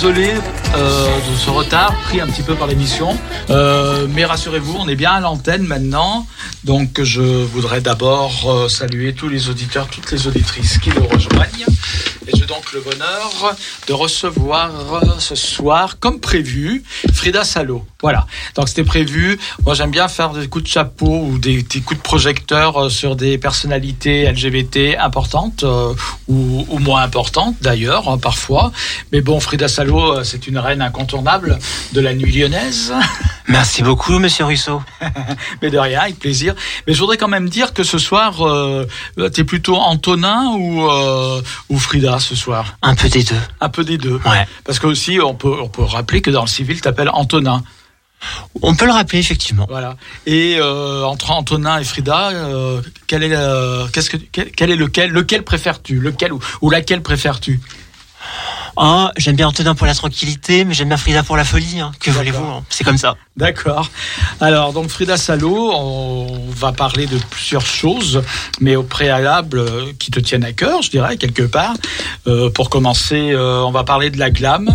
Désolé euh, de ce retard pris un petit peu par l'émission, Euh, mais rassurez-vous, on est bien à l'antenne maintenant. Donc je voudrais d'abord euh, saluer tous les auditeurs, toutes les auditrices qui nous rejoignent. Et j'ai donc le bonheur de recevoir euh, ce soir, comme prévu, Frida Salo. Voilà. Donc c'était prévu. Moi j'aime bien faire des coups de chapeau ou des, coups de projecteur sur des personnalités LGBT importantes ou, ou moins importantes d'ailleurs hein, parfois. Mais bon, Frida Salo, euh, c'est une reine incontournable de la nuit lyonnaise. Merci beaucoup, monsieur Russo. Mais de rien, avec plaisir. Mais je voudrais quand même dire que ce soir, euh, t'es plutôt Antonin ou, euh, ou Frida ce soir? Un peu des deux. Un peu des deux. Ouais. Parce que aussi, on peut, on peut rappeler que dans le civil, t'appelles Antonin. On peut le rappeler, effectivement. Voilà. Et euh, entre Antonin et Frida, euh, quel est, euh, qu'est-ce que, quel, est lequel, lequel préfères-tu, lequel ou laquelle préfères-tu? Ah, j'aime bien Antonin pour la tranquillité, mais j'aime bien Frida pour la folie. hein. Que voulez-vous hein. C'est comme ça. D'accord. Alors, donc Frida Salo, on va parler de plusieurs choses, mais au préalable euh, qui te tiennent à cœur, je dirais, quelque part. Euh, pour commencer, euh, on va parler de la glam.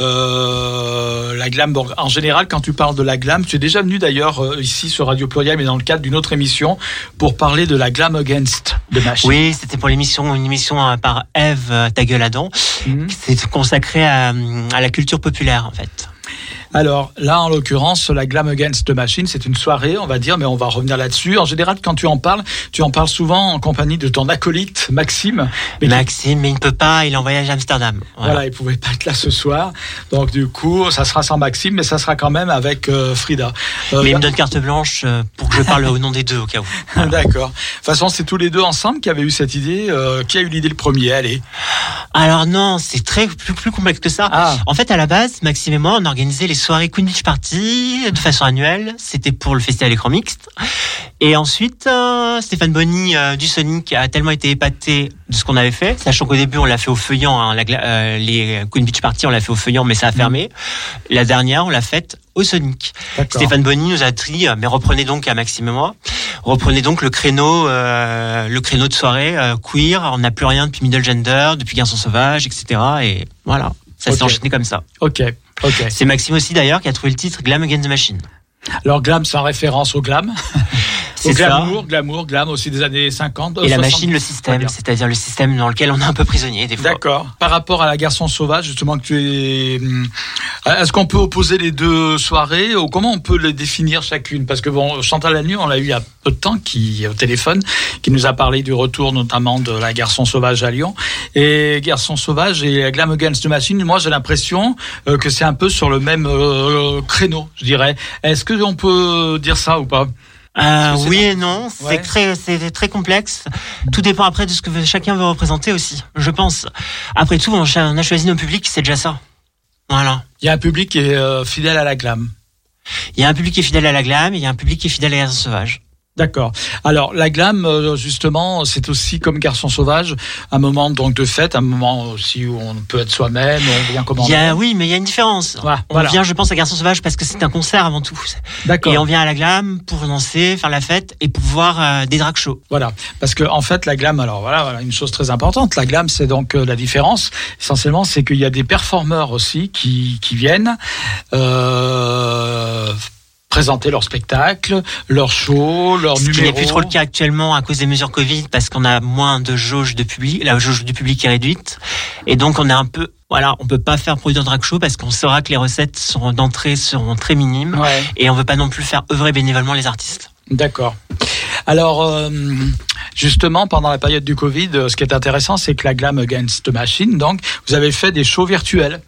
Euh, la glam, bon, en général, quand tu parles de la glam, tu es déjà venu d'ailleurs euh, ici sur Radio Pluriel, mais dans le cadre d'une autre émission, pour parler de la glam against de. Oui, c'était pour l'émission, une émission euh, par Eve euh, Ta gueule Adam. Mhm. C'est consacré à, à la culture populaire, en fait. Alors là, en l'occurrence, la Glam Against the Machine, c'est une soirée, on va dire, mais on va revenir là-dessus. En général, quand tu en parles, tu en parles souvent en compagnie de ton acolyte Maxime. Mais Maxime, mais il ne peut pas, il est en voyage à Amsterdam. Voilà. Voilà, il pouvait pas être là ce soir. Donc du coup, ça sera sans Maxime, mais ça sera quand même avec euh, Frida. Euh, Mais il me donne carte blanche euh, pour que je parle au nom des deux, au cas où. D'accord. De toute façon, c'est tous les deux ensemble qui avaient eu cette idée. Euh, qui a eu l'idée le premier? Allez. Alors non, c'est très plus, plus complexe que ça. Ah. En fait, à la base, Maxime et moi, on organisait les soirées Queen Beach Party de façon annuelle. C'était pour le festival écran mixte. Et ensuite, euh, Stéphane Bonny euh, du Sonic a tellement été épaté de ce qu'on avait fait, sachant qu'au début, on l'a fait au feuillant. hein, la euh, les Queen Beach Party, on l'a fait au feuillant, mais ça a fermé. La dernière, on l'a faite au Sonic. Stéphane Bonny nous a euh, mais reprenez donc à Maxime et moi, reprenez donc le créneau, le créneau de soirée queer. On n'a plus rien depuis Middle Gender, depuis Garçon Sauvage, etc. Et voilà, ça s'est enchaîné comme ça. Ok. Ok. C'est Maxime aussi d'ailleurs qui a trouvé le titre Glam Against the Machine. Alors glam, c'est en référence au glam. C'est glamour, glamour, glam aussi des années 50. euh, Et la 60. machine, le système, c'est-à-dire le système dans lequel on est un peu prisonnier des fois. D'accord. Par rapport à la garçon sauvage, justement que tu es, hum, est-ce qu'on peut opposer les deux soirées ou comment on peut les définir chacune? Parce que bon, Chantal Lanu, on l'a eu il y a peu de temps, qui au téléphone, qui nous a parlé du retour notamment de la garçon sauvage à Lyon et garçon sauvage et Glam Against the Machine. Moi, j'ai l'impression euh, que c'est un peu sur le même euh, créneau, je dirais. Est-ce que on peut dire ça ou pas? Euh, oui et non, c'est Ouais. très, c'est très complexe. Tout dépend après de ce que chacun veut représenter aussi, je pense. Après tout, on, a choisi nos publics, c'est déjà ça. Voilà. Il y a un public qui est euh, fidèle à la glam. Il y a un public qui est fidèle à la glam, et il y a un public qui est fidèle à Garçon Sauvage. D'accord. Alors la glam, euh, justement, c'est aussi comme Garçon sauvage, un moment donc de fête, un moment aussi où on peut être soi-même, on vient comment Il y a, oui, mais il y a une différence. Ouais, on voilà. vient, je pense, à Garçon Sauvage parce que c'est un concert avant tout. D'accord. Et on vient à la glam pour danser, faire la fête et pour voir euh, des drag shows. Voilà, parce que en fait la glam, alors voilà, voilà une chose très importante. La glam, c'est donc euh, la différence. Essentiellement, c'est qu'il y a des performeurs aussi qui qui viennent euh, présenter leur spectacle, leur show, leur Ce numéro. n'est plus trop le cas actuellement à cause des mesures Covid parce qu'on a moins de jauge de public, la jauge du public est réduite. Et donc on est un peu, voilà, on peut pas faire produire de drag show parce qu'on saura que les recettes d'entrée seront très minimes. Ouais, Et on veut pas non plus faire œuvrer bénévolement les artistes. D'accord. Alors euh, justement, pendant la période du Covid, euh, ce qui est intéressant, c'est que la Glam Against the Machine, donc vous avez fait des shows virtuels.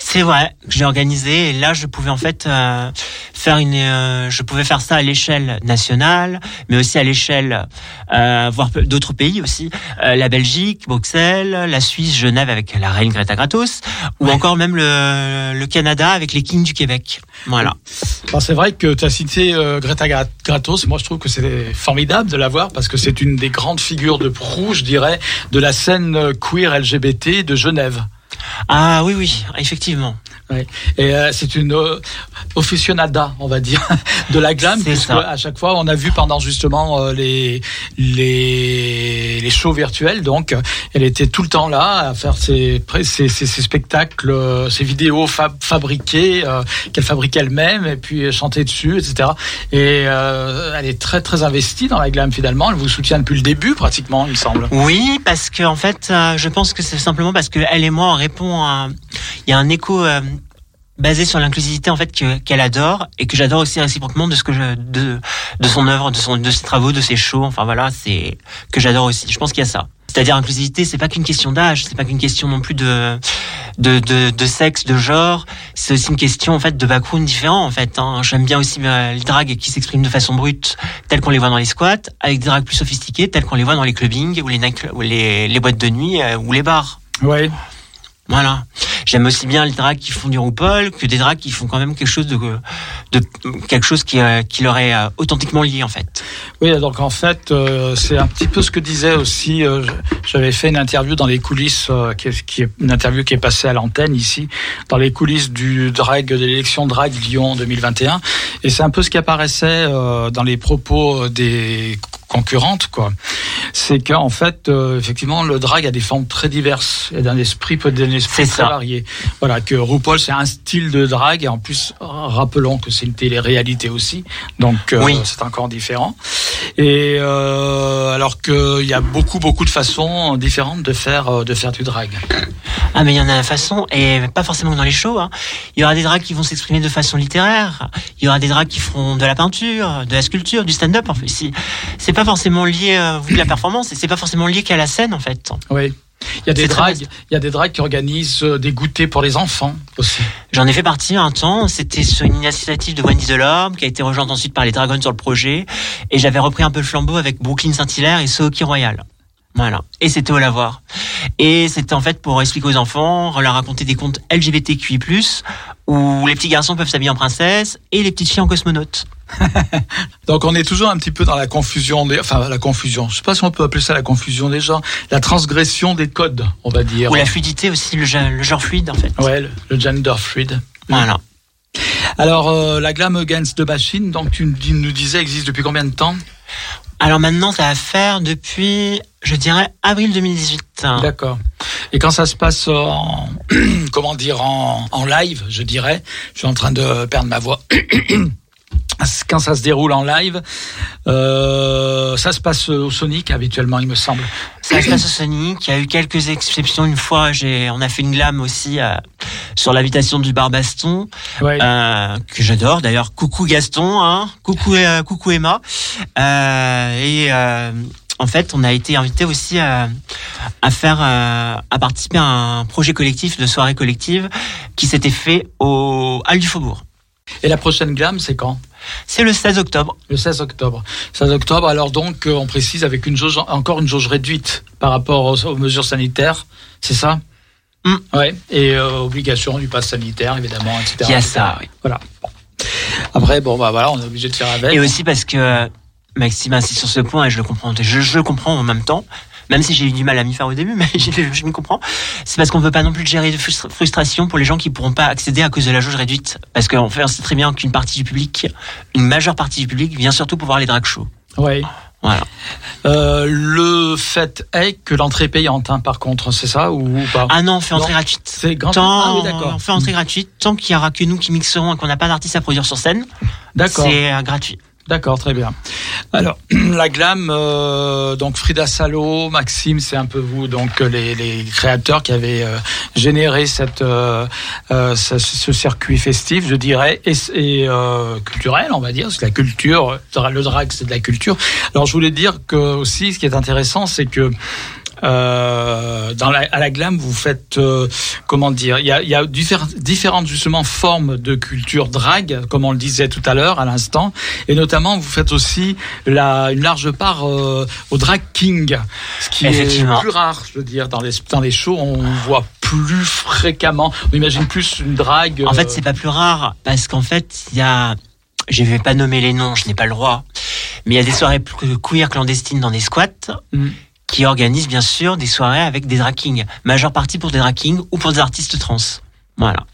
C'est vrai, que j'ai organisé et là je pouvais en fait euh, faire une, euh, je pouvais faire ça à l'échelle nationale, mais aussi à l'échelle, voire d'autres pays aussi, la Belgique, Bruxelles, la Suisse, Genève avec la reine Greta Gratos, ou Ouais. encore même le, le Canada avec les Kings du Québec. Voilà. C'est vrai que tu as cité Greta Gra- Gratos. Moi, je trouve que c'est formidable de la voir parce que c'est une des grandes figures de proue, je dirais, de la scène queer LGBT de Genève. Ah oui oui, effectivement. Et euh, c'est une euh, aficionada, on va dire, de la glam, puisque ça. à chaque fois, on a vu pendant justement euh, les, les les shows virtuels, donc elle était tout le temps là à faire ses ses, ses, ses spectacles, euh, ses vidéos fab- fabriquées euh, qu'elle fabriquait elle-même et puis chanter dessus, etc. Et euh, elle est très très investie dans la glam finalement. Elle vous soutient depuis le début pratiquement, il me semble. Oui, parce que en fait, euh, je pense que c'est simplement parce que elle et moi on répond à, il y a un écho euh, basé sur l'inclusivité en fait que- qu'elle adore et que j'adore aussi réciproquement de ce que je de de son œuvre, de son de ses travaux, de ses shows. Enfin voilà, c'est que j'adore aussi. Je pense qu'il y a ça. C'est-à-dire inclusivité, c'est pas qu'une question d'âge, c'est pas qu'une question non plus de de, de, de sexe, de genre. C'est aussi une question en fait de background différent en fait. Hein. J'aime bien aussi euh, les dragues qui s'expriment de façon brute, telles qu'on les voit dans les squats, avec des dragues plus sophistiquées, telles qu'on les voit dans les clubbings ou les ou les, les boîtes de nuit euh, ou les bars. Ouais. Voilà. J'aime aussi bien les dragues qui font du RuPaul que des dragues qui font quand même quelque chose de, de quelque chose qui, euh, qui leur est euh, authentiquement lié en fait. Oui, donc en fait, euh, c'est un petit peu ce que disait aussi. euh, J'avais fait une interview dans les coulisses, qui, est, qui est une interview qui est passée à l'antenne ici, dans les coulisses du drag de l'élection drag Lyon 2021, et c'est un peu ce qui apparaissait dans les propos des concurrentes, quoi. C'est qu'en fait, euh, effectivement, le drag a des formes très diverses et d'un esprit peut d'un esprit très ça. varié. Voilà, que RuPaul c'est un style de drag et en plus rappelons que c'est une télé-réalité aussi, donc euh, Oui. c'est encore différent. Et euh, alors qu'il y a beaucoup beaucoup de façons différentes de faire de faire du drag. Ah mais il y en a la façon et pas forcément dans les shows. Hein. Il y aura des dragues qui vont s'exprimer de façon littéraire. Il y aura des dragues qui feront de la peinture, de la sculpture, du stand-up. En fait, c'est pas forcément lié euh, à la performance et c'est pas forcément lié qu'à la scène en fait. Oui. Il y a des drags, il y a des drags qui organisent euh, des goûters pour les enfants aussi. J'en ai fait partie un temps. C'était sur une initiative de Wendy Delorme qui a été rejointe ensuite par les Dragons sur le projet. Et j'avais repris un peu le flambeau avec Brooklyn Saint-Hilaire et Sohoki Royal. Voilà. Et c'était au lavoir. Et c'était en fait pour expliquer aux enfants, leur raconter des contes LGBTQI+, où les petits garçons peuvent s'habiller en princesse et les petites filles en cosmonautes. Donc on est toujours un petit peu dans la confusion, des, enfin la confusion. Je sais pas si on peut appeler ça la confusion des gens, la transgression des codes, on va dire. Ou la fluidité aussi, le, gen- le genre fluide en fait. Ouais, le, le gender fluid. Voilà. Alors euh, la Glam Against the Machine, donc tu nous dis- nous disais existe depuis combien de temps? Alors maintenant, ça va faire depuis, je dirais, avril 2018. D'accord. Et quand ça se passe en, comment dire, en, en live, je dirais, je suis en train de perdre ma voix. Quand ça se déroule en live, euh, ça se passe au Sonic habituellement, il me semble. Ça se passe au Sonic. Il y a eu quelques exceptions. Une fois, on a fait une glam aussi euh, sur l'habitation du bar Baston, Ouais. euh, que j'adore. D'ailleurs, coucou Gaston, hein, coucou, euh, coucou Emma. Et en fait, on a été invité aussi à, à faire, à participer à un projet collectif de soirée collective qui s'était fait au Hall du Faubourg. Et la prochaine glam, c'est quand? C'est le 16 octobre. Le 16 octobre. 16 octobre, alors donc, euh, on précise avec une jauge, encore une jauge réduite par rapport aux, aux mesures sanitaires, c'est ça? Mm. Ouais, et euh, obligation du pass sanitaire, évidemment, etc. Il y a etc. ça, oui. Voilà. Après, bon, bah voilà, on est obligé de faire avec. Et aussi parce que Maxime insiste sur ce point et je le comprends. Je, je le comprends en même temps. Même si j'ai eu du mal à m'y faire au début, mais je, je m'y comprends. C'est parce qu'on ne veut pas non plus gérer de frustra- frustration pour les gens qui pourront pas accéder à cause de la jauge réduite. Parce qu'en fait, on sait très bien qu'une partie du public, une majeure partie du public vient surtout pour voir les drag shows. Ouais. Voilà. Euh, le fait est que l'entrée est payante, hein, par contre, c'est ça ou, ou pas? Ah non, on fait entrée Non. gratuite. C'est grand. Tant, Ah on fait entrée gratuite. Tant qu'il y aura que nous qui mixerons et qu'on n'a pas d'artiste à produire sur scène, D'accord. c'est euh, gratuit. D'accord, très bien. Alors, la glam, euh, donc Frida Salo, Maxime, c'est un peu vous, donc euh, les, les créateurs qui avaient euh, généré cette, euh, euh, ce, ce circuit festif, je dirais, et, euh, culturel, on va dire, que la culture, le drag, c'est de la culture. Alors, je voulais dire que aussi, ce qui est intéressant, c'est que euh, dans la, à la glam, vous faites euh, comment dire Il y a, y a diffère- différentes justement formes de culture drag, comme on le disait tout à l'heure, à l'instant, et notamment vous faites aussi la, une large part euh, au drag king, ce qui est plus rare, je veux dire, dans les dans les shows, on voit plus fréquemment. On imagine plus une drag. En euh, fait, c'est pas plus rare parce qu'en fait, il y a, je vais pas nommer les noms, je n'ai pas le droit, mais il y a des soirées queer clandestines dans des squats Mm. Qui organisent bien sûr des soirées avec des drag kings, majeure partie pour des drag kings ou pour des artistes trans. Voilà.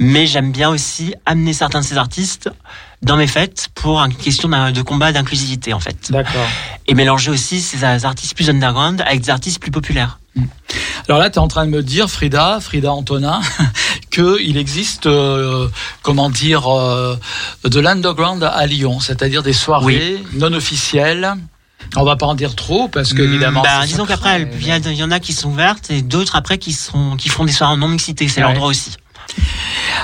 Mais j'aime bien aussi amener certains de ces artistes dans mes fêtes pour une question de combat d'inclusivité en fait. D'accord. Et mélanger aussi ces artistes plus underground avec des artistes plus populaires. Alors là, tu es en train de me dire, Frida, Frida Antonin, qu'il existe, euh, comment dire, euh, de l'underground à Lyon, c'est-à-dire des soirées non officielles. On va pas en dire trop parce que évidemment. Bah, disons qu'après, il y, en a qui sont ouvertes et d'autres après qui sont qui font des soirées en non mixité. C'est Ouais. leur droit aussi.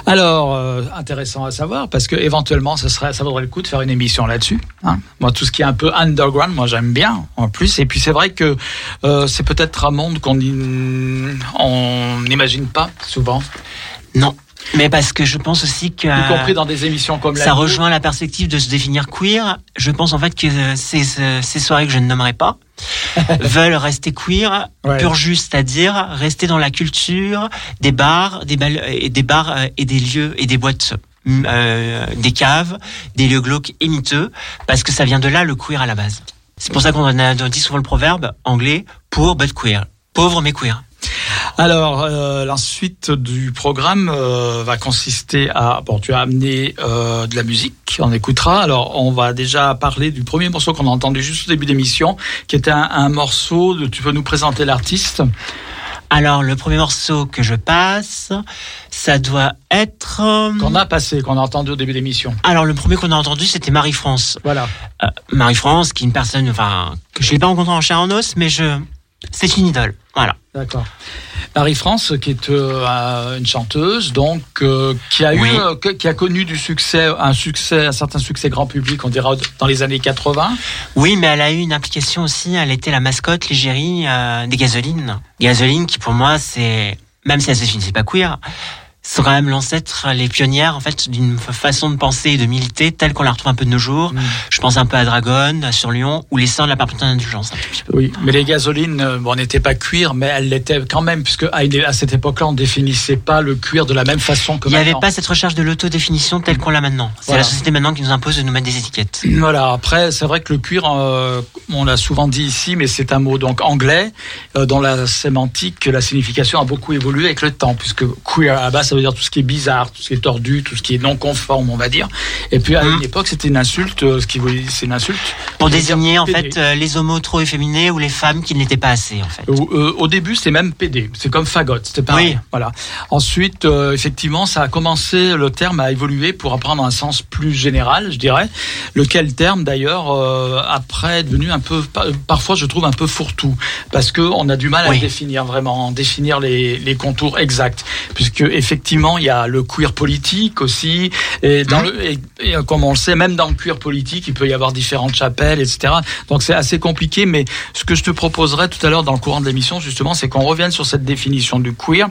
Alors, euh, intéressant à savoir parce que éventuellement, ça serait, ça vaudrait le coup de faire une émission là-dessus. Hein. Moi, tout ce qui est un peu underground, moi j'aime bien en plus. Et puis c'est vrai que euh, c'est peut-être un monde qu'on n'imagine pas souvent, Non, mais parce que je pense aussi que y compris dans des émissions comme la ça rejoint la perspective de se définir queer. Je pense en fait que euh, ces, ces ces soirées que je ne nommerai pas veulent rester queer, Ouais. pur juste, c'est-à-dire rester dans la culture des bars, des des bars euh, et des lieux et des boîtes. mm, euh, des caves, des lieux glauques et miteux, parce que ça vient de là le queer à la base. C'est pour ça qu'on a dit souvent le proverbe anglais pour but queer, pauvre mais queer. Alors, euh, la suite du programme euh, va consister à... Bon, tu as amené euh, de la musique, on écoutera. Alors, on va déjà parler du premier morceau qu'on a entendu juste au début d'émission, qui était un, un morceau, de, tu peux nous présenter l'artiste? Alors le premier morceau que je passe, ça doit être. euh, qu'on a passé, qu'on a entendu au début d'émission. Alors le premier qu'on a entendu, c'était Marie-France. Voilà. Euh, Marie-France, qui est une personne, enfin, que je l'ai pas rencontrée en chair en os, mais je, c'est une idole. Voilà. D'accord. Marie-France, qui est euh, une chanteuse, donc euh, qui a Oui. eu, euh, qui a connu du succès, un succès, un certain succès grand public, on dira dans les années 80. Oui, mais elle a eu une implication aussi. Elle était la mascotte, l'égérie des Gasolines. Gasoline, qui pour moi, c'est même si elle se définit pas queer, sont quand même l'ancêtre, les pionnières en fait d'une façon de penser et de militer telle qu'on la retrouve un peu de nos jours. Je pense un peu à Dragon, à sur Lyon, ou les sœurs de la perpétuelle indulgence. Oui, mais les gasolines, euh, bon, n'étaient pas cuir, mais elles l'étaient quand même, puisque à, cette époque-là, on définissait pas le cuir de la même façon que Il n'y avait pas cette recherche de l'autodéfinition telle qu'on l'a maintenant. C'est Voilà. la société maintenant qui nous impose de nous mettre des étiquettes. Voilà. Après, c'est vrai que le cuir, euh, on l'a souvent dit ici, mais c'est un mot donc anglais euh, dont la sémantique, la signification a beaucoup évolué avec le temps, puisque queer à base, ça veut dire tout ce qui est bizarre, tout ce qui est tordu, tout ce qui est non conforme, on va dire. Et puis à Mhm. une époque, c'était une insulte. euh, Ce qui voulait, c'est une insulte Pour désigner en fait euh, les homos trop efféminés ou les femmes qui ne l'étaient pas assez en fait. Au, euh, au début, c'était même PD. C'est comme fagot. C'était pareil. Oui. Voilà. Ensuite, euh, effectivement, ça a commencé. Le terme a évolué pour prendre un sens plus général, je dirais. Lequel terme, d'ailleurs, après est devenu un peu, pa- parfois, je trouve un peu fourre-tout, parce que on a du mal à Oui. définir vraiment, définir les, les contours exacts, puisque effectivement, il y a le queer politique aussi, et, dans le, et, et comme on le sait, même dans le queer politique, il peut y avoir différentes chapelles, etc. Donc c'est assez compliqué, mais ce que je te proposerais tout à l'heure dans le courant de l'émission, justement, c'est qu'on revienne sur cette définition du queer,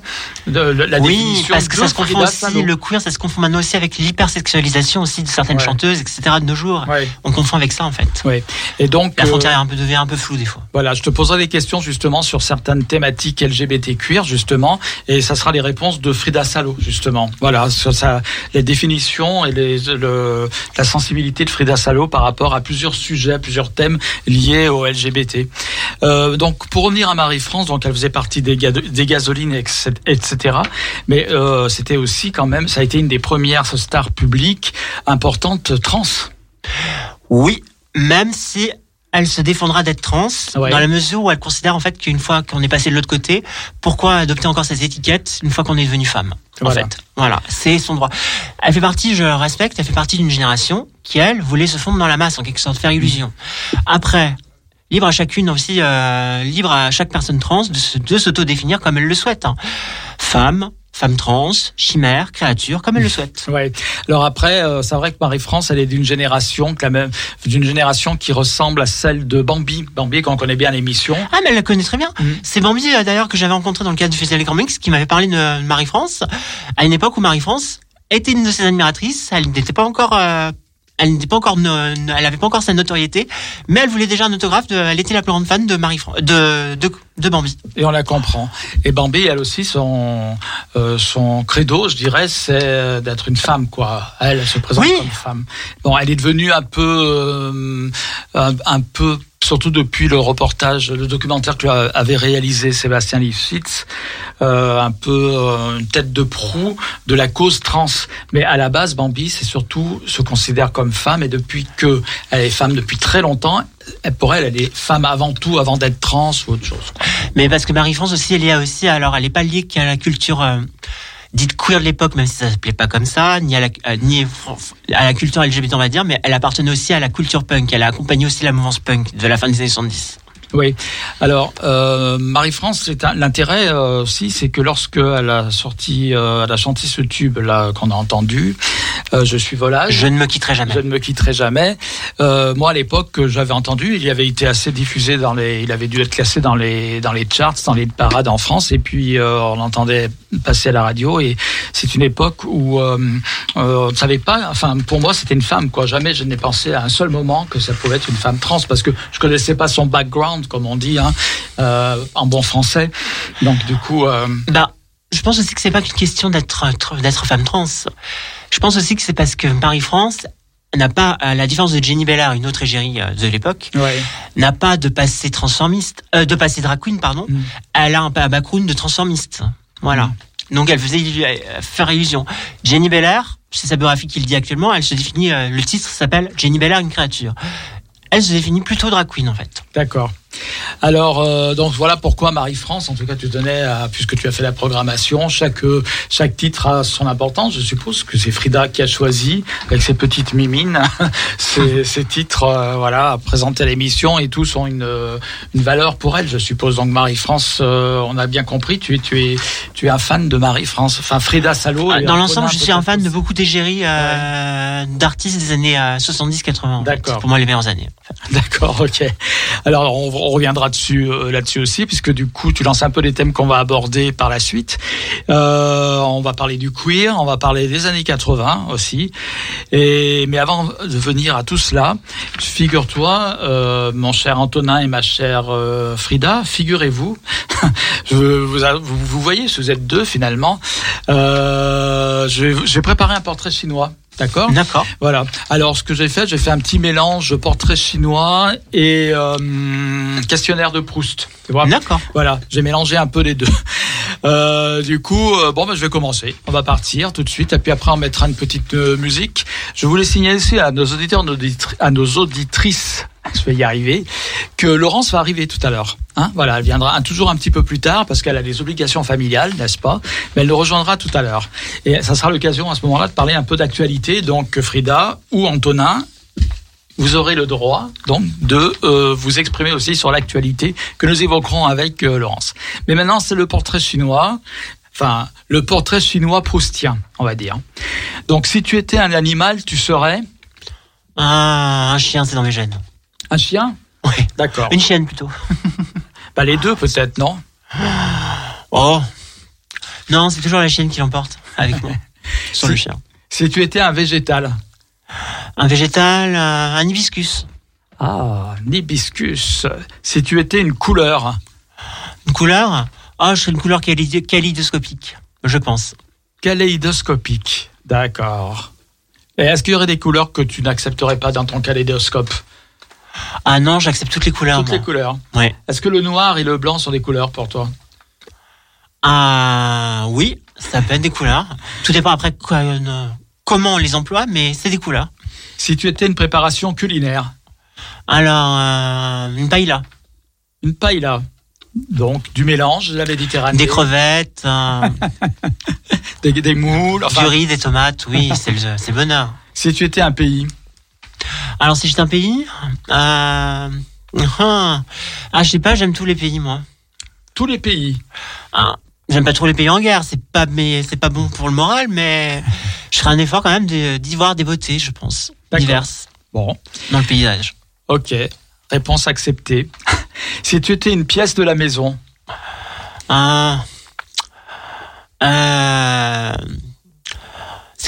de, de- la Oui, définition parce que ça se confond aussi, le queer, ça se confond maintenant aussi avec l'hypersexualisation aussi de certaines Ouais. chanteuses, etc. de nos jours. Ouais, On confond avec ça en fait. ouais. Et donc, La euh, frontière est un peu, devient un peu floue des fois. Voilà, je te poserai des questions justement sur certaines thématiques LGBT queer justement, et ça sera les réponses de Frida Salo justement. Voilà, sur sa, les définitions et les, le, la sensibilité de Frida Salo par rapport à plusieurs sujets, à plusieurs thèmes liés au LGBT. Euh, donc pour revenir à Marie-France, donc elle faisait partie des, ga- des gasolines, etc. etc. Mais euh, c'était aussi quand même, ça a été une des premières stars publiques importantes trans. Oui, même si elle se défendra d'être trans, Ouais. dans la mesure où elle considère en fait qu'une fois qu'on est passé de l'autre côté, pourquoi adopter encore ces étiquettes une fois qu'on est devenu femme En fait, voilà, c'est son droit. Elle fait partie, je le respecte, elle fait partie d'une génération qui elle voulait se fondre dans la masse en quelque sorte, faire illusion. Après. Libre à chacune aussi, euh, libre à chaque personne trans de s'auto-définir comme elle le souhaite. hein. Femme, femme trans, chimère, créature, comme elle le souhaite. Ouais. Alors après, euh, c'est vrai que Marie-France, elle est d'une génération, que la même, d'une génération qui ressemble à celle de Bambi. Bambi, qu'on connaît bien l'émission. Ah, mais elle la connaît très bien. Mhm. C'est Bambi, euh, d'ailleurs, que j'avais rencontré dans le cadre du Festival Mix, qui m'avait parlé de Marie-France, à une époque où Marie-France était une de ses admiratrices. Elle n'était pas encore... euh, elle n'était pas encore, elle avait pas encore sa notoriété, mais elle voulait déjà un autographe. De, elle était la plus grande fan de Marie, de, de, de Bambi. Et on la comprend. Et Bambi, elle aussi, son, euh, son credo, je dirais, c'est d'être une femme, quoi. Elle, elle se présente Oui. comme femme. Bon, elle est devenue un peu, euh, un, un peu, surtout depuis le reportage, le documentaire que avait réalisé Sébastien Lifshitz, euh, un peu euh, une tête de proue de la cause trans. Mais à la base, Bambi, c'est surtout se considère comme femme. Et depuis que elle est femme depuis très longtemps, pour elle, elle est femme avant tout, avant d'être trans ou autre chose. Mais parce que Marie-France aussi, elle est aussi, alors elle est pas liée qu'à la culture euh, dite queer de l'époque, même si ça s'appelait pas comme ça, ni à la, euh, ni à la culture LGBT, on va dire, mais elle appartenait aussi à la culture punk. Elle a accompagné aussi la mouvance punk de la fin des années 70. Oui. Alors, euh, Marie-France, l'intérêt euh, aussi, c'est que lorsque elle a sorti, euh, elle a chanté ce tube là qu'on a entendu, euh, je suis volage. Je ne me quitterai jamais. Je ne me quitterai jamais. Euh, moi, à l'époque, que j'avais entendu, il avait été assez diffusé dans les, il avait dû être classé dans les, dans les charts, dans les parades en France, et puis euh, on l'entendait passer à la radio. Et c'est une époque où on ne savait pas. Enfin, pour moi, c'était une femme. Quoi. Jamais je n'ai pensé à un seul moment que ça pouvait être une femme trans, parce que je connaissais pas son background, comme on dit, hein, euh, en bon français. Donc, du coup, euh, Bah, je pense aussi que c'est pas qu'une question d'être d'être femme trans. Je pense aussi que c'est parce que Marie-France n'a pas, à la différence de Jenny Bellard, une autre égérie euh, de l'époque, ouais. n'a pas de passé transformiste, euh, de passé drag queen, pardon. Mm. Elle a un, un background de transformiste. Voilà. Donc elle faisait faire illusion. Jenny Belair, c'est sa biographie qui le dit actuellement, elle se définit, le titre s'appelle Jenny Belair, une créature. Elle se définit plutôt drag queen en fait. D'accord. Alors, euh, donc voilà pourquoi Marie-France, en tout cas, tu tenais, à, puisque tu as fait la programmation, chaque, euh, chaque titre a son importance. Je suppose que c'est Frida qui a choisi, avec ses petites mimines, ces, ces titres euh, voilà, à présenter à l'émission et tous ont une, une valeur pour elle, je suppose. Donc Marie-France, euh, on a bien compris, tu es, tu es, tu es un fan de Marie-France, enfin Frida Salo. et Dans l'ensemble, je suis un fan de beaucoup d'égéries d'artistes des années euh, 70-80. D'accord. Pour moi les meilleures années. D'accord, ok. Alors on, on reviendra dessus euh, là-dessus aussi, puisque du coup tu lances un peu les thèmes qu'on va aborder par la suite. Euh, on va parler du queer, on va parler des années 80 aussi. Et mais avant de venir à tout cela, figure-toi, euh, mon cher Antonin et ma chère euh, Frida, figurez-vous, je vous, vous, voyez, vous êtes deux finalement. Euh, je vais- préparé un portrait chinois. D'accord D'accord. voilà. Alors, ce que j'ai fait, j'ai fait un petit mélange portrait chinois et euh, questionnaire de Proust. D'accord. Voilà, j'ai mélangé un peu les deux. Euh, du coup, euh, bon, bah, je vais commencer. On va partir tout de suite, et puis après, on mettra une petite euh, musique. Je voulais signaler aussi à nos auditeurs, à nos auditrices, je vais y arriver, que Laurence va arriver tout à l'heure. Hein voilà, elle viendra toujours un petit peu plus tard parce qu'elle a des obligations familiales, n'est-ce pas? Mais elle nous rejoindra tout à l'heure. Et ça sera l'occasion à ce moment-là de parler un peu d'actualité. Donc, Frida ou Antonin, vous aurez le droit donc de euh, vous exprimer aussi sur l'actualité que nous évoquerons avec euh, Laurence. Mais maintenant, c'est le portrait chinois. Enfin, le portrait chinois proustien, on va dire. Donc, si tu étais un animal, tu serais? Ah, un chien, c'est dans mes gènes. Un chien Oui. D'accord. Une chienne plutôt. Bah, les deux, peut-être, non? Oh. Non, c'est toujours la chienne qui l'emporte avec moi. Sur le Si- chien. Si tu étais un végétal Un végétal, euh, un hibiscus. Ah, hibiscus. Si tu étais une couleur Une couleur? Ah, je serais une couleur kaléidoscopique, je pense. kaléidoscopique. D'accord. Et est-ce qu'il y aurait des couleurs que tu n'accepterais pas dans ton kaléidoscope? Ah non, j'accepte toutes les couleurs. Toutes moi. les couleurs. Ouais. Est-ce que le noir et le blanc sont des couleurs pour toi? Ah oui, ça peut être des couleurs. Tout dépend après quoi, euh, comment on les emploie, mais c'est des couleurs. Si tu étais une préparation culinaire Alors, euh, une paella, Une paella. Donc, du mélange de la Méditerranée. des crevettes, euh, Des, des moules. enfin, du riz, des tomates, oui, c'est le, c'est le bonheur. si tu étais un pays. Alors, si j'étais un pays, euh, ah, ah, je sais pas, j'aime tous les pays, moi. Tous les pays. Ah, j'aime pas trop les pays en guerre, c'est pas, mais pas bon pour le moral, mais je ferai un effort quand même de- d'y voir des beautés, je pense, diverses Bon, dans le paysage. ok. Réponse acceptée. si tu étais une pièce de la maison. Ah. Euh,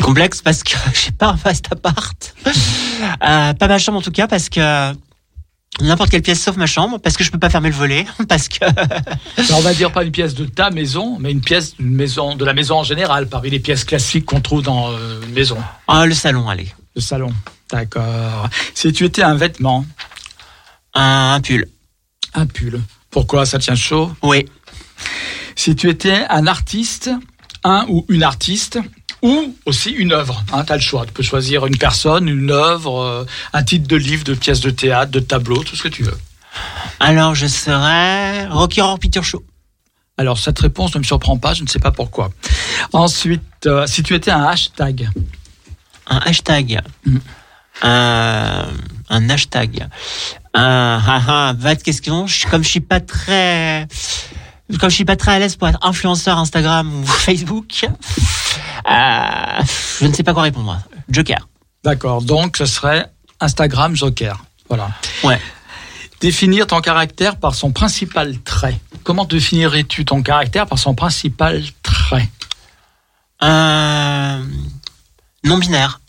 C'est complexe parce que j'ai pas un vaste appart. Euh, pas ma chambre en tout cas parce que n'importe quelle pièce sauf ma chambre parce que je peux pas fermer le volet parce que Alors, on va dire pas une pièce de ta maison, mais une pièce d'une maison, de la maison en général, parmi les pièces classiques qu'on trouve dans euh, une maison, ah le salon allez le salon. D'accord. Si tu étais un vêtement, un, un pull. un pull. Pourquoi ça tient chaud? Oui. Si tu étais un artiste, un ou une artiste, ou aussi une œuvre. Hein, tu as le choix. Tu peux choisir une personne, une œuvre, euh, un titre de livre, de pièce de théâtre, de tableau, tout ce que tu veux. Alors je serais Rocky Horror Picture Show. Alors, cette réponse ne me surprend pas, je ne sais pas pourquoi. Ensuite, euh, si tu étais un hashtag, Un hashtag. Mm. Euh, un hashtag. Un, ah, ah, vaste question. Comme je suis pas très, comme je suis pas très à l'aise pour être influenceur Instagram ou Facebook, euh, je ne sais pas quoi répondre. Joker. d'accord, donc ce serait Instagram Joker. Voilà. Ouais. Définir ton caractère par son principal trait. Comment définirais-tu ton caractère par son principal trait? Euh, non binaire.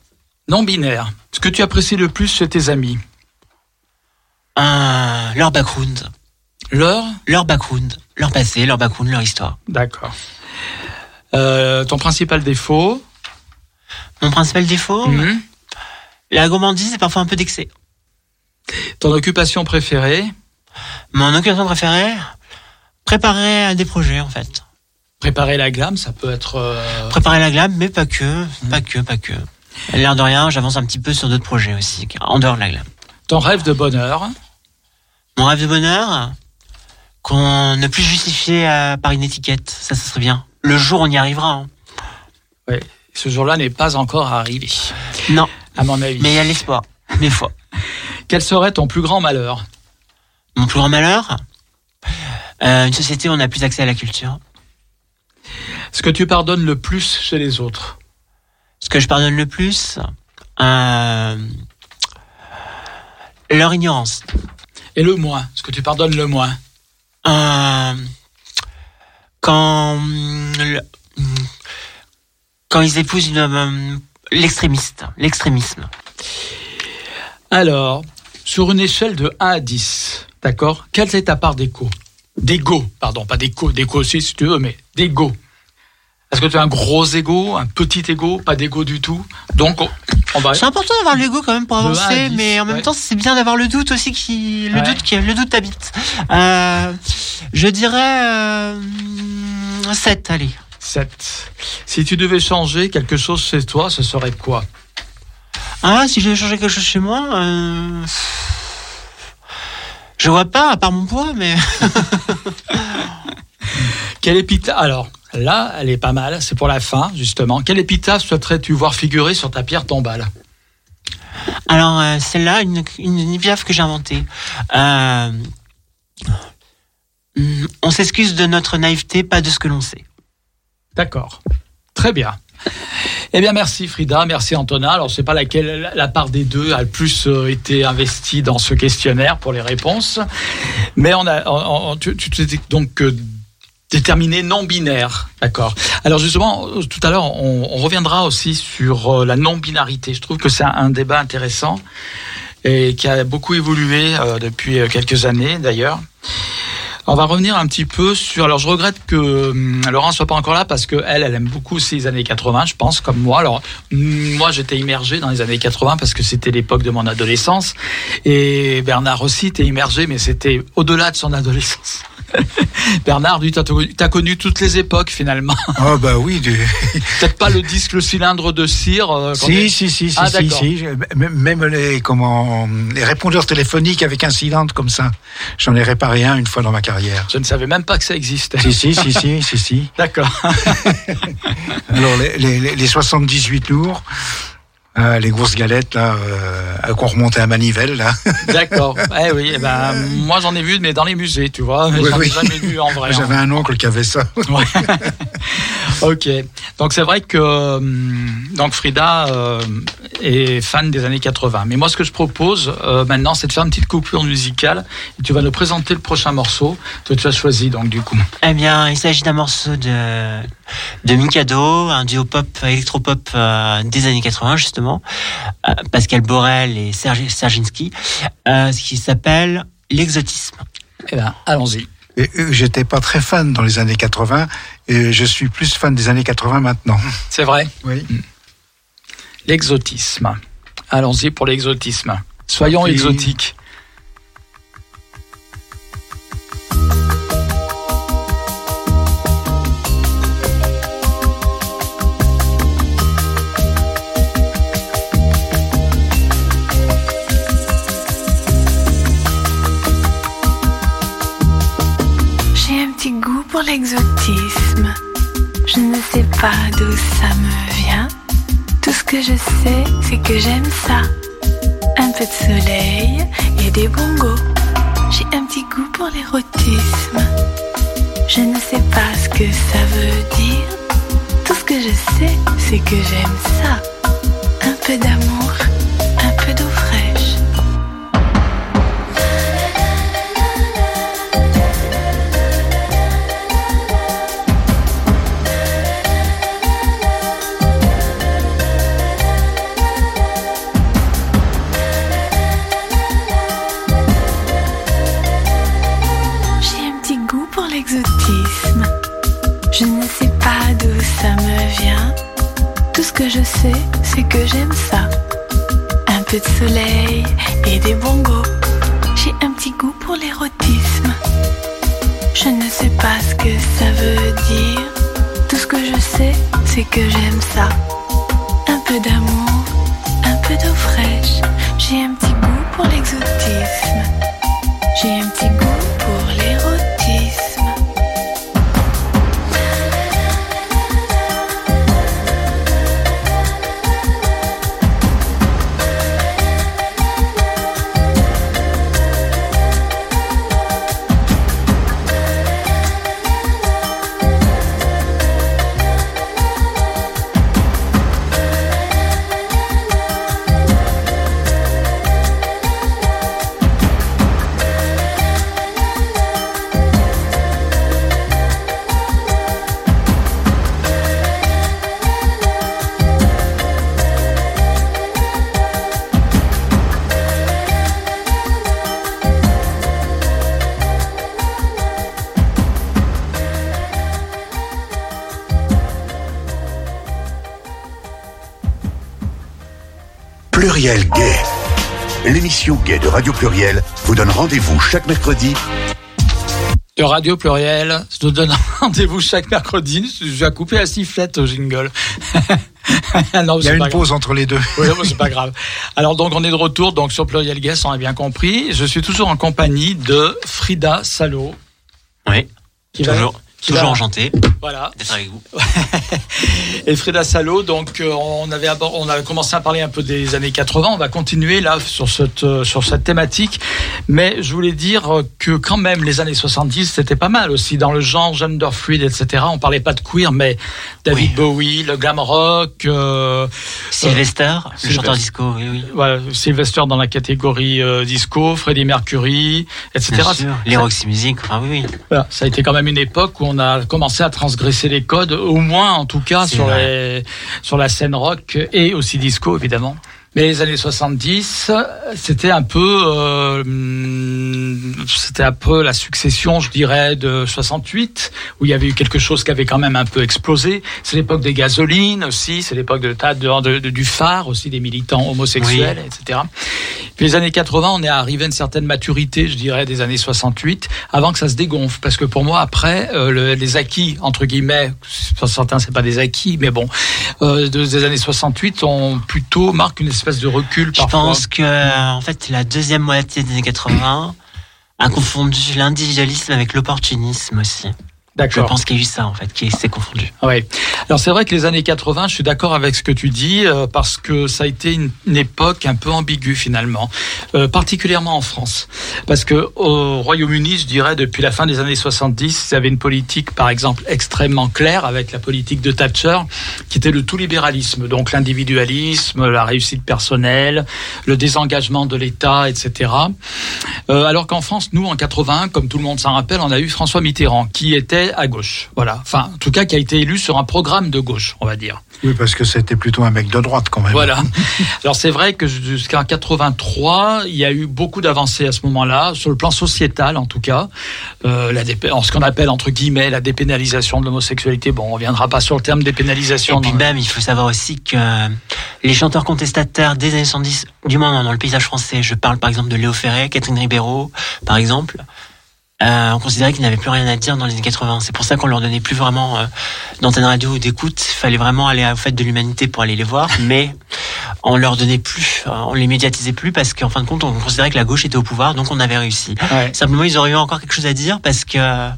Non binaire. Ce que tu apprécies le plus chez tes amis? Euh, leur background. Leur? Leur background. Leur passé, leur background, leur histoire. D'accord. Euh, ton principal défaut Mon principal défaut, Mhm. la gourmandise et parfois un peu d'excès. Ton occupation préférée Mon occupation préférée, préparer des projets en fait. Préparer la gamme, ça peut être... euh, Préparer la glam, mais pas que, pas que, pas que. L'air de rien, j'avance un petit peu sur d'autres projets aussi, en dehors de la glam. ton rêve de bonheur Mon rêve de bonheur, qu'on ne plus justifier euh, par une étiquette, ça, ça serait bien. Le jour, on y arrivera. hein. Ce jour-là n'est pas encore arrivé, Non, à mon avis. mais il y a l'espoir, des fois. Quel serait ton plus grand malheur? Mon plus grand malheur, euh, une société où on n'a plus accès à la culture. Ce que tu pardonnes le plus chez les autres Ce que je pardonne le plus, euh, leur ignorance. Et le moins Ce que tu pardonnes le moins Euh, quand quand ils épousent hum, l'extrémiste, l'extrémisme. Alors, sur une échelle de 1 à 10, d'accord Quelle est ta part d'écho D'égo, pardon, pas d'écho, d'écho aussi si tu veux, mais d'égo. Est-ce que tu as un gros égo, un petit égo, pas d'égo du tout Donc, on, on va... C'est important d'avoir l'ego quand même pour avancer, mais en même ouais. temps c'est bien d'avoir le doute aussi qui, le Ouais. doute qui, le doute t'habite. Euh, je dirais euh, 7, allez. 7. Si tu devais changer quelque chose chez toi, ce serait quoi Ah, si je devais changer quelque chose chez moi, euh, je vois pas à part mon poids, mais Quelle épitaphe Alors, là, elle est pas mal, c'est pour la fin, justement. Quelle épitaphe souhaiterais-tu voir figurer sur ta pierre tombale Alors, euh, celle-là, une, une, épitaphe que j'ai inventée. Euh, on s'excuse de notre naïveté, pas de ce que l'on sait. D'accord. Très bien. Eh bien, merci Frida, merci Antonin. Alors, je sais pas laquelle la part des deux a le plus euh, été investie dans ce questionnaire pour les réponses, mais on a, on- tu, tu t'es donc déterminé non binaire, d'accord. Alors justement, tout à l'heure, on, on reviendra aussi sur euh, la non binarité. Je trouve que c'est un, débat intéressant et qui a beaucoup évolué euh, depuis euh, quelques années d'ailleurs. On va revenir un petit peu sur. Alors, je regrette que hum, Laurent soit pas encore là parce que elle, elle aime beaucoup les années 80, je pense, comme moi. Alors, hum, moi, j'étais immergé dans les années 80 parce que c'était l'époque de mon adolescence, et Bernard aussi était immergé, mais c'était au-delà de son adolescence. Bernard, t'as t'as connu toutes les époques finalement. Oh bah oui, du... Peut-être pas le disque, le cylindre de cire. euh, si, est- si, si, si, Ah, si, si. Même les, comment, les répondeurs téléphoniques avec un cylindre comme ça. J'en ai réparé un une fois dans ma carrière. Je ne savais même pas que ça existait. Si, si, si, si, si, si. D'accord. Alors, les, les, les- les 78 lourds, euh, les grosses galettes, là, euh, qu'on remontait à manivelle, là. D'accord. Eh oui, eh ben, moi j'en ai vu, mais dans les musées, tu vois. Oui, j'en ai oui. jamais vu en vrai. hein. J'avais un oncle qui avait ça. Ouais. ok. Donc c'est vrai que hum, donc Frida euh, est fan des années 80. Mais moi ce que je propose euh, maintenant c'est de faire une petite coupure musicale et tu vas nous présenter le prochain morceau que tu as choisi donc du coup. Eh bien, il s'agit d'un morceau de, de Mikado, un duo pop, électropop euh, des années 80, justement. Euh, Pascal Borel et Serge Serginski. Euh, ce qui s'appelle L'exotisme. Eh ben allons-y. Et, euh, J'étais pas très fan dans les années 80, et je suis plus fan des années 80 maintenant. C'est vrai? Oui. L'exotisme. Allons-y pour l'exotisme. Soyons exotiques. L'exotisme. Je ne sais pas d'où ça me vient. Tout ce que je sais, c'est que j'aime ça. Un peu de soleil et des bongos. J'ai un petit goût pour l'érotisme. Je ne sais pas ce que ça veut dire. Tout ce que je sais, c'est que j'aime ça. Un peu d'amour, Tout ce que je sais, c'est que j'aime ça. Un peu de soleil et des bongos. J'ai un petit goût pour l'érotisme. Je ne sais pas ce que ça veut dire. Tout ce que je sais, c'est que j'aime ça. Un peu d'amour, un peu d'eau fraîche. J'ai un petit goût pour l'exotisme. J'ai un petit goût L'émission Gay de Radio Pluriel vous donne rendez-vous chaque mercredi De Radio Pluriel, je te donne rendez-vous chaque mercredi. Je vais couper la sifflette au jingle. non, Il y a une grave. pause entre les deux. Oui, c'est pas grave. Alors donc on est de retour donc sur Pluriel Guest, on a bien compris. Je suis toujours en compagnie de Frida Salo Oui. qui Toujours. Toujours enchanté Voilà. d'être avec vous. Et Frida Salo, donc euh, on avait abord- on a commencé à parler un peu des années 80. On va continuer là sur cette euh, sur cette thématique, mais je voulais dire que quand même les années 70 c'était pas mal aussi dans le genre gender fluid, etc. On parlait pas de queer, mais David Oui. Bowie, le glam rock, euh, Sylvester, le Sylvester. chanteur disco, oui, oui. voilà, Sylvester dans la catégorie euh, disco, Freddie Mercury, etc. Bien sûr. Les Roxy Music, enfin oui, oui. Voilà, ça a été quand même une époque où on a commencé à transgresser les codes, au moins en tout cas les, sur la scène rock et aussi disco évidemment. Mais les années 70, c'était un peu, euh, c'était un peu la succession, je dirais, de 68, où il y avait eu quelque chose qui avait quand même un peu explosé. C'est l'époque des gasolines aussi, c'est l'époque de, de, de- du phare aussi, des militants homosexuels, etc. Puis les années 80, on est arrivé à une certaine maturité, je dirais, des années 68, avant que ça se dégonfle. Parce que pour moi, après, euh, le- les acquis, entre guillemets, pour certains, c'est pas des acquis, mais bon, euh, de- des années 68, on plutôt marque une espèce de recul Je pense que, en fait, la deuxième moitié des années 80 a confondu l'individualisme avec l'opportunisme aussi. Je D'accord. pense qu'il y a eu ça, en fait, qui s'est confondu. Oui. Alors c'est vrai que les années 80, je suis d'accord avec ce que tu dis euh, parce que ça a été une, une époque un peu ambiguë finalement, euh, particulièrement en France, parce que au Royaume-Uni, je dirais depuis la fin des années 70, il y avait une politique par exemple extrêmement claire avec la politique de Thatcher, qui était le tout libéralisme, donc l'individualisme, la réussite personnelle, le désengagement de l'État, etc. Euh, alors qu'en France, nous, en 81, comme tout le monde s'en rappelle, on a eu François Mitterrand, qui était à gauche. Voilà. Enfin, en tout cas, qui a été élu sur un programme de gauche, on va dire. Oui, parce que c'était plutôt un mec de droite quand même. Voilà. Alors c'est vrai que jusqu'en 83, il y a eu beaucoup d'avancées à ce moment-là, sur le plan sociétal en tout cas. Euh, la ce qu'on appelle entre guillemets la dépénalisation de l'homosexualité. Bon, on reviendra pas sur le terme dépénalisation. Et puis même, il faut savoir aussi que les chanteurs contestataires des années 70, du moins dans le paysage français, je parle par exemple de Léo Ferré, Catherine Ribeiro, par exemple, euh, on considérait qu'ils n'avaient plus rien à dire dans les années 80. C'est pour ça qu'on leur donnait plus vraiment euh, d'antenne radio ou d'écoute. Il fallait vraiment aller au fait de l'humanité pour aller les voir, mais on leur donnait plus, euh, on les médiatisait plus parce qu'en fin de compte, on considérait que la gauche était au pouvoir, donc on avait réussi. Ouais. Simplement, ils auraient eu encore quelque chose à dire parce que euh,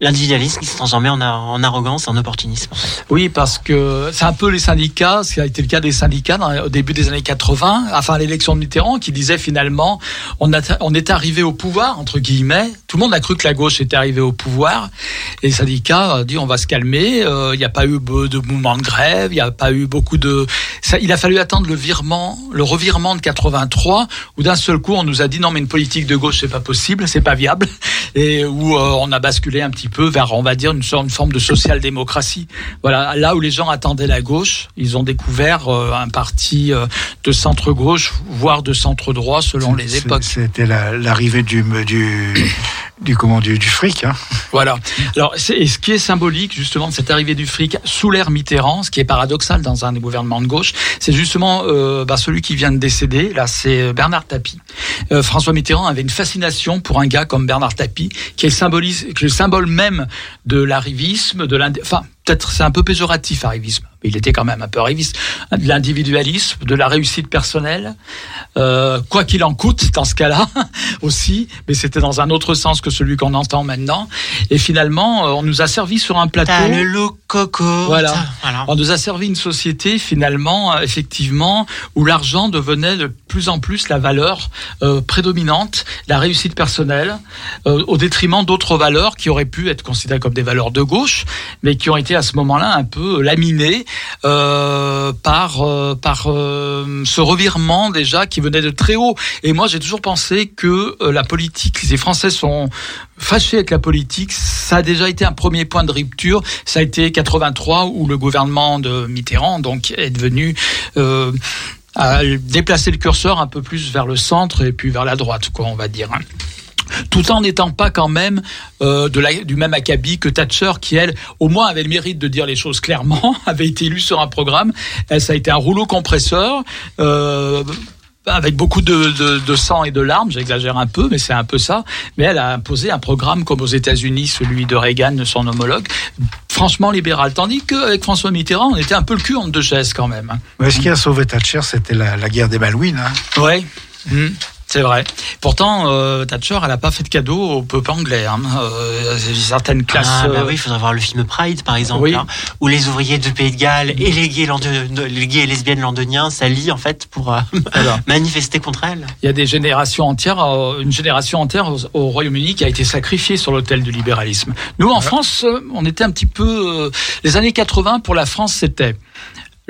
l'individualisme qui se transformait en, arrogance, en opportunisme. Oui, parce que c'est un peu les syndicats, ce qui a été le cas des syndicats au début des années 80, enfin à l'élection de Mitterrand, qui disait finalement, on, a, est arrivé au pouvoir, entre guillemets, tout le monde a cru que la gauche était arrivée au pouvoir, et les syndicats ont dit on va se calmer, euh, il n'y a pas eu de mouvement de grève, il n'y a pas eu beaucoup de... Il a fallu attendre le virement, le revirement de 83, où d'un seul coup on nous a dit non mais une politique de gauche c'est pas possible, c'est pas viable, et où euh, on a basculé un petit peu vers, on va dire, une, sorte, une forme de social-démocratie. Voilà, là où les gens attendaient la gauche, ils ont découvert euh, un parti euh, de centre-gauche, voire de centre-droit selon les époques. C'était la- l'arrivée du, du, du, comment, du, du fric. Hein. Voilà. Alors, et ce qui est symbolique justement de cette arrivée du fric sous l'ère Mitterrand, ce qui est paradoxal dans un gouvernement de gauche, c'est justement euh, bah, celui qui vient de décéder. Là, c'est Bernard Tapie. François Mitterrand avait une fascination pour un gars comme Bernard Tapie, qui est, symbolise, qui est le symbole même de l'arrivisme, de l'indé- enfin peut-être c'est un peu péjoratif arrivisme, mais il était quand même un peu arriviste, de l'individualisme, de la réussite personnelle, euh, quoi qu'il en coûte dans ce cas-là aussi, mais c'était dans un autre sens que celui qu'on entend maintenant. Et finalement, euh, on nous a servi sur un plateau. T'as le look coco. Voilà. voilà. On nous a servi une société finalement, euh, effectivement, où l'argent devenait de plus en plus la valeur euh, prédominante, la réussite personnelle, euh, au détriment d'autres valeurs qui auraient pu être considérées comme des valeurs de gauche, mais qui ont été à ce moment-là un peu laminées euh, par euh, par euh, ce revirement déjà qui venait de très haut. Et moi, j'ai toujours pensé que la politique, les Français sont fâchés avec la politique. Ça a déjà été un premier point de rupture. Ça a été 83 où le gouvernement de Mitterrand donc est devenu à déplacer le curseur un peu plus vers le centre et puis vers la droite, quoi, on va dire. Tout en n'étant pas quand même euh, de la, du même acabit que Thatcher, qui elle, au moins avait le mérite de dire les choses clairement, avait été élue sur un programme. Elle, ça a été un rouleau compresseur. Euh, avec beaucoup de, de, de sang et de larmes, j'exagère un peu, mais c'est un peu ça. Mais elle a imposé un programme comme aux États-Unis, celui de Reagan, son homologue, franchement libéral. Tandis qu'avec François Mitterrand, on était un peu le cul entre deux chaises quand même. hein. Mais ce qui a sauvé Thatcher, c'était la, la guerre des Malouines. Hein. Ouais. Mhm. C'est vrai. Pourtant, euh, Thatcher, elle n'a pas fait de cadeau au peuple anglais. Hein. Euh, certaines classes. Ah, bah euh, oui, il faudrait voir le film Pride, par exemple, Oui. hein, où les ouvriers du Pays de Galles et les gays, london- les gays et lesbiennes londoniens s'allient, en fait, pour euh, manifester contre elle. Il y a des générations entières, une génération entière au, au Royaume-Uni qui a été sacrifiée sur l'autel du libéralisme. Nous, en France, on était un petit peu. les années 80 pour la France, c'était.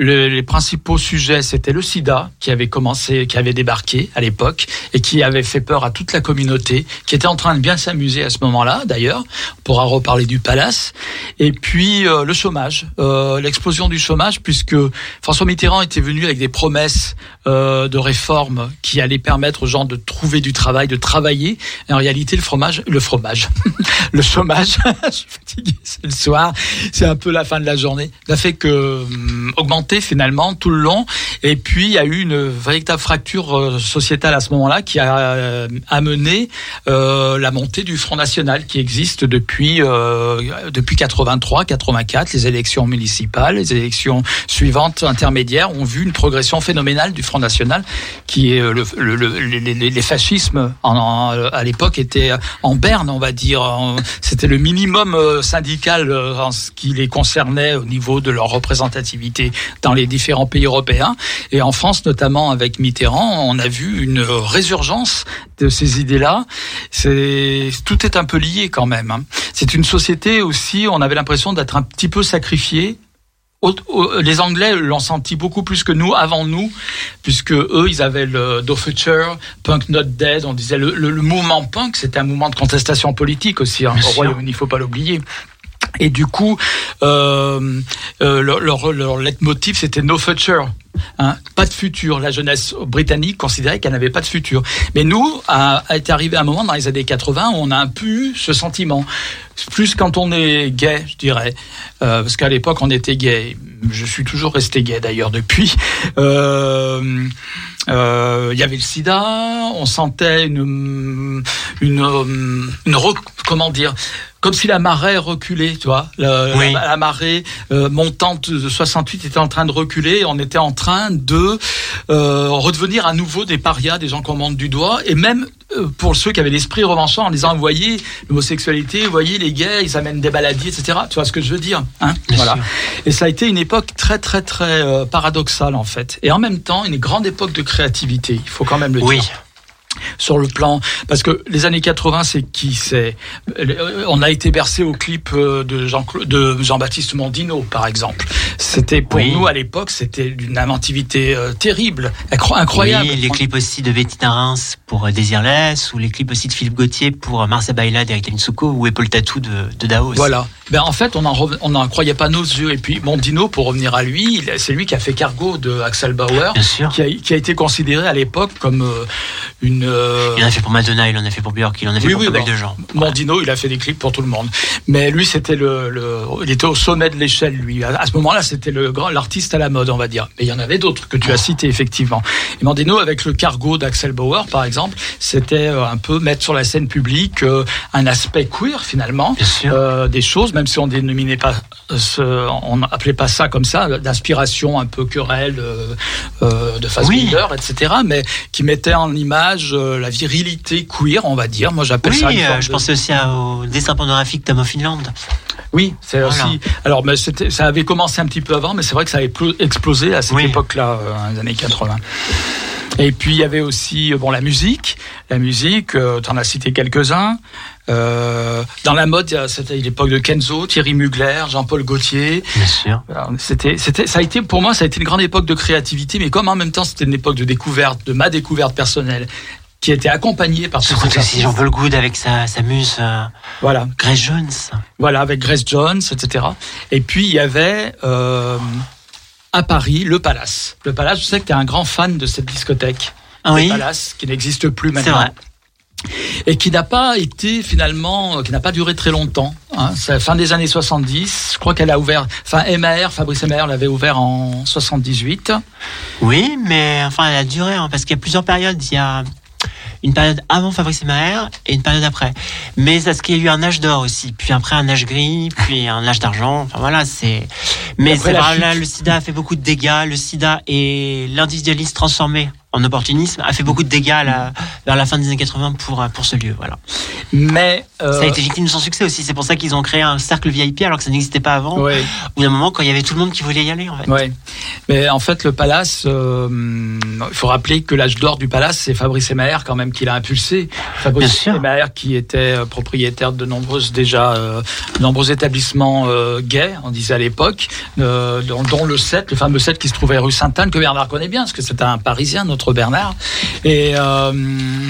Le- les principaux sujets, c'était le sida qui avait commencé, qui avait débarqué à l'époque et qui avait fait peur à toute la communauté, qui était en train de bien s'amuser à ce moment-là, d'ailleurs. On pourra reparler du palace. Et puis euh, le chômage, euh, l'explosion du chômage, puisque François Mitterrand était venu avec des promesses euh, de réformes qui allaient permettre aux gens de trouver du travail, de travailler. En réalité, le fromage, le fromage, le chômage, je suis fatigué, c'est le soir, c'est un peu la fin de la journée, n'a fait que hum, augmenter finalement tout le long. Et puis il y a eu une véritable fracture euh, sociétale à ce moment-là qui a euh, amené euh, la montée du Front National qui existe depuis euh, depuis 83, 84, les élections municipales, les élections suivantes intermédiaires ont vu une progression phénoménale du Front National qui est euh, le, le- le- les, les- fascismes en- en- à l'époque étaient en berne, on va dire. C'était le minimum euh, syndical euh, en ce qui les concernait au niveau de leur représentativité dans les différents pays européens. Et en France, notamment avec Mitterrand, on a vu une résurgence de ces idées-là. C'est tout est un peu lié quand même. hein. C'est une société aussi. On avait l'impression d'être un petit peu sacrifié. Les Anglais l'ont senti beaucoup plus que nous, avant nous, puisque eux, ils avaient le Do Future, Punk Not Dead. On disait le, le- le mouvement punk, c'était un mouvement de contestation politique aussi hein, au. Royaume-Uni. Il faut pas l'oublier. Et du coup, euh, euh, leur, leur, leur leitmotiv, c'était No Future. Hein, pas de futur. La jeunesse britannique considérait qu'elle n'avait pas de futur. Mais nous, a, a été arrivé un moment dans les années 80 où on a un eu ce sentiment. Plus quand on est gay, je dirais. Euh, parce qu'à l'époque, on était gay. Je suis toujours resté gay d'ailleurs depuis. Euh, euh, Il y avait le sida, on sentait une, une, une, re- comment dire, comme si la marée reculait, tu vois. La, Oui. la- la marée euh, montante de 68 était en train de reculer. On était en train de euh, redevenir à nouveau des parias, des gens qu'on monte du doigt, et même euh, pour ceux qui avaient l'esprit revanchard en disant, vous voyez, l'homosexualité, vous voyez, les gays, ils amènent des maladies, etc. Tu vois ce que je veux dire hein? Voilà. sûr. Et ça a été une époque très, très, très euh, paradoxale, en fait. Et en même temps, une grande époque de créativité. Il faut quand même le Oui. dire sur le plan parce que les années 80 c'est qui c'est? Euh, on a été bercé au clip euh, de Jean de Jean-Baptiste Mondino par exemple c'était pour Oui. nous à l'époque c'était d'une inventivité euh, terrible incro- incroyable Oui, les clips aussi de Betty Reims pour Désirless, ou les clips aussi de Philippe Gauthier pour Marcel Baila d'Eric Mitsuko, ou Épaule Tatou de, de Dao aussi. Voilà. Ben en fait, on n'en on croyait pas nos yeux. Et puis Mondino, pour revenir à lui, c'est lui qui a fait Cargo de Axel Bauer, Bien sûr. qui a, qui a été considéré à l'époque comme euh, une. euh, Il en a fait pour Madonna, il en a fait pour Björk, il en a fait Oui, pour oui, pas mal bon. de gens. Mondino, il a fait des clips pour tout le monde. Mais lui, c'était le, le- il était au sommet de l'échelle, lui. À, à ce moment-là, c'était le grand, l'artiste à la mode, on va dire. Mais il y en avait d'autres que tu as cités, effectivement. Et Mondino, avec le cargo d'Axel Bauer, par exemple, c'était euh, un peu mettre sur la scène publique euh, un aspect queer, finalement. Bien sûr. Des choses, même si on dénominait pas, euh, ce, on n'appelait pas ça comme ça, d'inspiration un peu querelle, euh, euh, de Fassbinder, etc., mais qui mettait en image la virilité queer, on va dire. Moi, j'appelle Oui, ça forme je de- pensais aussi au dessin pornographique Tom of Finland. Oui, c'est Voilà. aussi. Alors, mais ça avait commencé un petit peu avant, mais c'est vrai que ça a explo- explosé à cette Oui. époque-là, dans les années 80. Et puis il y avait aussi euh, bon la musique, la musique. tu en as cité quelques-uns. Euh, dans la mode, il y a- c'était l'époque de Kenzo, Thierry Mugler, Jean-Paul Gaultier. Bien sûr. C'était, c'était, ça a été pour moi, ça a été une grande époque de créativité, mais comme en même temps c'était une époque de découverte, de ma découverte personnelle, qui était accompagnée par Je crois que aussi artistes. Jean-Paul Good avec sa, sa muse euh, Voilà. Grace Jones. Voilà, avec Grace Jones, etc. Et puis il y avait euh, à Paris le Palace. Le Palace, je sais que tu es un grand fan de cette discothèque. Ah Le oui, Palace, qui n'existe plus c'est maintenant. vrai. Et qui n'a pas été finalement, euh, qui n'a pas duré très longtemps. Hein. C'est la fin des années 70. Je crois qu'elle a ouvert, enfin MAR, Fabrice MAR l'avait ouvert en 78. Oui, mais enfin, elle a duré, hein, parce qu'il y a plusieurs périodes. Il y a une période avant Fabrice et Maher et une période après. Mais parce qu'il y a eu un âge d'or aussi, puis après un âge gris, puis un âge d'argent. Enfin voilà, c'est. Mais c'est vrai, là, le sida a fait beaucoup de dégâts. Le sida et l'individualisme transformé en opportunisme, a fait beaucoup de dégâts à la- vers la fin des années 80 pour, pour ce lieu. Voilà. Mais euh, Ça a été victime de son succès aussi. C'est pour ça qu'ils ont créé un cercle VIP alors que ça n'existait pas avant. ouais. Au bout d'un moment, quand il y avait tout le monde qui voulait y aller, en fait. Ouais. Mais en fait, le palace, euh, il faut rappeler que l'âge d'or du palace, c'est Fabrice Emaer quand même qui l'a impulsé. Fabrice. Emaer qui était euh, propriétaire de nombreuses déjà euh, de nombreux établissements euh, gays, on disait à l'époque, euh, dont, dont le 7, le fameux 7 qui se trouvait rue Sainte-Anne que Bernard connaît bien, parce que c'est un Parisien, notre Bernard. Et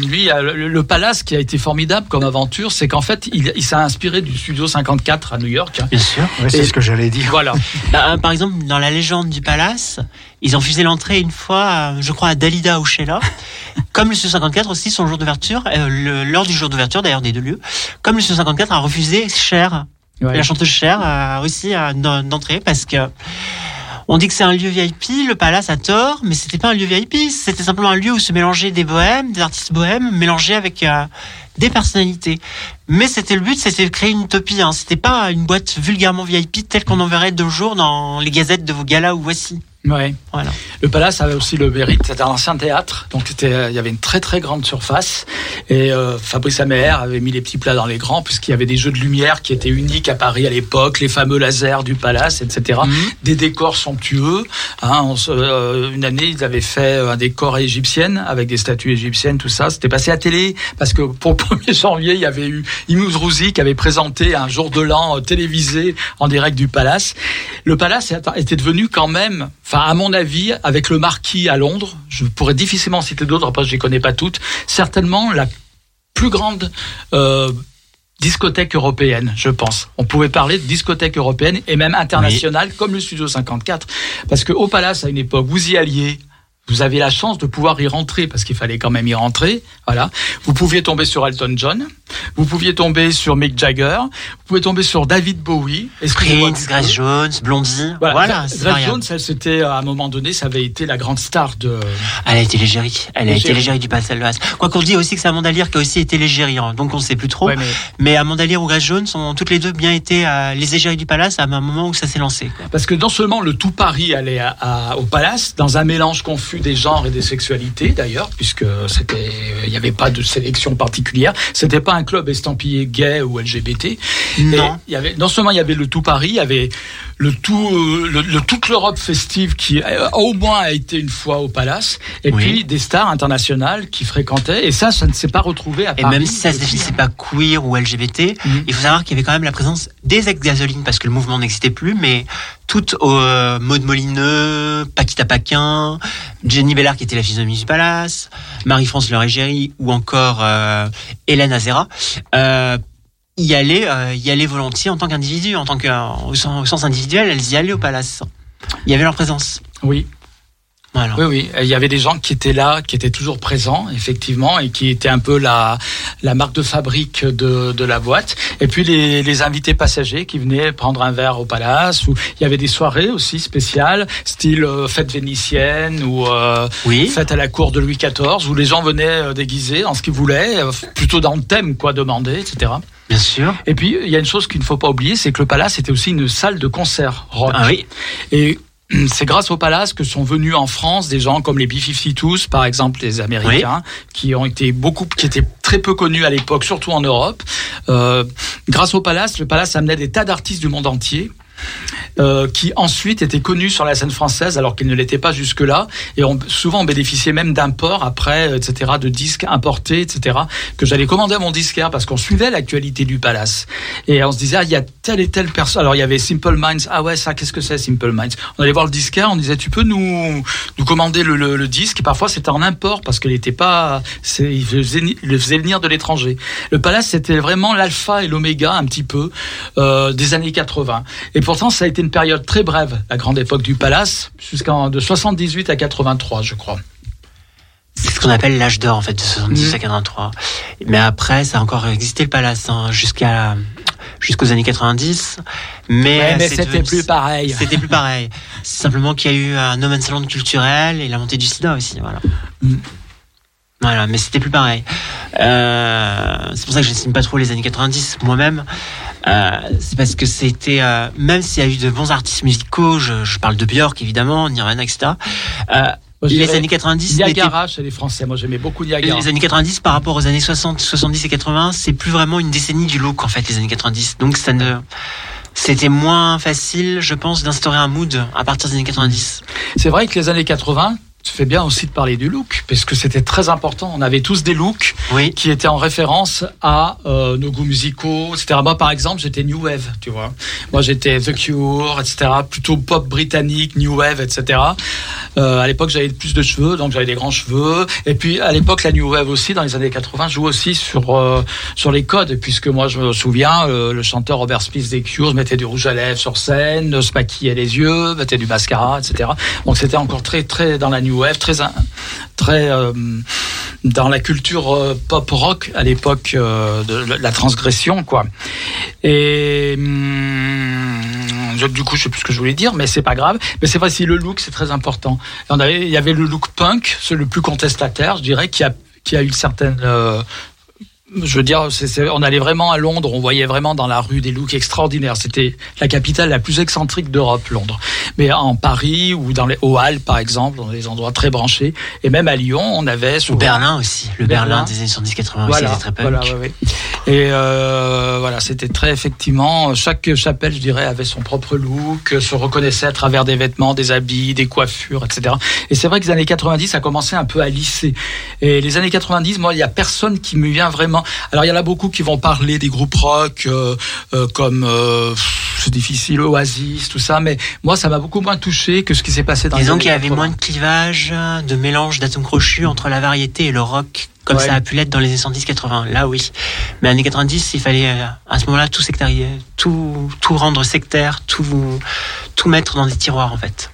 lui, le, le palace qui a été formidable comme aventure, c'est qu'en fait, il, il s'est inspiré du Studio 54 à New York. Bien sûr. Ouais, c'est ce que j'allais dire. Voilà. Bah, par exemple, dans la légende du palace, ils ont fusé l'entrée une fois, euh, je crois, à Dalida ou Sheila. Comme le CE54 aussi, son jour d'ouverture, euh, le- l'heure du jour d'ouverture d'ailleurs des deux lieux, comme le CE54 a refusé Cher, Ouais. la chanteuse Cher, a aussi euh, d'en- d'entrer parce que on dit que c'est un lieu VIP, le palace a tort, mais c'était pas un lieu VIP, c'était simplement un lieu où se mélangeaient des bohèmes, des artistes bohèmes, mélangés avec euh, des personnalités. Mais c'était le but, c'était de créer une utopie. Hein. C'était pas une boîte vulgairement VIP telle qu'on en verrait de jour dans les gazettes de vos galas ou voici. Ouais. Voilà. Le palace avait aussi le mérite, c'était un ancien théâtre, donc c'était, euh, il y avait une très très grande surface. Et euh, Fabrice Améher avait mis les petits plats dans les grands, puisqu'il y avait des jeux de lumière qui étaient uniques à Paris à l'époque, les fameux lasers du palace, etc. Des décors somptueux. Hein, on se- euh, une année, ils avaient fait un décor égyptienne avec des statues égyptiennes, tout ça. C'était passé à télé parce que pour le 1er janvier, il y avait eu Imouz Rouzi qui avait présenté un jour de l'an euh, télévisé en direct du palace. Le palace était devenu quand même, enfin à mon avis, avec le marquis à Londres, je pourrais difficilement citer d'autres, après je les connais pas toutes, certainement la plus grande euh, discothèque européenne, je pense. On pouvait parler de discothèque européenne et même internationale, comme le Studio 54, parce que au Palace, à une époque, vous y alliez. Vous avez la chance de pouvoir y rentrer parce qu'il fallait quand même y rentrer. Voilà. Vous pouviez tomber sur Elton John. Vous pouviez tomber sur Mick Jagger. Vous pouvez tomber sur David Bowie. Prince, Grace. Jones, Blondie. Voilà. Grace. Jones, elle, c'était à un moment donné, ça avait été la grande star de. Elle a été l'égérie. Elle a été L'égérie. du Palace Alvas. Quoi qu'on dit aussi que c'est Amanda Lear qui a aussi été l'égérie. hein. Donc on ne sait plus trop. Ouais, mais- Mais Amanda Lear ou Grace Jones ont toutes les deux bien été euh, les égéries du Palace à un moment où ça s'est lancé. quoi. Parce que non seulement le tout Paris allait à- à- au palace, dans un mélange confus des genres et des sexualités d'ailleurs, puisque c'était, il n'y avait pas de sélection particulière. C'était pas un club estampillé gay ou LGBT. Non. Et il y avait, non seulement il y avait le tout Paris, il y avait le tout, euh, le, le toute l'Europe festive qui euh, au moins a été une fois au palace, et Oui. puis des stars internationales qui fréquentaient. Et ça, ça ne s'est pas retrouvé à Et Paris. même si ça se depuis. définissait pas queer ou LGBT, Mhm. il faut savoir qu'il y avait quand même la présence des ex-gasolines parce que le mouvement n'existait plus, mais toutes euh, Maud Molineux, Paquita Paquin, Jenny Bellard qui était la physionomie du palace, Marie-France Le Régéry ou encore euh, Hélène Azera, euh, y allaient, euh, y allaient volontiers en tant qu'individu, en tant que au sens, au sens individuel, elles y allaient au palace. Il y avait leur présence. Oui. Voilà. Oui, oui. Il y avait des gens qui étaient là, qui étaient toujours présents, effectivement, et qui étaient un peu la, la marque de fabrique de, de la boîte. Et puis les, les invités passagers qui venaient prendre un verre au palace, où il y avait des soirées aussi spéciales, style euh, fête vénitienne ou euh, Oui. fête à la cour de Louis XIV, où les gens venaient euh, déguisés en ce qu'ils voulaient, euh, plutôt dans le thème, quoi, demander, etc. Bien sûr. Et puis, il y a une chose qu'il ne faut pas oublier, c'est que le palace était aussi une salle de concert rock. Ah oui. Et c'est grâce au Palace que sont venus en France des gens comme les B-52s, par exemple les Américains, qui ont été beaucoup, qui étaient très peu connus à l'époque, surtout en Europe. Euh, grâce au Palace, le Palace amenait des tas d'artistes du monde entier. Euh, qui ensuite étaient connus sur la scène française alors qu'ils ne l'étaient pas jusque-là et souvent bénéficié même d'imports après, etc., de disques importés, etc., que j'allais commander à mon disquaire parce qu'on suivait l'actualité du Palace et on se disait ah, il y a telle et telle personne. Alors il y avait Simple Minds, ah ouais ça qu'est-ce que c'est Simple Minds? On allait voir le disquaire, on disait tu peux nous nous commander le, disque? Parfois c'était en import parce qu'il n'était pas, il faisait, faisait venir de l'étranger. Le Palace c'était vraiment l'alpha et l'oméga un petit peu euh, des années 80 et pourtant ça a été une période très brève, la grande époque du Palace jusqu'en de 78 à 83 je crois. C'est ce qu'on appelle l'âge d'or en fait de 70 Mhm. à 83. Mais après, ça a encore existé le palace hein, jusqu'à jusqu'aux années 90. Mais, Ouais, mais c'était devenu- plus pareil. C'était plus pareil. C'est simplement qu'il y a eu un no man's land culturel et la montée du sida aussi. Voilà. Mhm. Voilà, mais c'était plus pareil. Euh, c'est pour ça que je n'estime pas trop les années 90 moi-même. Euh, c'est parce que c'était, euh, même s'il y a eu de bons artistes musicaux, je, je parle de Björk évidemment, Nirvana, etc. Euh, Moi, Les années 90 n'étaient Niagara chez les Français. Moi, j'aimais beaucoup Niagara. Les années 90 par rapport aux années 60, 70 et 80, c'est plus vraiment une décennie du look en fait, les années 90. Donc ça ne, c'était moins facile, je pense, d'instaurer un mood à partir des années 90. C'est vrai que les années 80, tu fais bien aussi de parler du look, parce que c'était très important. On avait tous des looks Oui. qui étaient en référence à euh, nos goûts musicaux, etc. Moi, par exemple, j'étais New Wave, tu vois. Moi, j'étais The Cure, etc. Plutôt pop britannique, New Wave, etc. Euh, à l'époque, j'avais plus de cheveux, donc j'avais des grands cheveux. Et puis, à l'époque, la New Wave aussi, dans les années 80, joue aussi sur euh, sur les codes, puisque moi, je me souviens, euh, le chanteur Robert Smith des Cure mettait du rouge à lèvres sur scène, se maquillait les yeux, mettait du mascara, etc. Donc, c'était encore très très dans la New Wave, très très euh, dans la culture euh, pop rock à l'époque euh, de la- transgression, quoi. Et hum, du coup, je sais plus ce que je voulais dire, mais c'est pas grave. Mais c'est vrai, si le look, c'est très important. Il y avait le look punk, c'est le plus contestataire, je dirais, qui a, qui a eu une certaine. Je veux dire, c'est- c'est- on allait vraiment à Londres, on voyait vraiment dans la rue des looks extraordinaires. C'était la capitale la plus excentrique d'Europe, Londres. Mais en Paris ou dans les aux Halles, par exemple, dans des endroits très branchés, et même à Lyon, on avait Ou souvent- Berlin aussi, le Berlin, Berlin. des années 70-80 aussi, voilà, c'était très punk. voilà, ouais, ouais. Et euh, voilà, c'était très effectivement. Chaque chapelle, je dirais, avait son propre look, se reconnaissait à travers des vêtements, des habits, des coiffures, etc. Et c'est vrai que les années 90, ça commençait un peu à lisser. Et les années 90, moi, il y a personne qui me vient vraiment. Alors, il y en a beaucoup qui vont parler des groupes rock euh, euh, comme euh, c'est difficile, Oasis, tout ça. Mais moi, ça m'a beaucoup moins touché que ce qui s'est passé dans les Disons qu'il y avait 80. moins de clivage, de mélange d'atomes crochus entre la variété et le rock, comme Ouais. ça a pu l'être dans les années 70-80. Là, oui. Mais années 90, il fallait à ce moment-là tout sectarier, tout, tout rendre sectaire, tout, tout mettre dans des tiroirs en fait.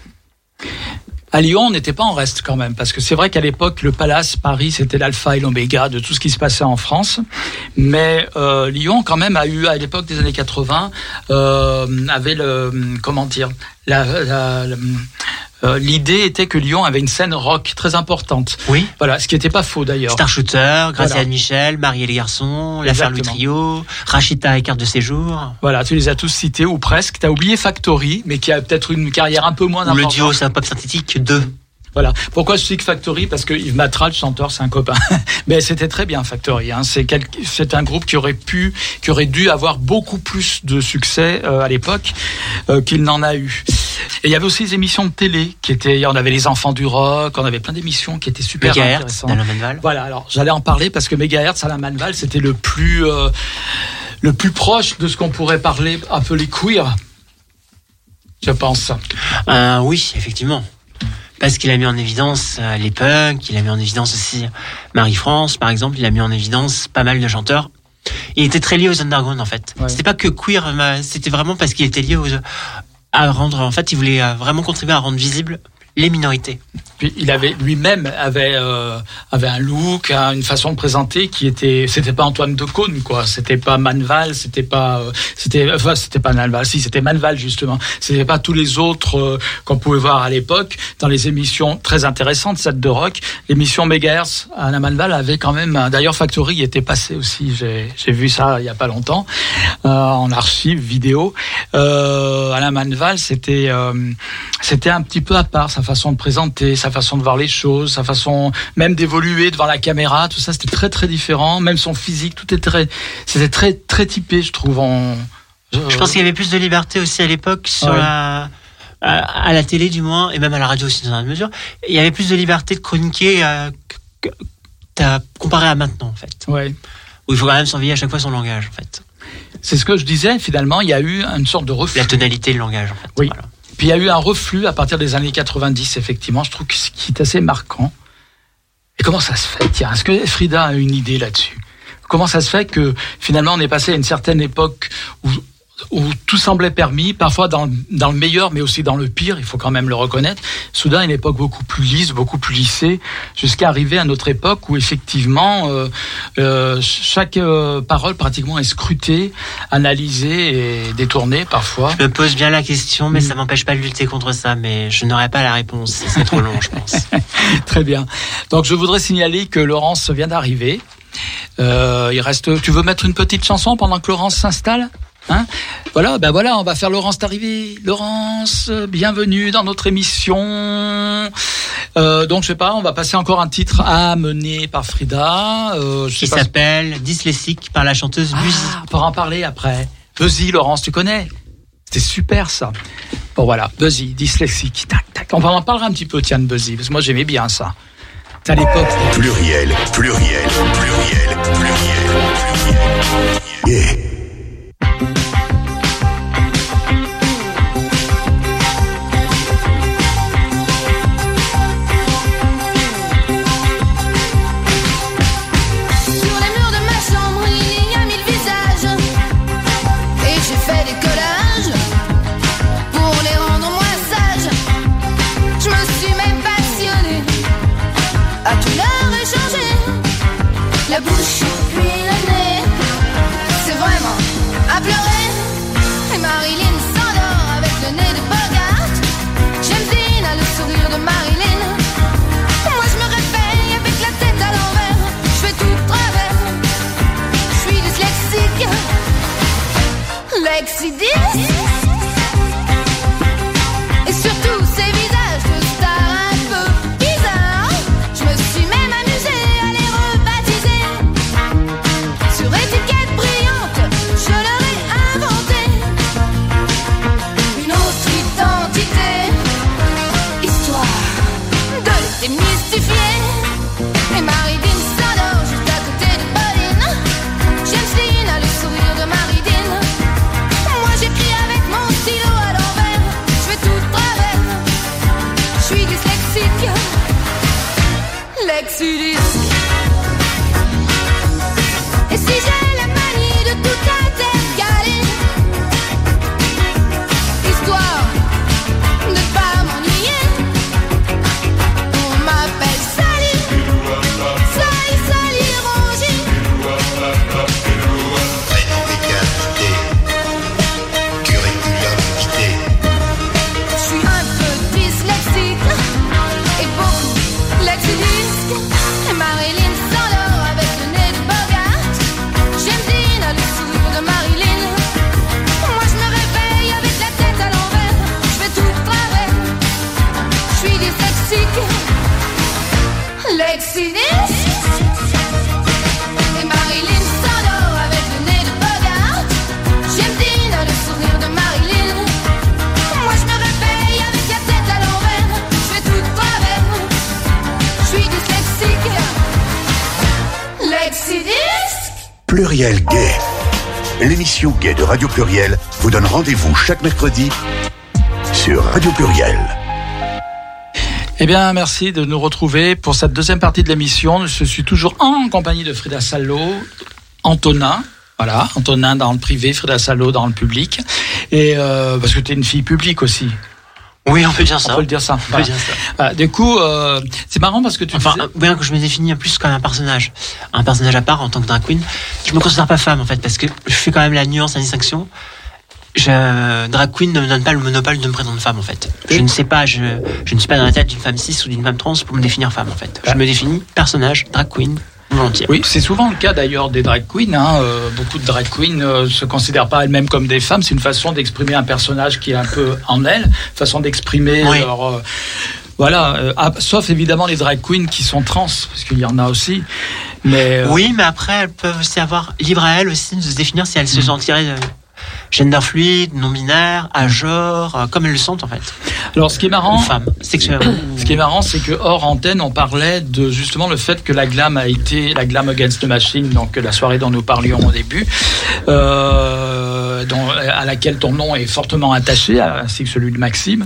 À Lyon, on n'était pas en reste quand même, parce que c'est vrai qu'à l'époque, le Palace, Paris, c'était l'alpha et l'oméga de tout ce qui se passait en France. Mais euh, Lyon, quand même, a eu, à l'époque des années 80, euh, avait le, comment dire, euh, l'idée était que Lyon avait une scène rock très importante. Oui. Voilà, ce qui n'était pas faux d'ailleurs. Star Shooter, Graciane Voilà. Michel, Marie et les garçons, l'affaire Louis. Trio, Rachita et carte de séjour, Voilà, tu les as tous cités ou presque. T'as oublié Factory, mais qui a peut-être une carrière un peu moins ou le importante. duo Synth Pop synthétique 2. Voilà. Pourquoi je cite Factory? Parce que Yves Matra, le chanteur, c'est un copain. Mais c'était très bien Factory. Hein. C'est quel- c'est un groupe qui aurait pu, qui aurait dû avoir beaucoup plus de succès euh, à l'époque euh, qu'il n'en a eu. Et il y avait aussi des émissions de télé qui étaient. On avait les enfants du rock. On avait plein d'émissions qui étaient super Megahertz, intéressantes. Menval. Voilà. Alors j'allais en parler parce que Megahertz, Alain Manval, c'était le plus euh, le plus proche de ce qu'on pourrait parler appeler queer. Je pense. Euh, oui, effectivement. Parce qu'il a mis en évidence euh, les punks, il a mis en évidence aussi Marie-France, par exemple, il a mis en évidence pas mal de chanteurs. Il était très lié aux underground, en fait. Ouais. C'était pas que queer, c'était vraiment parce qu'il était lié aux, à rendre, en fait, il voulait euh, vraiment contribuer à rendre visibles les minorités. Puis il avait lui-même avait euh, avait un look, un- une façon de présenter qui était c'était pas Antoine de Caunes quoi, c'était pas Manval, c'était pas euh, c'était enfin c'était pas Manval, si c'était Manval justement, c'était pas tous les autres euh, qu'on pouvait voir à l'époque dans les émissions très intéressantes celles de rock, l'émission Megahertz Alain Manval avait quand même d'ailleurs Factory était passé aussi, j'ai vu ça il y a pas longtemps euh, en archive vidéo. Euh, Alain Manval c'était c'était un petit peu à part façon de présenter, sa façon de voir les choses, sa façon même d'évoluer devant la caméra, tout ça c'était très très différent, même son physique, tout était très c'était très très typé je trouve en Je pense qu'il y avait plus de liberté aussi à l'époque sur Ouais. la, à, la télé du moins, et même à la radio aussi dans une mesure. Il y avait plus de liberté de chroniquer euh, que- comparé à maintenant, en fait. ouais. Où il faut quand même surveiller à chaque fois son langage, en fait. C'est ce que je disais finalement, il y a eu une sorte de reflux. La tonalité, le langage, en fait. Oui. Voilà. Puis il y a eu un reflux à partir des années 90, effectivement. Je trouve que ce qui est assez marquant. Et comment ça se fait? Tiens, est-ce que Frida a une idée là-dessus? Comment ça se fait que finalement on est passé à une certaine époque où, où tout semblait permis, parfois dans, dans le meilleur, mais aussi dans le pire, il faut quand même le reconnaître. Soudain, une époque beaucoup plus lisse, beaucoup plus lissée, jusqu'à arriver à notre époque où effectivement euh, euh, chaque euh, parole pratiquement est scrutée, analysée et détournée parfois. Je me pose bien la question, mais Mm. ça m'empêche pas de lutter contre ça. Mais je n'aurai pas la réponse. Ce serait trop long, je pense. Très bien. Donc je voudrais signaler que Laurence vient d'arriver. Euh, il reste. Tu veux mettre une petite chanson pendant que Laurence s'installe? Hein voilà, ben voilà, on va faire Laurence d'arrivée. Laurence, bienvenue dans notre émission. Euh, donc je sais pas, on va passer encore un titre amené par Frida. Euh, je Qui sais pas. s'appelle Dyslexique par la chanteuse Buzy. Ah, on pourra en parler après. Buzzy, Laurence, tu connais C'était super ça. Bon voilà, Buzzy, dyslexique. Tac, tac. On va en parler un petit peu, tiens, de Buzzy, parce que moi j'aimais bien ça. C'est à l'époque. Pluriel, pluriel, pluriel, pluriel, pluriel. Lexidis. Et Pluriel Gay. L'émission Gay de Radio Pluriel vous donne rendez-vous chaque mercredi sur Radio Pluriel. Eh bien, merci de nous retrouver pour cette deuxième partie de l'émission. Je suis toujours en compagnie de Frida Salo, Antonin. Voilà, Antonin dans le privé, Frida Salo dans le public. Et euh, parce que tu es une fille publique aussi. Oui, on peut dire On ça. peut le dire ça. On peut dire ça. Voilà. Du coup, euh, c'est marrant parce que tu Enfin, disais- bien que je me définis plus comme un personnage, un personnage à part en tant que drag queen, je me considère pas femme en fait parce que je fais quand même la nuance, la distinction. Je, drag queen ne me donne pas le monopole de me présenter femme en fait. Je ne sais pas, je, je ne suis pas dans la tête d'une femme cis ou d'une femme trans pour me définir femme en fait. Je me définis personnage, drag queen, Oui, c'est souvent le cas d'ailleurs des drag queens. hein. Euh, beaucoup de drag queens ne se considèrent pas elles-mêmes comme des femmes. C'est une façon d'exprimer un personnage qui est un peu en elles, façon d'exprimer Oui. leur. euh, voilà, euh, ah, sauf évidemment les drag queens qui sont trans, parce qu'il y en a aussi. Mais euh, Oui, mais après, elles peuvent aussi avoir libre à elles aussi de se définir si elles se sentiraient euh, gender fluide, non binaire, à genre, euh, comme elles le sentent en fait. alors ce qui est marrant. Ce qui est marrant, c'est que hors antenne, on parlait de justement le fait que la glam a été la glam against the machine, donc la soirée dont nous parlions au début, euh, dont, à laquelle ton nom est fortement attaché, ainsi que celui de Maxime.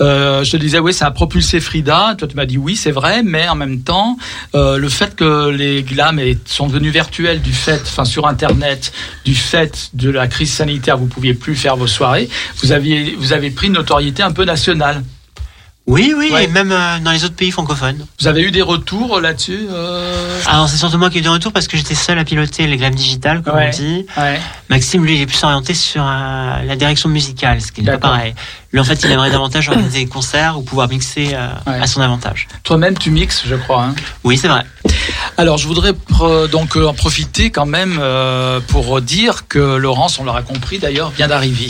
Euh, je te disais, oui, ça a propulsé Frida. Toi, tu m'as dit oui, c'est vrai, mais en même temps, euh, le fait que les aient- sont devenus virtuels du fait, enfin sur Internet, du fait de la crise sanitaire, vous pouviez plus faire vos soirées. Vous aviez, vous avez pris une notoriété un peu nationale. Oui, oui, Ouais. et même euh, dans les autres pays francophones. Vous avez eu des retours là-dessus euh Alors c'est surtout moi qui ai eu des retours parce que j'étais seul à piloter les glams digitales, comme Ouais. on dit. Ouais. Maxime, lui, il est plus orienté sur euh, la direction musicale, ce qui n'est pas pareil. Lui, en fait, il aimerait davantage organiser des concerts ou pouvoir mixer euh, Ouais. à son avantage. Toi-même, tu mixes, je crois. hein. Oui, c'est vrai. Alors, je voudrais donc euh, en profiter quand même euh, pour dire que Laurence, on l'aura compris d'ailleurs, vient d'arriver.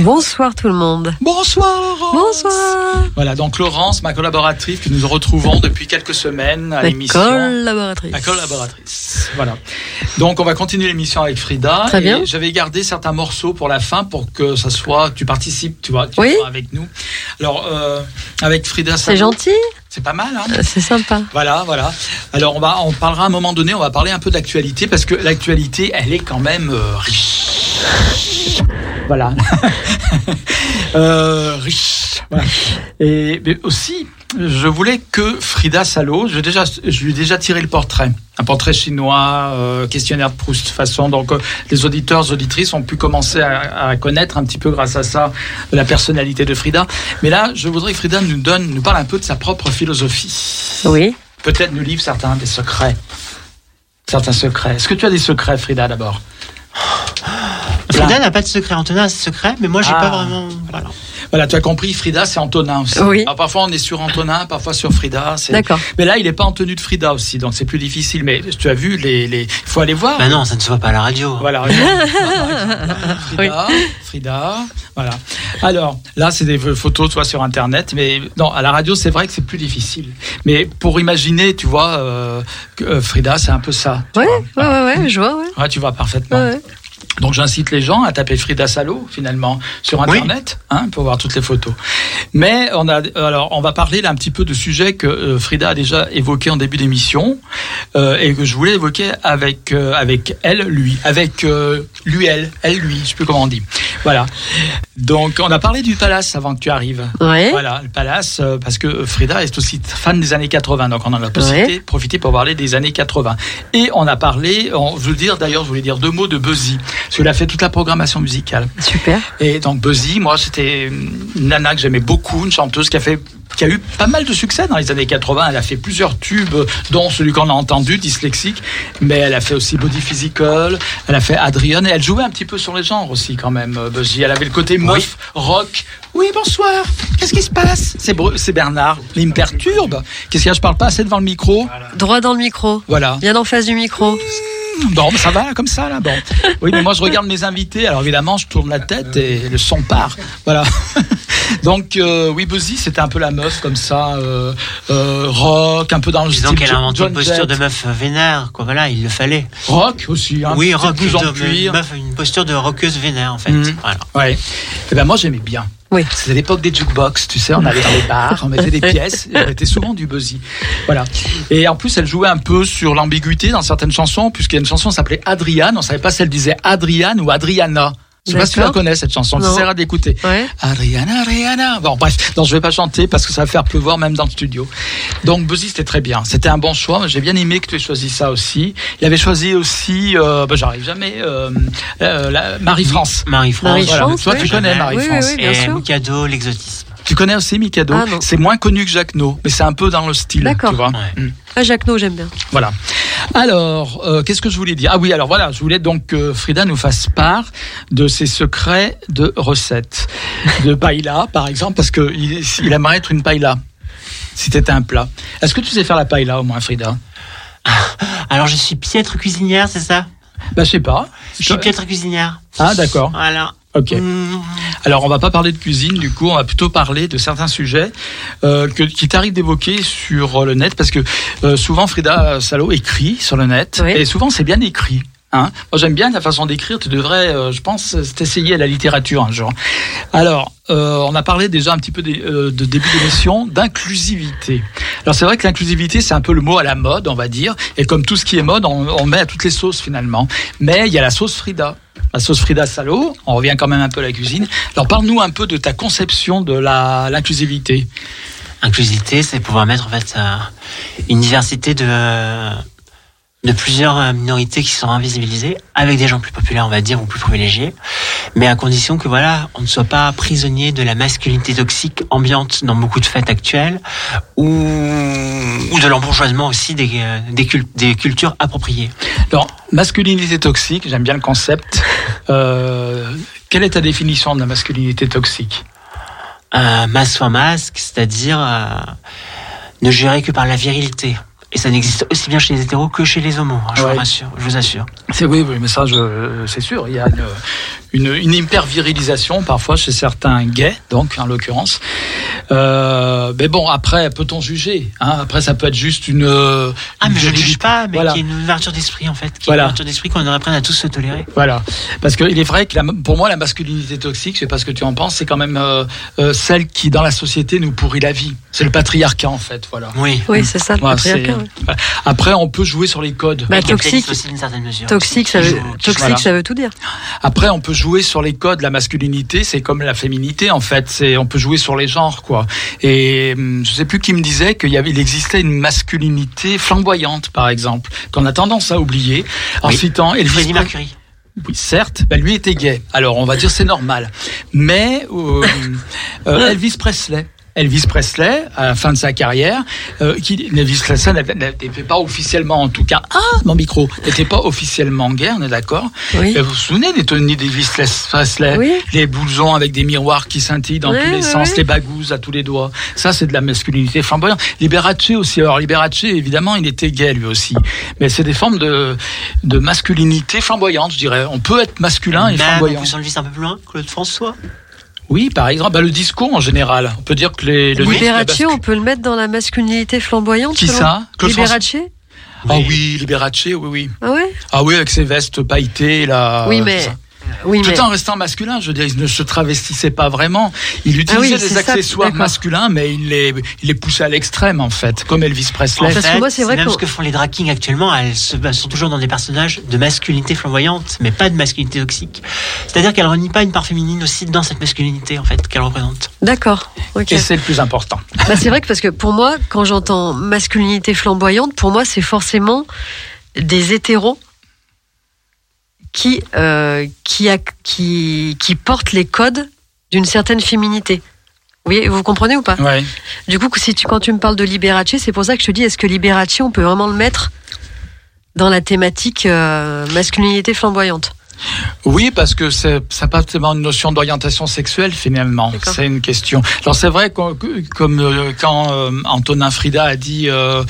Bonsoir tout le monde. Bonsoir Laurence Bonsoir. Voilà, donc Laurence, ma collaboratrice que nous retrouvons depuis quelques semaines à l'émission. collaboratrice. La collaboratrice. Voilà. Donc on va continuer l'émission avec Frida. Très bien. J'avais gardé certains morceaux pour la fin pour que ça soit, tu participes, tu vois, tu Oui. avec nous. Alors euh, avec Frida, C'est gentil, C'est pas mal, hein euh, c'est sympa. Voilà, voilà. Alors on va, on parlera à un moment donné, on va parler un peu d'actualité parce que l'actualité, elle est quand même euh, riche. Voilà. Euh, riche. Voilà. Et mais aussi, je voulais que Frida Salo, je, déjà, je lui ai déjà tiré le portrait. Un portrait chinois, euh, questionnaire de Proust façon. Donc euh, les auditeurs, auditrices ont pu commencer à, à connaître un petit peu grâce à ça la personnalité de Frida. Mais là, je voudrais que Frida nous donne, nous parle un peu de sa propre philosophie. Oui. Peut-être nous livre certains des secrets. Certains secrets. Est-ce que tu as des secrets, Frida, d'abord? Frida n'a pas de secret. Antonin a des secrets, mais moi, j'ai Ah. pas vraiment. Voilà. Voilà, tu as compris, Frida, c'est Antonin aussi. Oui. Alors, parfois, on est sur Antonin, parfois sur Frida. D'accord. Mais là, il n'est pas en tenue de Frida aussi, donc c'est plus difficile. Mais tu as vu, les, les... il faut aller voir. Bah non, ça ne se voit pas à la radio. Voilà. Frida, Frida, voilà. Alors, là, c'est des photos, toi, sur Internet, mais non, à la radio, c'est vrai que c'est plus difficile. Mais pour imaginer, tu vois, euh, que, euh, Frida, c'est un peu ça. Ouais, ouais, ouais, ouais, je vois, ouais. Ouais, tu vois parfaitement. Ouais, ouais. Donc j'incite les gens à taper Frida Salo finalement sur Oui. internet hein, pour voir toutes les photos. Mais on a alors on va parler là un petit peu de sujets que euh, Frida a déjà évoqué en début d'émission euh, et que je voulais évoquer avec euh, avec elle lui avec euh, lui elle elle lui je sais plus comment on dit. Voilà. Donc on a parlé du palace avant que tu arrives. Ouais. Voilà, le palace, euh, parce que Frida est aussi fan des années 80, donc on en a profité, Ouais. profité pour parler des années 80. Et on a parlé, on, je veux dire d'ailleurs, je voulais dire deux mots de Buzzy, parce qu'il a fait toute la programmation musicale. Super. Et donc Buzzy, moi c'était une nana que j'aimais beaucoup, une chanteuse qui a fait qui a eu pas mal de succès dans les années 80. Elle a fait plusieurs tubes, dont celui qu'on a entendu, dyslexique, mais elle a fait aussi Body Physical, elle a fait Adrian, et elle jouait un petit peu sur les genres aussi quand même, euh, Buzzy. Elle avait le côté meuf, rock. Oui, bonsoir, qu'est-ce qui se passe? C'est Bernard, il me perturbe. Qu'est-ce qu'il y a, je parle pas assez devant le micro Droit dans le micro. Voilà. Bien en face du micro. Bon, ça va comme ça là. Bon, oui, mais moi je regarde mes invités. Alors évidemment, je tourne la tête et le son part. Voilà. Donc euh, oui, Buzzy, c'était un peu la meuf comme ça, euh, euh, rock, un peu dans le Disons style qu'elle a Jo- inventé une posture Jett. de meuf vénère, quoi. Voilà, il le fallait. rock aussi. Hein, oui, rock, en de- cuir. meuf, une posture de rockeuse vénère, en fait. Mhm. Voilà. Ouais. Et ben moi j'aimais bien. Oui. C'était l'époque des jukebox, tu sais, on allait dans les bars, on mettait des pièces, et on mettait souvent du Buzzy. Voilà. Et en plus, elle jouait un peu sur l'ambiguïté dans certaines chansons, puisqu'il y a une chanson qui s'appelait Adriane, on savait pas si elle disait Adriane ou Adriana. Je sais pas si tu la connais cette chanson, tu essaieras d'écouter. Ouais. Adriana, Adriana. Bon, bref, non, je vais pas chanter parce que ça va faire pleuvoir même dans le studio. Donc, Buzzy, c'était très bien. C'était un bon choix. J'ai bien aimé que tu aies choisi ça aussi. Il avait choisi aussi, euh, bah, j'arrive jamais, euh, euh, la- Marie-France. Marie-France. Marie-France, Toi, oui. tu connais Marie-France. oui, oui. bien Et sûr. Mikado, l'exotisme. Tu connais aussi Mikado Ah. C'est moins connu que Jacques No, mais c'est un peu dans le style. D'accord. Tu vois Ouais. Mm. Ah, Jacques No, j'aime bien. Voilà. Alors, euh, qu'est-ce que je voulais dire? Ah oui, alors voilà, je voulais donc que Frida nous fasse part de ses secrets de recettes. De paella, par exemple, parce qu'il il aimerait être une paella. Si t'étais un plat. Est-ce que tu sais faire la paella au moins, Frida? Alors, je suis piètre cuisinière, c'est ça? Bah, je sais pas. Je suis piètre cuisinière. Ah, d'accord. Voilà. Ok. Alors, on va pas parler de cuisine, du coup, on va plutôt parler de certains sujets euh, que, qui t'arrive d'évoquer sur le net, parce que euh, souvent Frida Salo écrit sur le net, Oui. et souvent c'est bien écrit. Hein Moi, j'aime bien ta façon d'écrire. Tu devrais, euh, je pense, t'essayer à la littérature un jour. Alors, euh, on a parlé déjà un petit peu des- euh, de début d'émission d'inclusivité. Alors, c'est vrai que l'inclusivité, c'est un peu le mot à la mode, on va dire. Et comme tout ce qui est mode, on, on met à toutes les sauces finalement. Mais il y a la sauce Frida. La sauce Frida Salo, on revient quand même un peu à la cuisine. Alors parle-nous un peu de ta conception de l'inclusivité. Inclusivité, c'est pouvoir mettre en fait euh, une diversité de, de plusieurs euh, minorités qui sont invisibilisées, avec des gens plus populaires, on va dire, ou plus privilégiés, mais à condition que voilà, on ne soit pas prisonnier de la masculinité toxique ambiante dans beaucoup de fêtes actuelles, ou, ou de l'embourgeoisement aussi des, euh, des, cul- des cultures appropriées. Alors masculinité toxique, j'aime bien le concept. Euh, quelle est ta définition de la masculinité toxique? Euh, masque soit masque, c'est-à-dire euh, ne gérer que par la virilité. Et ça n'existe aussi bien chez les hétéros que chez les homos, hein, je Ouais. vous rassure, je vous assure. C'est oui, oui, mais ça, je- c'est sûr. Il y a une, une, une hyper-virilisation parfois chez certains gays, donc en l'occurrence. Euh, mais bon, après, peut-on juger hein? Après, ça peut être juste une. euh, Ah, une mais je ne juge pas, mais Voilà. qui est une ouverture d'esprit en fait, qui est Voilà. une ouverture d'esprit qu'on apprendre à tous se tolérer. Voilà, parce qu'il est vrai que la- pour moi la masculinité toxique, je sais pas ce que tu en penses, c'est quand même euh, euh, celle qui dans la société nous pourrit la vie. C'est le patriarcat en fait, voilà. Oui. Oui, c'est ça, le patriarcat. Ouais. Après, on peut jouer sur les codes. Bah, toxique, aussi d'une certaine mesure. toxique, ça veut, joue- qui toxique, voilà. ça veut tout dire. Après, on peut jouer sur les codes. La masculinité, c'est comme la féminité, en fait. C'est, on peut jouer sur les genres, quoi. Et hum, je sais plus qui me disait qu'il y avait, il existait une masculinité flamboyante, par exemple, qu'on a tendance à oublier en Oui. citant Elvis Mercury. Oui, certes, ben lui était gay. Alors, on va dire c'est normal. Mais euh, euh, Elvis Presley. Elvis Presley, à la fin de sa carrière, euh, qui, Elvis Presley n'était pas officiellement, en tout cas, ah, mon micro, n'était pas officiellement gay, on est d'accord Oui. Vous vous souvenez des tenues d'Elvis Presley Oui. Les blousons avec des miroirs qui scintillent dans tous les sens, les bagouses à tous les doigts. Ça, c'est de la masculinité flamboyante. Liberace aussi. Alors, Liberace, évidemment, il était gay lui aussi. Mais c'est des formes de, de masculinité flamboyante, je dirais. On peut être masculin et Même en flamboyant. poussant le vice un peu plus loin, Claude François. Oui, par exemple, bah, le disco en général. On peut dire que les, le Liberace, on peut le mettre dans la masculinité flamboyante Qui ça? Claude Liberace? Ah oui, Liberace, oui, oui. Ah ouais? Ah oui, avec ses vestes pailletées, là. Oui, euh, mais- ça. Oui, mais. Tout en restant masculin, je veux dire, il ne se travestissait pas vraiment. Il utilisait Ah oui, des ça, accessoires masculins, mais il les, il les poussait à l'extrême, en fait, comme Elvis Presley. En Parce que fait, moi, c'est vrai même que- ce que font les drag kings actuellement, elles, sont toujours dans des personnages de masculinité flamboyante, mais pas de masculinité toxique. C'est-à-dire qu'elles renient pas une part féminine aussi dans cette masculinité en fait qu'elles représentent. D'accord. Et c'est le plus important. Bah, c'est vrai que parce que pour moi, quand j'entends masculinité flamboyante, pour moi, c'est forcément des hétéros qui, euh, qui, a- qui, qui portent les codes d'une certaine féminité. Oui, vous comprenez ou pas Ouais. Du coup, si tu, quand tu me parles de Liberace, c'est pour ça que je te dis, est-ce que Liberace, on peut vraiment le mettre dans la thématique euh, masculinité flamboyante? Oui, parce que c'est, ça n'a pas tellement une notion d'orientation sexuelle finalement. C'est une question. Alors c'est vrai que- comme euh, quand euh, Antonin Frida a dit euh,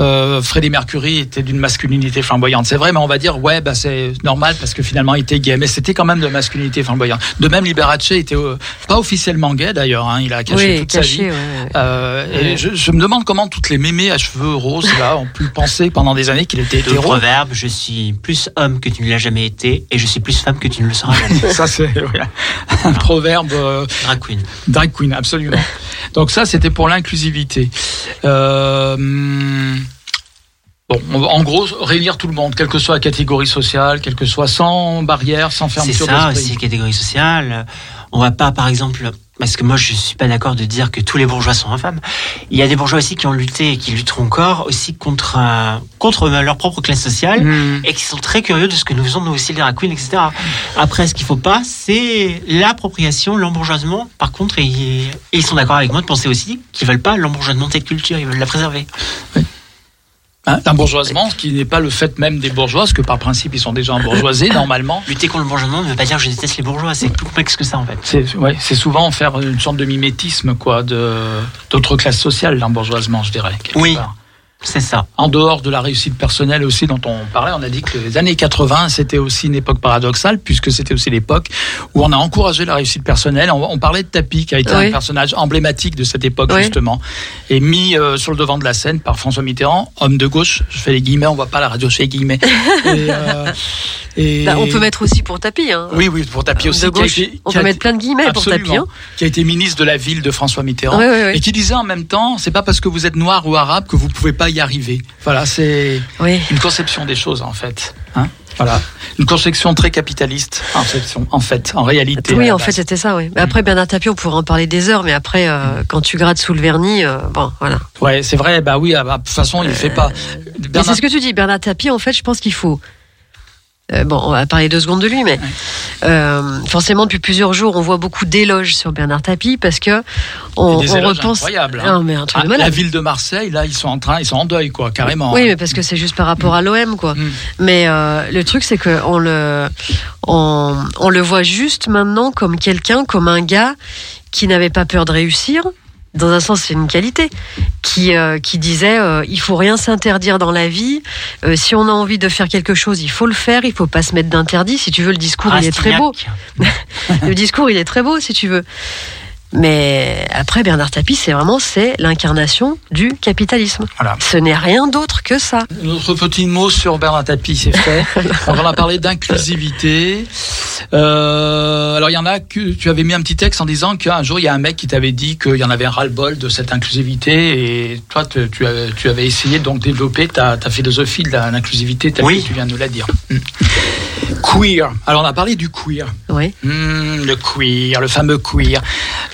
euh, Freddie Mercury était d'une masculinité flamboyante. C'est vrai, mais on va dire ouais, bah c'est normal parce que finalement il était gay, mais c'était quand même de masculinité flamboyante. De même, Liberace était euh, pas officiellement gay d'ailleurs. hein, il a caché Oui, toute sa vie. ouais, ouais. Euh, et je, je me demande comment toutes les mémés à cheveux roses là ont pu penser pendant des années qu'il était Le hétéro. proverbe je suis plus homme que tu ne l'as jamais été, et je suis plus femme que tu ne le seras jamais. Ça c'est ouais, un proverbe. euh, drag queen. Drag queen, absolument. Donc ça, c'était pour l'inclusivité. Euh, bon, en gros, réunir tout le monde, quelle que soit la catégorie sociale, quelle que soit sans barrière, sans C'est fermeture ça d'esprit. aussi, catégorie sociale. On va pas, par exemple, parce que moi je suis pas d'accord de dire que tous les bourgeois sont infâmes. Il y a des bourgeois aussi qui ont lutté et qui lutteront encore aussi contre euh, contre leur propre classe sociale. Hum, et qui sont très curieux de ce que nous faisons nous aussi les drag queens, etc. Après, ce qu'il faut pas, c'est l'appropriation, l'embourgeoisement. Par contre, ils, et ils sont d'accord avec moi de penser aussi qu'ils veulent pas l'embourgeoisement de cette culture, ils veulent la préserver. Hein, L'embourgeoisement, ce qui n'est pas le fait même des bourgeois, parce que par principe, ils sont déjà embourgeoisés normalement. Lutter contre l'embourgeoisement ne veut pas dire que je déteste les bourgeois, c'est plus complexe que ça en fait. C'est ouais, c'est souvent faire une sorte de mimétisme quoi, de d'autres classes sociales, l'embourgeoisement, je dirais. Oui. part. C'est ça. En dehors de la réussite personnelle aussi dont on parlait, on a dit que les années 80, c'était aussi une époque paradoxale, puisque c'était aussi l'époque où on a encouragé la réussite personnelle. On, on parlait de Tapi, qui a été Oui. un personnage emblématique de cette époque, Oui. justement, et mis euh, sur le devant de la scène par François Mitterrand, homme de gauche. Je fais les guillemets, on voit pas la radio, je fais les guillemets. et, euh, et- Bah, on peut mettre aussi pour tapis. Hein. Oui, oui, pour Tapi aussi. de qui a gauche. été- on peut été- mettre plein de guillemets pour. Absolument. Hein. qui a été ministre de la ville de François Mitterrand, oui. et qui disait en même temps, c'est pas parce que vous êtes noir ou arabe que vous pouvez pas y arriver. Voilà, c'est Oui. une conception des choses en fait. Hein voilà, une conception très capitaliste. Conception, en fait, en réalité. Oui, en fait, c'était ça, oui. Mais après, Bernard Tapie, on pourrait en parler des heures, mais après, euh, quand tu grattes sous le vernis, euh, bon, voilà. Ouais, c'est vrai. Bah oui, ah bah, de toute façon, il fait pas. Mais Bernard- c'est ce que tu dis, Bernard Tapie, en fait, je pense qu'il faut. Euh, bon, on va parler deux secondes de lui, mais euh, forcément, depuis plusieurs jours, on voit beaucoup d'éloges sur Bernard Tapie parce que on, des on repense. incroyables, hein. Non, mais un truc Ah, de la ville de Marseille, là, ils sont en train, ils sont en deuil, quoi, carrément. Oui, hein. mais parce que c'est juste par rapport à l'OM, quoi. Mm. Mais euh, le truc, c'est que on le, on, on le voit juste maintenant comme quelqu'un, comme un gars qui n'avait pas peur de réussir, dans un sens, c'est une qualité, qui, euh, qui disait euh, il faut rien s'interdire dans la vie. Euh, si on a envie de faire quelque chose, il faut le faire. Il faut pas se mettre d'interdit. Si tu veux, le discours, il est très beau. Le discours, il est très beau, si tu veux. Mais après, Bernard Tapie, c'est vraiment c'est l'incarnation du capitalisme. Voilà. Ce n'est rien d'autre que ça. Notre petit mot sur Bernard Tapie, c'est fait. on va parler d'inclusivité. Euh, alors, il y en a que tu avais mis un petit texte en disant qu'un jour, il y a un mec qui t'avait dit qu'il y en avait un ras-le-bol de cette inclusivité et toi, te- tu, avais, tu avais essayé de donc développer ta, ta philosophie de l'inclusivité telle Oui. que tu viens de nous la dire. Hmm. Queer. Alors, on a parlé du queer. Oui. Hmm, le queer, le fameux queer.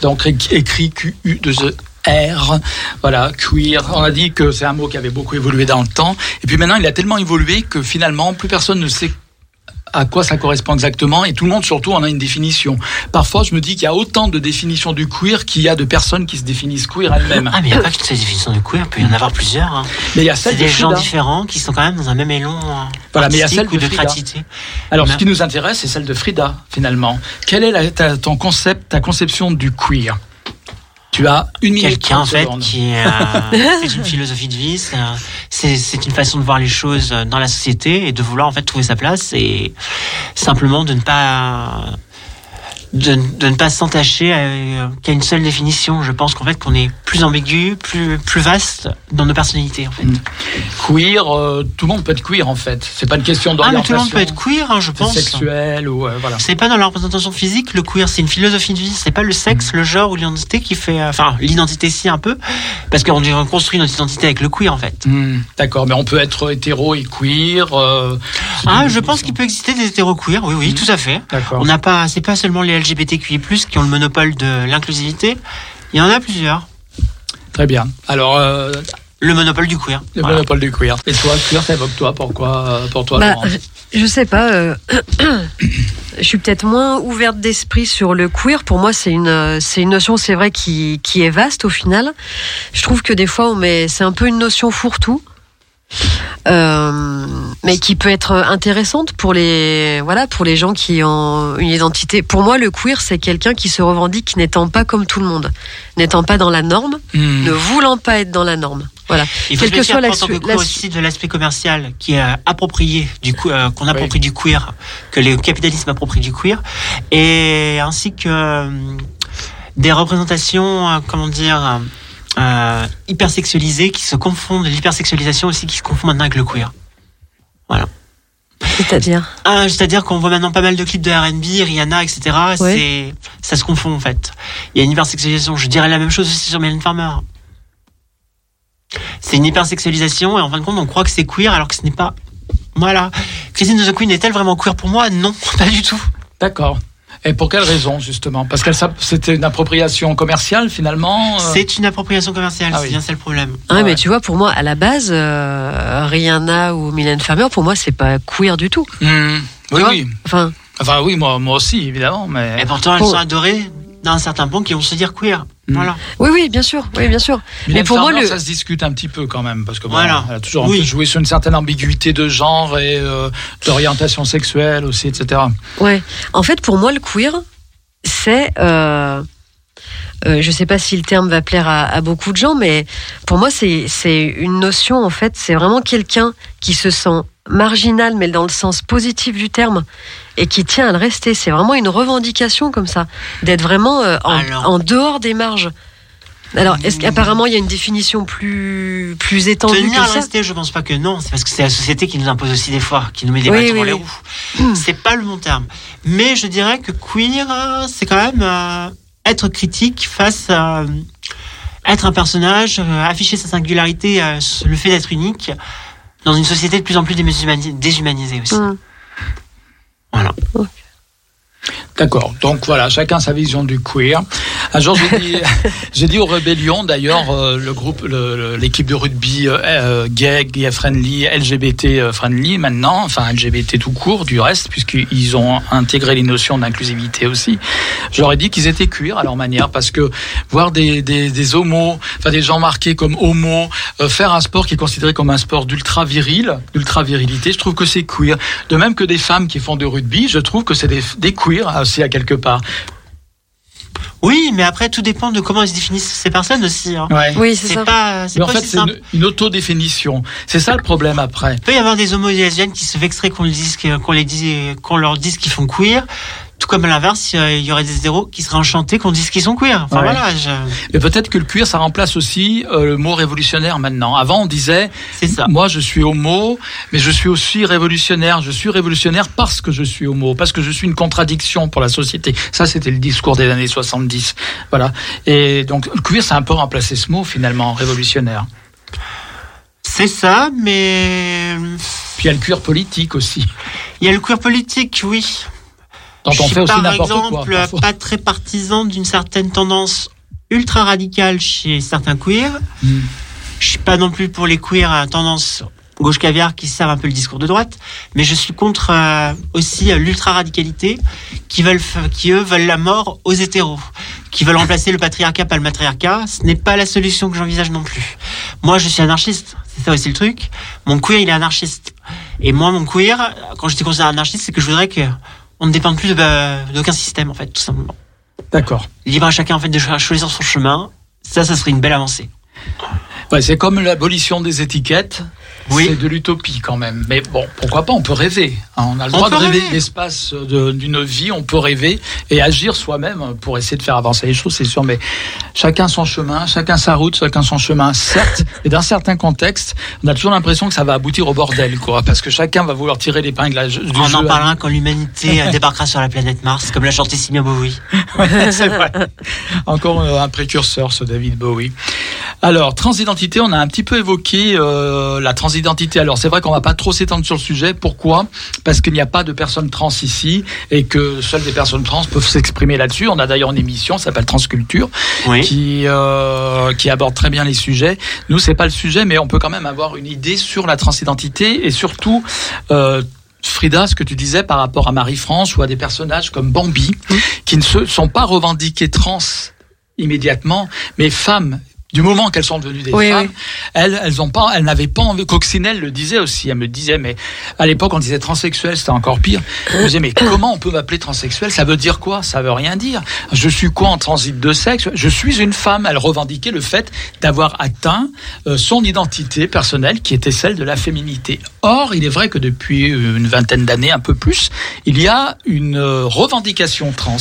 Donc é- écrit Q-U-2-E-R. Voilà, queer. On a dit que c'est un mot qui avait beaucoup évolué dans le temps. Et puis maintenant, il a tellement évolué que finalement, plus personne ne sait à quoi ça correspond exactement et tout le monde surtout en a une définition. Parfois, je me dis qu'il y a autant de définitions du queer qu'il y a de personnes qui se définissent queer elles-mêmes. Ah, mais il n'y a pas qu'une seule définition de queer, il peut y en avoir plusieurs. hein. Mais il y a celle de des gens Frida. différents qui sont quand même dans un même élan Voilà, mais il y a celle de de créativité. Alors, ce qui nous intéresse, c'est celle de Frida, finalement. Quel est la- ta- ton concept, ta conception du queer? Tu as une minute Quelqu'un en 30 fait secondes. qui euh, c'est une philosophie de vie, c'est un- c'est c'est une façon de voir les choses dans la société et de vouloir en fait trouver sa place et simplement de ne pas de, de ne pas s'entacher à- qu'à une seule définition. Je pense qu'en fait qu'on est plus ambigu, plus plus vaste dans nos personnalités en fait. Mm. Queer, euh, tout le monde peut être queer en fait. C'est pas une question Ah mais d'orientation tout le monde peut être queer, hein, je pense. sexuelle ou euh, voilà. C'est pas dans la représentation physique, le queer, c'est une philosophie de vie. C'est pas le sexe, le genre ou l'identité qui fait. euh, Enfin, l'identité si un peu, parce qu'on construit notre identité avec le queer en fait. Hmm, D'accord, mais on peut être hétéro et queer. euh, Ah, je pense qu'il peut exister des hétéros queer. Oui, oui, tout à fait. D'accord. On n'a pas, c'est pas seulement les LGBTQI+ qui ont le monopole de l'inclusivité. Il y en a plusieurs. Très bien. Alors, euh, Le monopole du queer. le Voilà. monopole du queer. Et toi, queer, t'évoques toi Pourquoi euh, Pour toi, Bah, je sais pas. euh, je suis peut-être moins ouverte d'esprit sur le queer. Pour moi, c'est une, c'est une notion, c'est vrai, qui, qui est vaste au final. Je trouve que des fois, on met, c'est un peu une notion fourre-tout. Euh, mais qui peut être intéressante pour les voilà pour les gens qui ont une identité. Pour moi, le queer, c'est quelqu'un qui se revendique n'étant pas comme tout le monde, n'étant pas dans la norme, Hmm. ne voulant pas être dans la norme. Voilà. Il faut Quelle se que soit la en tant que su- queer la aussi de l'aspect commercial qui est euh, approprié du coup euh, qu'on approprie du queer, que le capitalisme approprie du queer, et ainsi que euh, des représentations, euh, comment dire, euh, hypersexualisées qui se confondent, l'hypersexualisation aussi qui se confond maintenant avec le queer. C'est-à-dire. Ah, C'est-à-dire qu'on voit maintenant pas mal de clips de R&B, Rihanna, etc. Ouais. Ça se confond en fait. Il y a une hypersexualisation. Je dirais la même chose aussi sur Mylène Farmer. C'est une hypersexualisation et en fin de compte, on croit que c'est queer alors que ce n'est pas. Voilà. Christine de the Queen est-elle vraiment queer pour moi? Non, pas du tout. D'accord. Et pour quelle raison, justement? Parce que c'était une appropriation commerciale, finalement euh, C'est une appropriation commerciale, Ah c'est oui. bien ça le problème. Ah, Ouais. mais tu vois, pour moi, à la base, euh, Rihanna ou Mylène Farmer, pour moi, c'est pas queer du tout. hmm, Oui, oui. Enfin, Enfin, oui, moi, moi aussi, évidemment, mais... Et pourtant, elles Oh. sont adorées d'un certain point qui vont se dire queer. Mm. Voilà. oui, oui, bien sûr, oui, bien sûr. Mais pour moi, le- ça se discute un petit peu quand même, parce que bon, Voilà. elle a toujours un Oui. peu joué sur une certaine ambiguïté de genre et euh, d'orientation sexuelle aussi, etc. Ouais. En fait, pour moi, le queer, c'est. Euh, euh, je sais pas si le terme va plaire à, à beaucoup de gens, mais pour moi, c'est une notion, en fait, c'est vraiment quelqu'un qui se sent marginal, mais dans le sens positif du terme, et qui tient à le rester. C'est vraiment une revendication comme ça, d'être vraiment euh, en, Alors. en dehors des marges. Alors, est-ce qu'apparemment il y a une définition plus plus étendue Tenir que ça rester, je pense pas que non. C'est parce que c'est la société qui nous impose aussi des fois, qui nous met des Oui, bâtons oui, dans les oui. roues. C'est pas le bon terme. Mais je dirais que queer, euh, c'est quand même euh, être critique face à euh, être un personnage, euh, afficher sa singularité, euh, le fait d'être unique dans une société de plus en plus déshumani- déshumanisée aussi. Voilà. D'accord. Donc voilà, chacun sa vision du queer. Un jour, j'ai dit, j'ai dit aux rébellions, d'ailleurs, euh, le groupe, le- le- l'équipe de rugby euh, euh, gay, gay friendly, LGBT euh, friendly, maintenant, enfin LGBT tout court, du reste, puisqu'ils ont intégré les notions d'inclusivité aussi. Ai dit qu'ils étaient queer à leur manière, parce que voir des, des, des homos, enfin des gens marqués comme homos, euh, faire un sport qui est considéré comme un sport d'ultra viril, d'ultra virilité, je trouve que c'est queer. De même que des femmes qui font du rugby, je trouve que c'est des, des queer aussi à quelque part. Oui, mais après, tout dépend de comment ils se définissent ces personnes aussi. hein. Ouais. Oui, c'est ça. pas, Mais en pas fait, c'est une, une autodéfinition. C'est ça le problème après. Il peut y avoir des des lesbiennes qui se vexeraient qu'on les dise, que- qu'on les dise, qu'on leur dise qu'ils font queer. Comme à l'inverse, il y aurait des hétéros qui seraient enchantés qu'on dise qu'ils sont queer. Enfin Ouais. voilà, je- Mais peut-être que le cuir, ça remplace aussi euh, le mot révolutionnaire maintenant. Avant, on disait, c'est ça. moi, je suis homo, mais je suis aussi révolutionnaire. Je suis révolutionnaire parce que je suis homo, parce que je suis une contradiction pour la société. Ça, c'était le discours des années 70. Voilà. Et donc, le cuir, ça a un peu remplacé ce mot, finalement, révolutionnaire. C'est ça, mais Puis il y a le cuir politique aussi. il y a le queer politique, oui. Je on suis fait aussi par quoi. exemple pas très partisan d'une certaine tendance ultra radicale chez certains queers. Mm. Je suis pas non plus pour les queers à tendance gauche caviar qui servent un peu le discours de droite, mais je suis contre euh, aussi euh, l'ultra radicalité qui veulent qui eux veulent la mort aux hétéros, qui veulent remplacer le patriarcat par le matriarcat. Ce n'est pas la solution que j'envisage non plus. Moi, je suis anarchiste, c'est ça aussi le truc. Mon queer, il est anarchiste. Et moi, mon queer, quand je dis considéré anarchiste, c'est que je voudrais que on ne dépende plus de, bah, d'aucun système, en fait, tout simplement. D'accord. Libre à chacun, en fait, de cho- choisir son chemin. Ça, ça serait une belle avancée. Ouais, c'est comme l'abolition des étiquettes. Oui. C'est de l'utopie quand même. Mais bon, pourquoi pas, on peut rêver. hein. On a le On droit de rêver rêver. l'espace d'une vie, on peut rêver et agir soi-même pour essayer de faire avancer les choses, c'est sûr. Mais chacun son chemin, chacun sa route, chacun son chemin, certes. Et dans certains contextes, on a toujours l'impression que ça va aboutir au bordel, quoi. Parce que chacun va vouloir tirer l'épingle à- du On jeu. en parlera quand l'humanité euh, débarquera sur la planète Mars, comme l'a chanté Simia Bowie. c'est vrai. Encore euh, un précurseur, ce David Bowie. Alors, transidentité, on a un petit peu évoqué euh, la transidentité. Alors, c'est vrai qu'on va pas trop s'étendre sur le sujet. Pourquoi? Parce qu'il n'y a pas de personnes trans ici et que seules des personnes trans peuvent s'exprimer là-dessus. On a d'ailleurs une émission, ça s'appelle Transculture, Oui. qui euh, qui aborde très bien les sujets. Nous, c'est pas le sujet, mais on peut quand même avoir une idée sur la transidentité et surtout. Euh, Frida, ce que tu disais par rapport à Marie-France ou à des personnages comme Bambi, qui ne se sont pas revendiqués trans immédiatement, mais femmes. Du moment qu'elles sont devenues des Oui, femmes, oui. elles, elles ont pas, elles n'avaient pas envie. Coccinelle le disait aussi. Elle me disait, mais à l'époque on disait transsexuel, c'était encore pire. Je me disais, mais comment on peut m'appeler transsexuel? Ça veut dire quoi? Ça veut rien dire. Je suis quoi en transit de sexe? Je suis une femme. Elle revendiquait le fait d'avoir atteint euh, son identité personnelle, qui était celle de la féminité. Or, il est vrai que depuis euh, une vingtaine d'années, un peu plus, il y a une euh, revendication trans.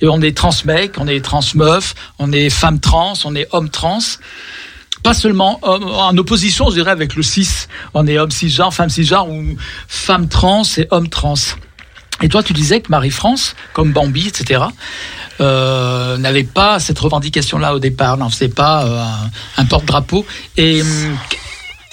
Et on est trans mec, on est trans meuf, on est femme trans, on est homme trans pas seulement homme- en opposition, je dirais, avec le cis. On est homme cisgenre, femme cisgenre ou femme trans et homme trans. Et toi, tu disais que Marie-France, comme Bambi, etc., euh, n'avait pas cette revendication-là au départ, n'en faisait pas euh, un, un porte-drapeau. Et hum,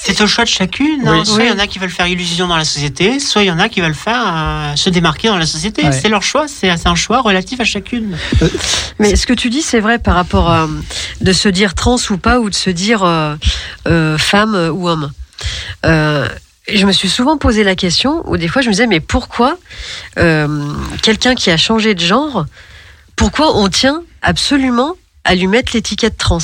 C'est au choix de chacune. hein. Oui. Soit il y en a qui veulent faire illusion dans la société, soit il y en a qui veulent faire euh, se démarquer dans la société. Ouais. C'est leur choix, c'est un choix relatif à chacune. Mais ce que tu dis, c'est vrai par rapport à de se dire trans ou pas, ou de se dire euh, euh, femme ou homme? Euh, je me suis souvent posé la question, où des fois je me disais, mais pourquoi euh, quelqu'un qui a changé de genre, pourquoi on tient absolument à lui mettre l'étiquette trans?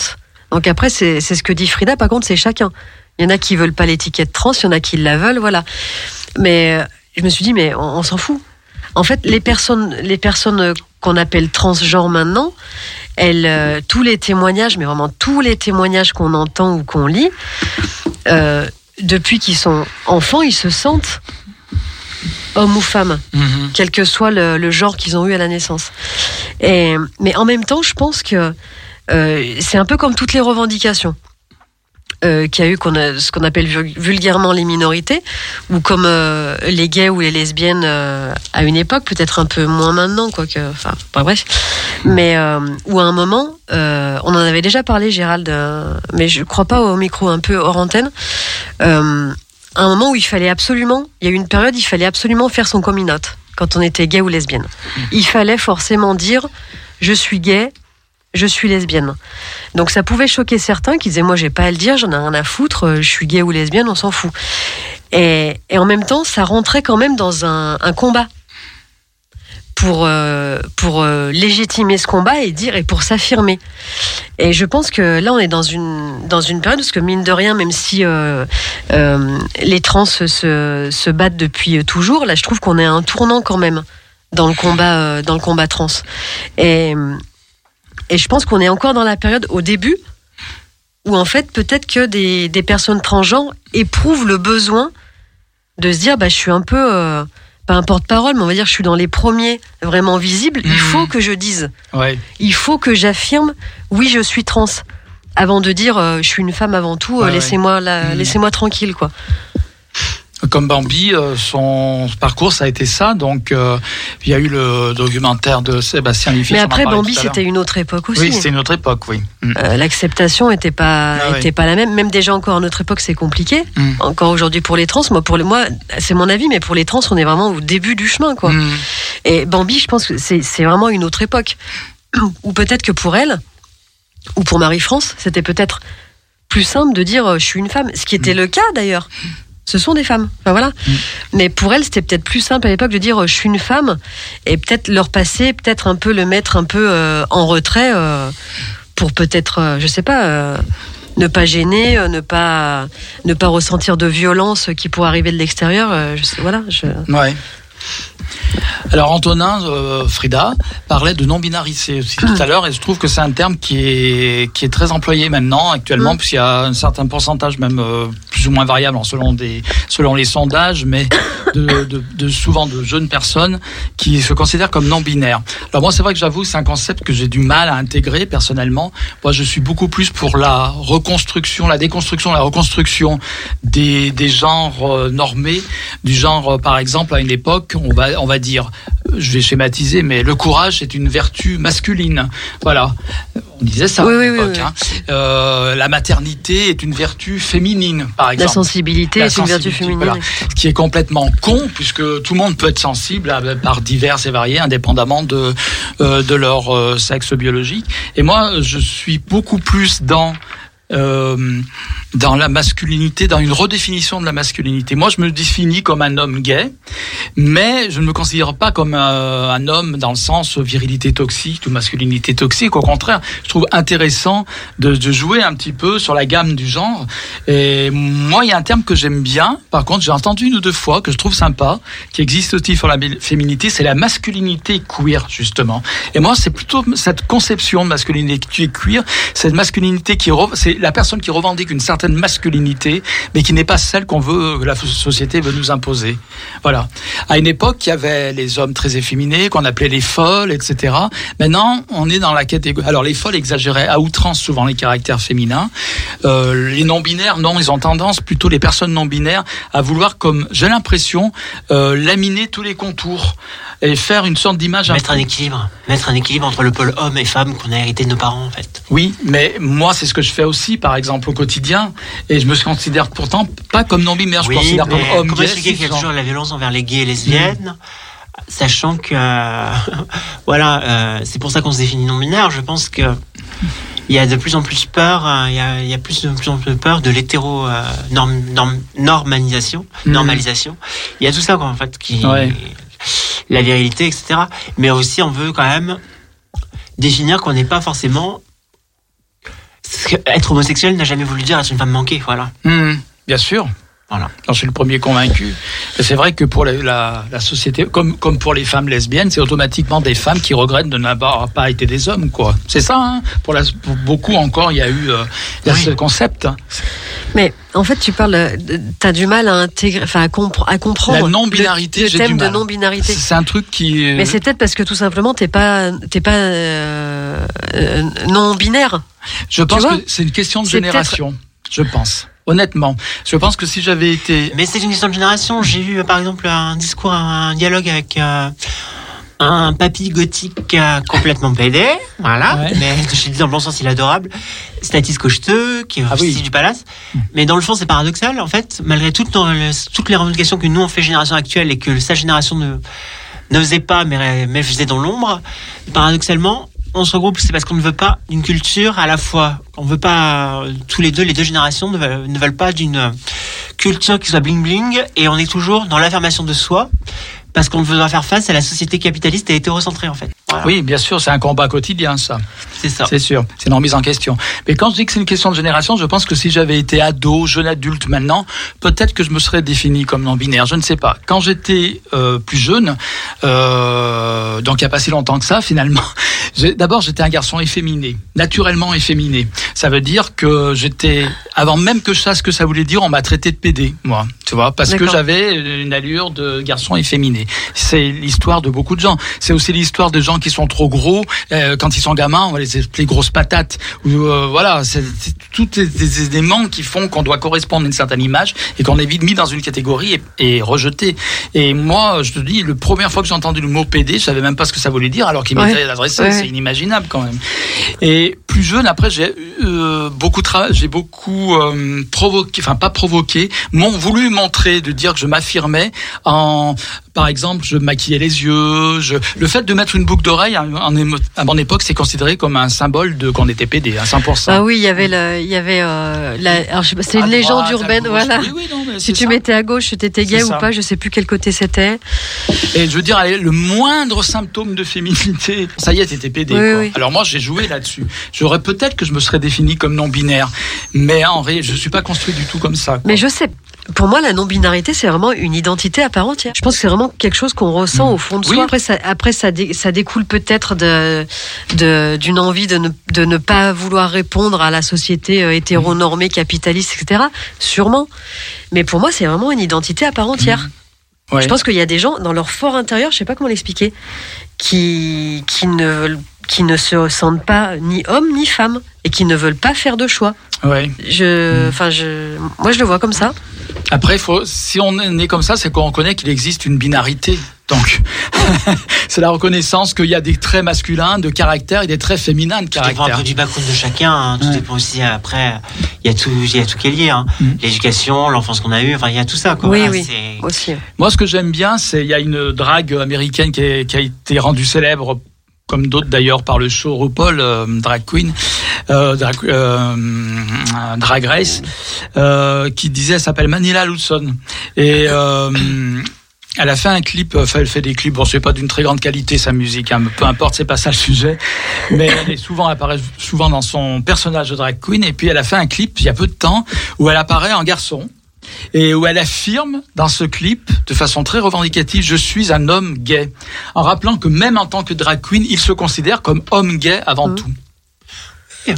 Donc après, c'est ce que dit Frida, par contre, c'est chacun. Il y en a qui veulent pas l'étiquette trans, il y en a qui la veulent, voilà. Mais euh, je me suis dit, mais on, on s'en fout. En fait, les personnes, les personnes qu'on appelle transgenres maintenant, elles, euh, tous les témoignages, mais vraiment tous les témoignages qu'on entend ou qu'on lit, euh, depuis qu'ils sont enfants, ils se sentent hommes ou femmes, mhm. quel que soit le, le genre qu'ils ont eu à la naissance. Et, mais en même temps, je pense que euh, c'est un peu comme toutes les revendications. Euh, qu'il y a eu ce qu'on appelle vul- vulgairement les minorités, ou comme euh, les gays ou les lesbiennes euh, à une époque, peut-être un peu moins maintenant, quoique, enfin, pas bref, mais euh, ou à un moment, on en avait déjà parlé, Gérald, mais je crois pas au micro, un peu hors antenne, à un moment où il fallait absolument, il y a eu une période, il fallait absolument faire son coming out quand on était gay ou lesbienne. Il fallait forcément dire, je suis gay, je suis lesbienne. Donc ça pouvait choquer certains qui disaient moi j'ai pas à le dire, j'en ai rien à foutre, euh, je suis gay ou lesbienne, on s'en fout. Et, en même temps, ça rentrait quand même dans un, combat pour euh, pour euh, légitimer ce combat et dire et pour s'affirmer. Et je pense que là on est dans une dans une période parce que mine de rien, même si les trans se, battent depuis toujours, là je trouve qu'on est à un tournant quand même dans le combat dans le combat trans. Et Et je pense qu'on est encore dans la période au début où en fait peut-être que des, des personnes transgenres éprouvent le besoin de se dire bah je suis un peu euh, pas un porte-parole mais on va dire je suis dans les premiers vraiment visibles. Il Mhm. faut que je dise, Ouais. il faut que j'affirme oui je suis trans avant de dire euh, je suis une femme avant tout. euh, Ouais, laissez-moi la- Mhm. laissez-moi tranquille quoi. Comme Bambi, euh, son parcours, ça a été ça. Donc, euh, il y a eu le documentaire de Sébastien Liffier. Mais après Bambi c'était une autre époque aussi. Oui, c'était une autre époque, oui. Mm. Euh, l'acceptation était pas Ah était pas la même même déjà encore à notre époque c'est compliqué Mm. encore aujourd'hui pour les trans moi pour le moi c'est mon avis mais pour les trans on est vraiment au début du chemin quoi Mm. et Bambi je pense que c'est vraiment une autre époque ou peut-être que pour elle ou pour Marie-France c'était peut-être plus simple de dire je suis une femme ce qui était Mm. le cas d'ailleurs ce sont des femmes. Enfin, voilà. Mais pour elle, c'était peut-être plus simple à l'époque de dire euh, je suis une femme et peut-être leur passer, peut-être un peu le mettre un peu euh, en retrait euh, pour peut-être, euh, je sais pas, ne pas gêner, ne pas ne pas ressentir de violence qui pourrait arriver de l'extérieur. je sais, voilà. Je... Ouais. Alors Antonin euh, Frida parlait de non-binarité aussi tout à l'heure et je trouve que c'est un terme qui est qui est très employé maintenant actuellement Mm. puisqu'il y a un certain pourcentage même euh, plus ou moins variable selon des selon les sondages mais de, de, de souvent de jeunes personnes qui se considèrent comme non-binaires. Alors moi c'est vrai que j'avoue c'est un concept que j'ai du mal à intégrer personnellement. Moi je suis beaucoup plus pour la reconstruction, la déconstruction, la reconstruction des des genres euh, normés du genre par exemple à une époque on va on va dire je vais schématiser mais le courage est une vertu masculine voilà on disait ça Oui, à oui, l'époque oui, oui. hein. Euh, la maternité est une vertu féminine par La exemple sensibilité La est une vertu sensibilité, féminine. voilà. ce qui est complètement con puisque tout le monde peut être sensible à- par divers et variés indépendamment de euh, de leur euh, sexe biologique et moi je suis beaucoup plus dans euh, dans la masculinité, dans une redéfinition de la masculinité. Moi, je me définis comme un homme gay, mais je ne me considère pas comme un, un homme dans le sens virilité toxique ou masculinité toxique. Au contraire, je trouve intéressant de, de jouer un petit peu sur la gamme du genre. Et moi, il y a un terme que j'aime bien. Par contre, j'ai entendu une ou deux fois que je trouve sympa, qui existe aussi sur la féminité, c'est la masculinité queer justement. Et moi, c'est plutôt cette conception de masculinité queer, cette masculinité qui c'est la personne qui revendique une certaine masculinité, mais qui n'est pas celle qu'on veut, que la société veut nous imposer. Voilà. À une époque, il y avait les hommes très efféminés, qu'on appelait les folles, etc. Maintenant, on est dans la catégorie. Alors, les folles exagéraient à outrance souvent les caractères féminins. Euh, les non-binaires, non, ils ont tendance, plutôt les personnes non-binaires, à vouloir, comme j'ai l'impression, euh, laminer tous les contours et faire une sorte d'image. Mettre un équilibre. Mettre un équilibre entre le pôle homme et femme qu'on a hérité de nos parents, en fait. Oui, mais moi, c'est ce que je fais aussi, par exemple, au quotidien. Et je me considère pourtant pas comme non-binaire, je me considère comme homme comment expliquer qu'il y a cisgenre. toujours la violence envers les gays et lesbiennes Sachant que, euh, voilà, euh, c'est pour ça qu'on se définit non-binaire. Je pense que il y a de plus en plus peur, euh, il y a, il y a plus de plus en plus peur de l'hétéro euh, norm- norm- normalisation, Mhm. normalisation. Il y a tout ça, quoi, en fait, qui Ouais. la virilité, etc. Mais aussi, on veut quand même définir qu'on n'est pas forcément être homosexuel n'a jamais voulu dire être une femme manquée, voilà. Hum, bien sûr. Voilà. J'en suis le premier convaincu. C'est vrai que pour la, la- la société, comme, comme pour les femmes lesbiennes, c'est automatiquement des femmes qui regrettent de n'avoir pas été des hommes, quoi. C'est ça, hein pour, la, pour beaucoup encore, il y a eu euh, il y a Oui. ce concept. Mais en fait, tu parles, de- t'as du mal à intégrer, enfin à, compre- à comprendre La non-binarité, le, le j'ai thème du de mal. non-binarité. C'est un truc qui. euh, Mais c'est peut-être parce que tout simplement t'es pas t'es pas euh, euh, non binaire. je pense que c'est une question de génération. Je pense. Honnêtement. Je pense que si j'avais été. Mais c'est une question de génération. J'ai eu, par exemple, un discours, un dialogue avec euh, un papy gothique euh, complètement pédé. Voilà. Ouais. Mais je dis dans le bon sens, il est adorable. Statis cocheteux, qui est Ah oui. du palace. Mais dans le fond, c'est paradoxal. En fait, malgré toutes, nos- toutes les revendications que nous, on fait génération actuelle et que sa génération ne, ne faisait pas, mais, mais faisait dans l'ombre, paradoxalement, on se regroupe, c'est parce qu'on ne veut pas d'une culture à la fois. On veut pas, euh, tous les deux, les deux générations ne veulent, pas d'une culture qui soit bling bling et on est toujours dans l'affirmation de soi parce qu'on veut faire face à la société capitaliste et hétérocentrée en fait. Voilà. Oui, bien sûr, c'est un combat quotidien, ça. c'est ça. C'est sûr, c'est une remise en question. Mais quand je dis que c'est une question de génération, je pense que si j'avais été ado, jeune adulte maintenant, peut-être que je me serais défini comme non-binaire, je ne sais pas. Quand j'étais euh, plus jeune, euh, donc il n'y a pas si longtemps que ça finalement, D'abord, j'étais un garçon efféminé, naturellement efféminé. Ça veut dire que j'étais, avant même que je sache ce que ça voulait dire, on m'a traité de PD, moi, tu vois, parce que j'avais une allure de garçon efféminé. C'est l'histoire de beaucoup de gens. C'est aussi l'histoire de gens qui sont trop gros. Euh, quand ils sont gamins, on va les appeler grosses patates. Ou euh, voilà, c'est tous des, des éléments qui font qu'on doit correspondre à une certaine image et qu'on est vite mis dans une catégorie et, et rejeté. Et moi, je te dis, le première fois que j'ai entendu le mot PD, je savais même pas ce que ça voulait dire, alors qu'il Ouais. m'était adressé. Ouais. C'est inimaginable quand même. Et plus jeune, après, j'ai euh, beaucoup j'ai beaucoup euh, provoqué, enfin pas provoqué, m'ont voulu montrer, de dire que je m'affirmais en, par exemple, je maquillais les yeux. Je, le fait de mettre une boucle d'oreille, à mon époque, c'est considéré comme un symbole de qu'on était PD à 100%. Ah oui, il y avait, le, il y avait euh, la, c'est À une légende droite, urbaine, gauche. voilà. Oui, oui, non, mais Si tu mettais à gauche, t'étais gay ou ça. pas, je sais plus quel côté c'était. Et je veux dire, allez, le moindre symptôme de féminité, ça y est, t'étais PD. Oui, quoi. oui. Alors moi, j'ai joué là-dessus. J'aurais peut-être que je me serais défini comme non binaire, mais en vrai, je suis pas construit du tout comme ça. quoi. Mais je sais. Pour moi, la non-binarité, c'est vraiment une identité à part entière. Je pense que c'est vraiment quelque chose qu'on ressent Mm. au fond de Oui. soi. Après, ça, après, ça, dé- ça découle peut-être de, d'une envie de ne, de ne pas vouloir répondre à la société euh, hétéronormée, capitaliste, etc. Sûrement. Mais pour moi, c'est vraiment une identité à part entière. Ouais. Je pense qu'il y a des gens dans leur fort intérieur, je sais pas comment l'expliquer, qui, qui ne veulent- qui ne se sentent pas ni hommes ni femmes et qui ne veulent pas faire de choix. Ouais. Je, enfin, je, moi, je le vois comme ça. Après, faut, si on est né comme ça, c'est qu'on reconnaît qu'il existe une binarité. Donc, c'est la reconnaissance qu'il y a des traits masculins de caractère et des traits féminins de Tout dépend un caractère. peu du background de chacun. hein. Tout Ouais. dépend aussi après. Il y a tout, il y a tout qui est lié. hein. Mm. L'éducation, l'enfance qu'on a eue. Enfin, il y a tout ça. Quoi. Oui, Voilà, oui. Aussi. Moi, ce que j'aime bien, c'est il y a une drague américaine qui, est- qui a été rendue célèbre, comme d'autres d'ailleurs, par le show RuPaul, euh, Drag Queen, euh, drag, euh, Drag Race, euh, qui disait, elle s'appelle Manila Lawson. Et euh, elle a fait un clip, enfin, elle fait des clips, bon, c'est pas d'une très grande qualité sa musique, hein, peu importe, c'est pas ça le sujet. Mais elle est souvent, elle apparaît souvent dans son personnage de drag queen. Et puis elle a fait un clip il y a peu de temps où elle apparaît en garçon et où elle affirme dans ce clip de façon très revendicative je suis un homme gay en rappelant que même en tant que drag queen il se considère comme homme gay avant Mhm. tout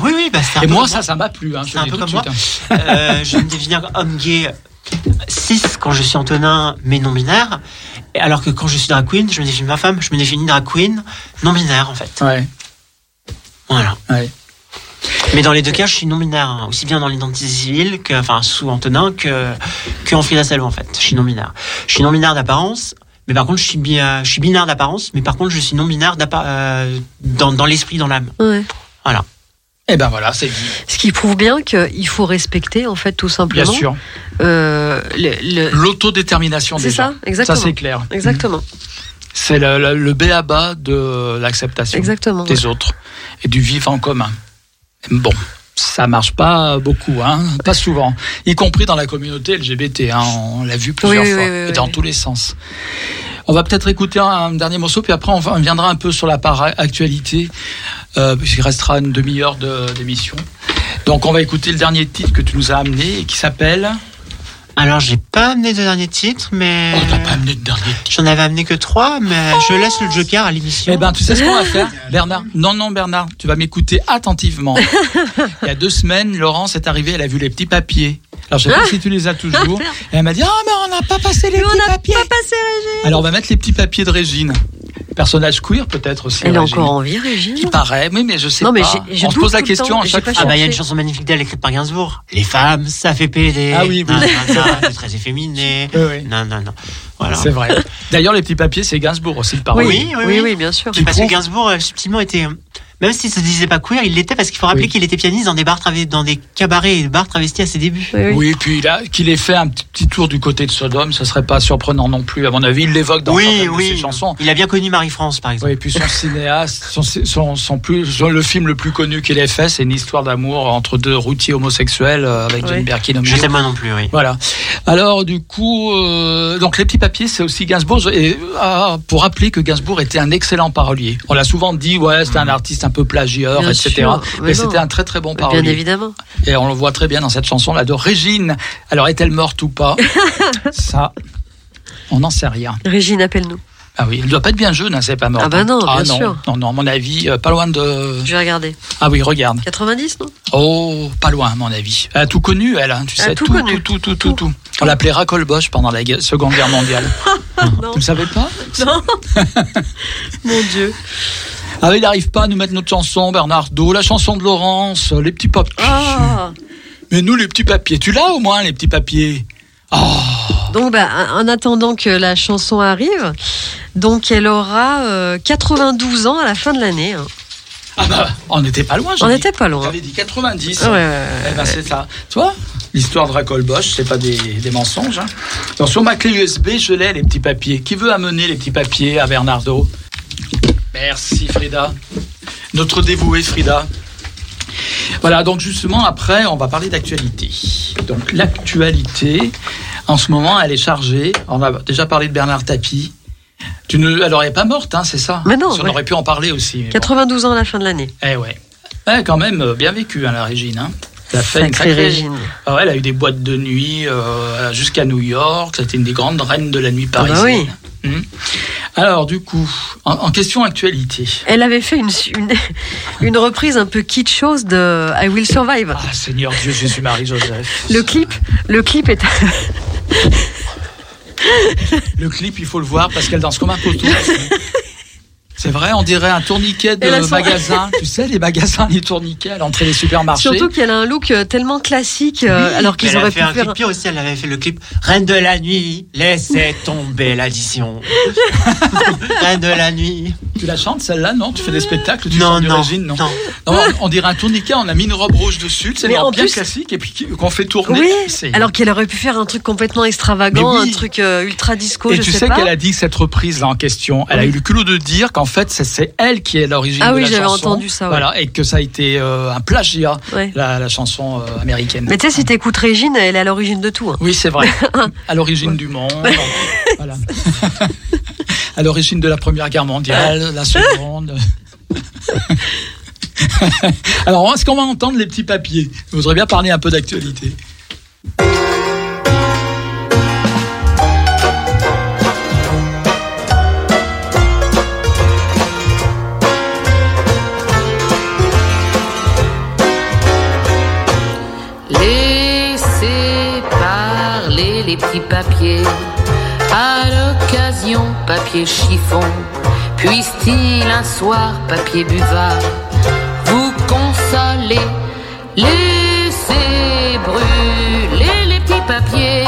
Oui, oui, bah, c'est un et peu moi comme ça ça m'a plu hein, C'est un peu comme suite, Euh, je vais me définir comme homme gay 6 quand je suis Antonin, mais non binaire. Et Alors que quand je suis drag queen, je me définis ma femme, je me définis drag queen non binaire en fait. hein. ouais, Voilà. ouais. Mais dans les deux cas, je suis non binaire, hein. aussi bien dans l'identité civile que, enfin, sous Antonin que, que en Frida Salo en fait. Je suis non binaire. Je suis non binaire d'apparence, mais par contre, je suis, bi- euh, je suis binaire d'apparence, mais par contre, je suis non binaire euh, dans, dans l'esprit, dans l'âme. Ouais. et ben voilà c'est dit Ce qui prouve bien qu'il faut respecter, en fait, tout bien simplement. sûr euh, le, le- l'autodétermination C'est des ça, gens exactement. ça c'est clair Exactement, c'est le, le, le b à bas de l'acceptation des autres et du vivre en commun. Bon, ça marche pas beaucoup, hein, pas souvent, y compris dans la communauté LGBT. Hein, on l'a vu plusieurs Oui, fois, oui, oui, et dans tous les sens. On va peut-être écouter un dernier morceau, puis après on viendra un peu sur la part actualité, euh, puisqu'il restera une demi-heure de- d'émission. Donc on va écouter le dernier titre que tu nous as amené, et qui s'appelle... Alors, j'ai pas amené de dernier titre, mais. Oh, t'as pas amené de dernier titre. J'en avais amené que trois, mais je laisse le joker à l'émission. Eh ben, tu sais ce qu'on va faire, Bernard? Non, non, Bernard, tu vas m'écouter attentivement. Il y a deux semaines, Laurence est arrivée, elle a vu les petits papiers. Alors, je sais pas si tu les as toujours. Et elle m'a dit, ah, mais on n'a pas passé les Mais on n'a papiers. pas passé Régine. Alors, on va mettre les petits papiers de Régine. Personnage queer, peut-être aussi. Elle est encore en vie, Régine Il paraît, oui, mais je sais Non, mais pas. je on se pose la question temps, à chaque fois. Ah bah il y a une chanson magnifique d'elle écrite par Gainsbourg. Les femmes, ça fait péder. Ah oui, oui. C'est très efféminé. Oui, oui. Non, non, non. Voilà. C'est vrai. D'ailleurs, les petits papiers, c'est Gainsbourg aussi, le parole. Oui, oui, oui, oui. oui, bien sûr. Mais parce que Gainsbourg, euh, subtilement, était. Même s'il se disait pas queer, il l'était parce qu'il faut rappeler Oui. qu'il était pianiste dans des bars dans des cabarets et des bars travestis à ses débuts. Oui, oui. Oui, puis là, qu'il ait fait un petit, tour du côté de Sodome, ce serait pas surprenant non plus. À mon avis, il l'évoque dans oui, certaines de oui. ses chansons. Il a bien connu Marie-France, par exemple. Oui, et puis son cinéaste, son, son, son plus, son- le film le plus connu qu'il ait fait, c'est une histoire d'amour entre deux routiers homosexuels euh, avec Oui. Jane Birkin Je sais moi non plus, oui. Voilà. Alors du coup, euh, donc les petits papiers, c'est aussi Gainsbourg. Et ah, pour rappeler que Gainsbourg était un excellent parolier. On l'a souvent dit, ouais, c'était un artiste un peu plagieur, Bien etc. sûr, mais c'était un très très bon Bien parolier. évidemment. Et on le voit très bien dans cette chanson là de Régine. Alors est-elle morte ou pas Ça, on n'en sait rien. Régine, appelle-nous. Ah oui, elle doit pas être bien jeune, hein, c'est pas mort. Ah bah non, bien non, sûr. Non, non, à mon avis, euh, pas loin de. Je vais regarder. Ah oui, regarde. 90, non? Oh, pas loin, à mon avis. Elle a tout connu, elle, hein, tu Elle sais. tout tout, connu. tout, tout, tout, tout, tout. On l'appelait Racole Bosch pendant la guerre- Seconde Guerre mondiale. Non. Tu ne savais pas? Non. Mon Dieu. Ah, il n'arrive pas à nous mettre notre chanson, Bernardo, la chanson de Laurence, les petits papiers. Ah. Mais nous, les petits papiers, tu l'as au moins, les petits papiers Donc, bah, en attendant que la chanson arrive, donc elle aura euh, 92 ans à la fin de l'année. hein. Ah bah, on n'était pas loin, On n'était pas loin. J'avais dit 90. Ouais, ouais, ouais, Eh ben, c'est ça. Tu vois L'histoire de Racole Bosch, c'est pas des, des mensonges. Hein. Alors, sur ma clé USB, je l'ai, les petits papiers. Qui veut amener les petits papiers à Bernardo Merci, Frida. Notre dévouée Frida. Voilà, donc justement, après, on va parler d'actualité. Donc, l'actualité, en ce moment, elle est chargée. On a déjà parlé de Bernard Tapie. Tu ne, elle n'aurait pas morte, hein, c'est ça Mais non, ouais. aurait pu en parler aussi. mais bon. 92 ans à la fin de l'année. Eh ouais. Eh, quand même, euh, bien vécu, hein, la Régine. Hein. Elle a fait une Sacrée sacrée- Régine. Ah ouais, elle a eu des boîtes de nuit euh, jusqu'à New York. C'était une des grandes reines de la nuit Ah bah parisienne. Mhm. Alors, du coup, en, en question actualité. Elle avait fait une, une, une reprise un peu kitschose de I Will Survive. Ah, Seigneur Dieu, Jésus-Marie-Joseph. Le clip, le clip est. Le clip, il faut le voir parce qu'elle danse comme un poteau. C'est vrai, on dirait un tourniquet de magasin. tu sais, les magasins, les tourniquets à l'entrée des supermarchés. Surtout qu'elle a un look euh, tellement classique, euh, alors qu'ils auraient pu fait un faire. clip pire aussi, elle avait fait le clip Reine de la nuit, laissez tomber l'addition. Reine de la nuit. Tu la chantes celle-là, non? Tu fais des spectacles, tu Non, non, non, non. Non, on, on dirait un tourniquet, on a mis une robe rouge dessus, c'est bien plus- classique, et puis qu'on fait tourner. Oui, alors qu'elle aurait pu faire un truc complètement extravagant, oui. un truc euh, ultra disco, Et je tu sais, sais qu'elle a dit cette reprise là en question, elle a eu le culot de dire qu'en fait c'est- elle qui est l'origine Ah de oui, la j'avais chanson. entendu ça, ouais. Voilà, et que ça a été euh, un plagiat, Ouais. la, la chanson euh, américaine. Mais tu sais, si t'écoutes Régine, elle est à l'origine de tout. hein. Oui, c'est vrai. à l'origine du monde. voilà. à l'origine de la Première Guerre mondiale, la Seconde. Alors, est-ce qu'on va entendre les petits papiers? Je voudrais bien parler un peu d'actualité. Papiers. À l'occasion, papier chiffon. Puisse-t-il un soir, papier buvard, vous consoler? Laissez brûler les petits papiers.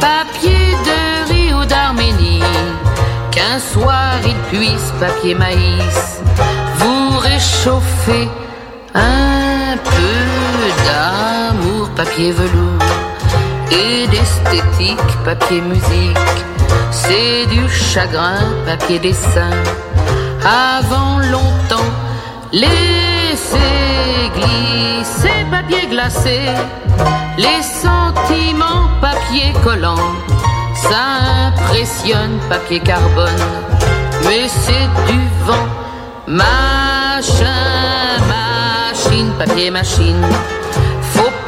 Papier de riz ou d'Arménie. Qu'un soir il puisse, papier maïs, vous réchauffer un peu d'amour, papier velours, et d'esthétique, papier musique. C'est du chagrin, papier dessin. Avant longtemps, laissez glisser, papier glacé. Les sentiments, papier collant. Ça impressionne, papier carbone. Mais c'est du vent, machin, machine, papier machine.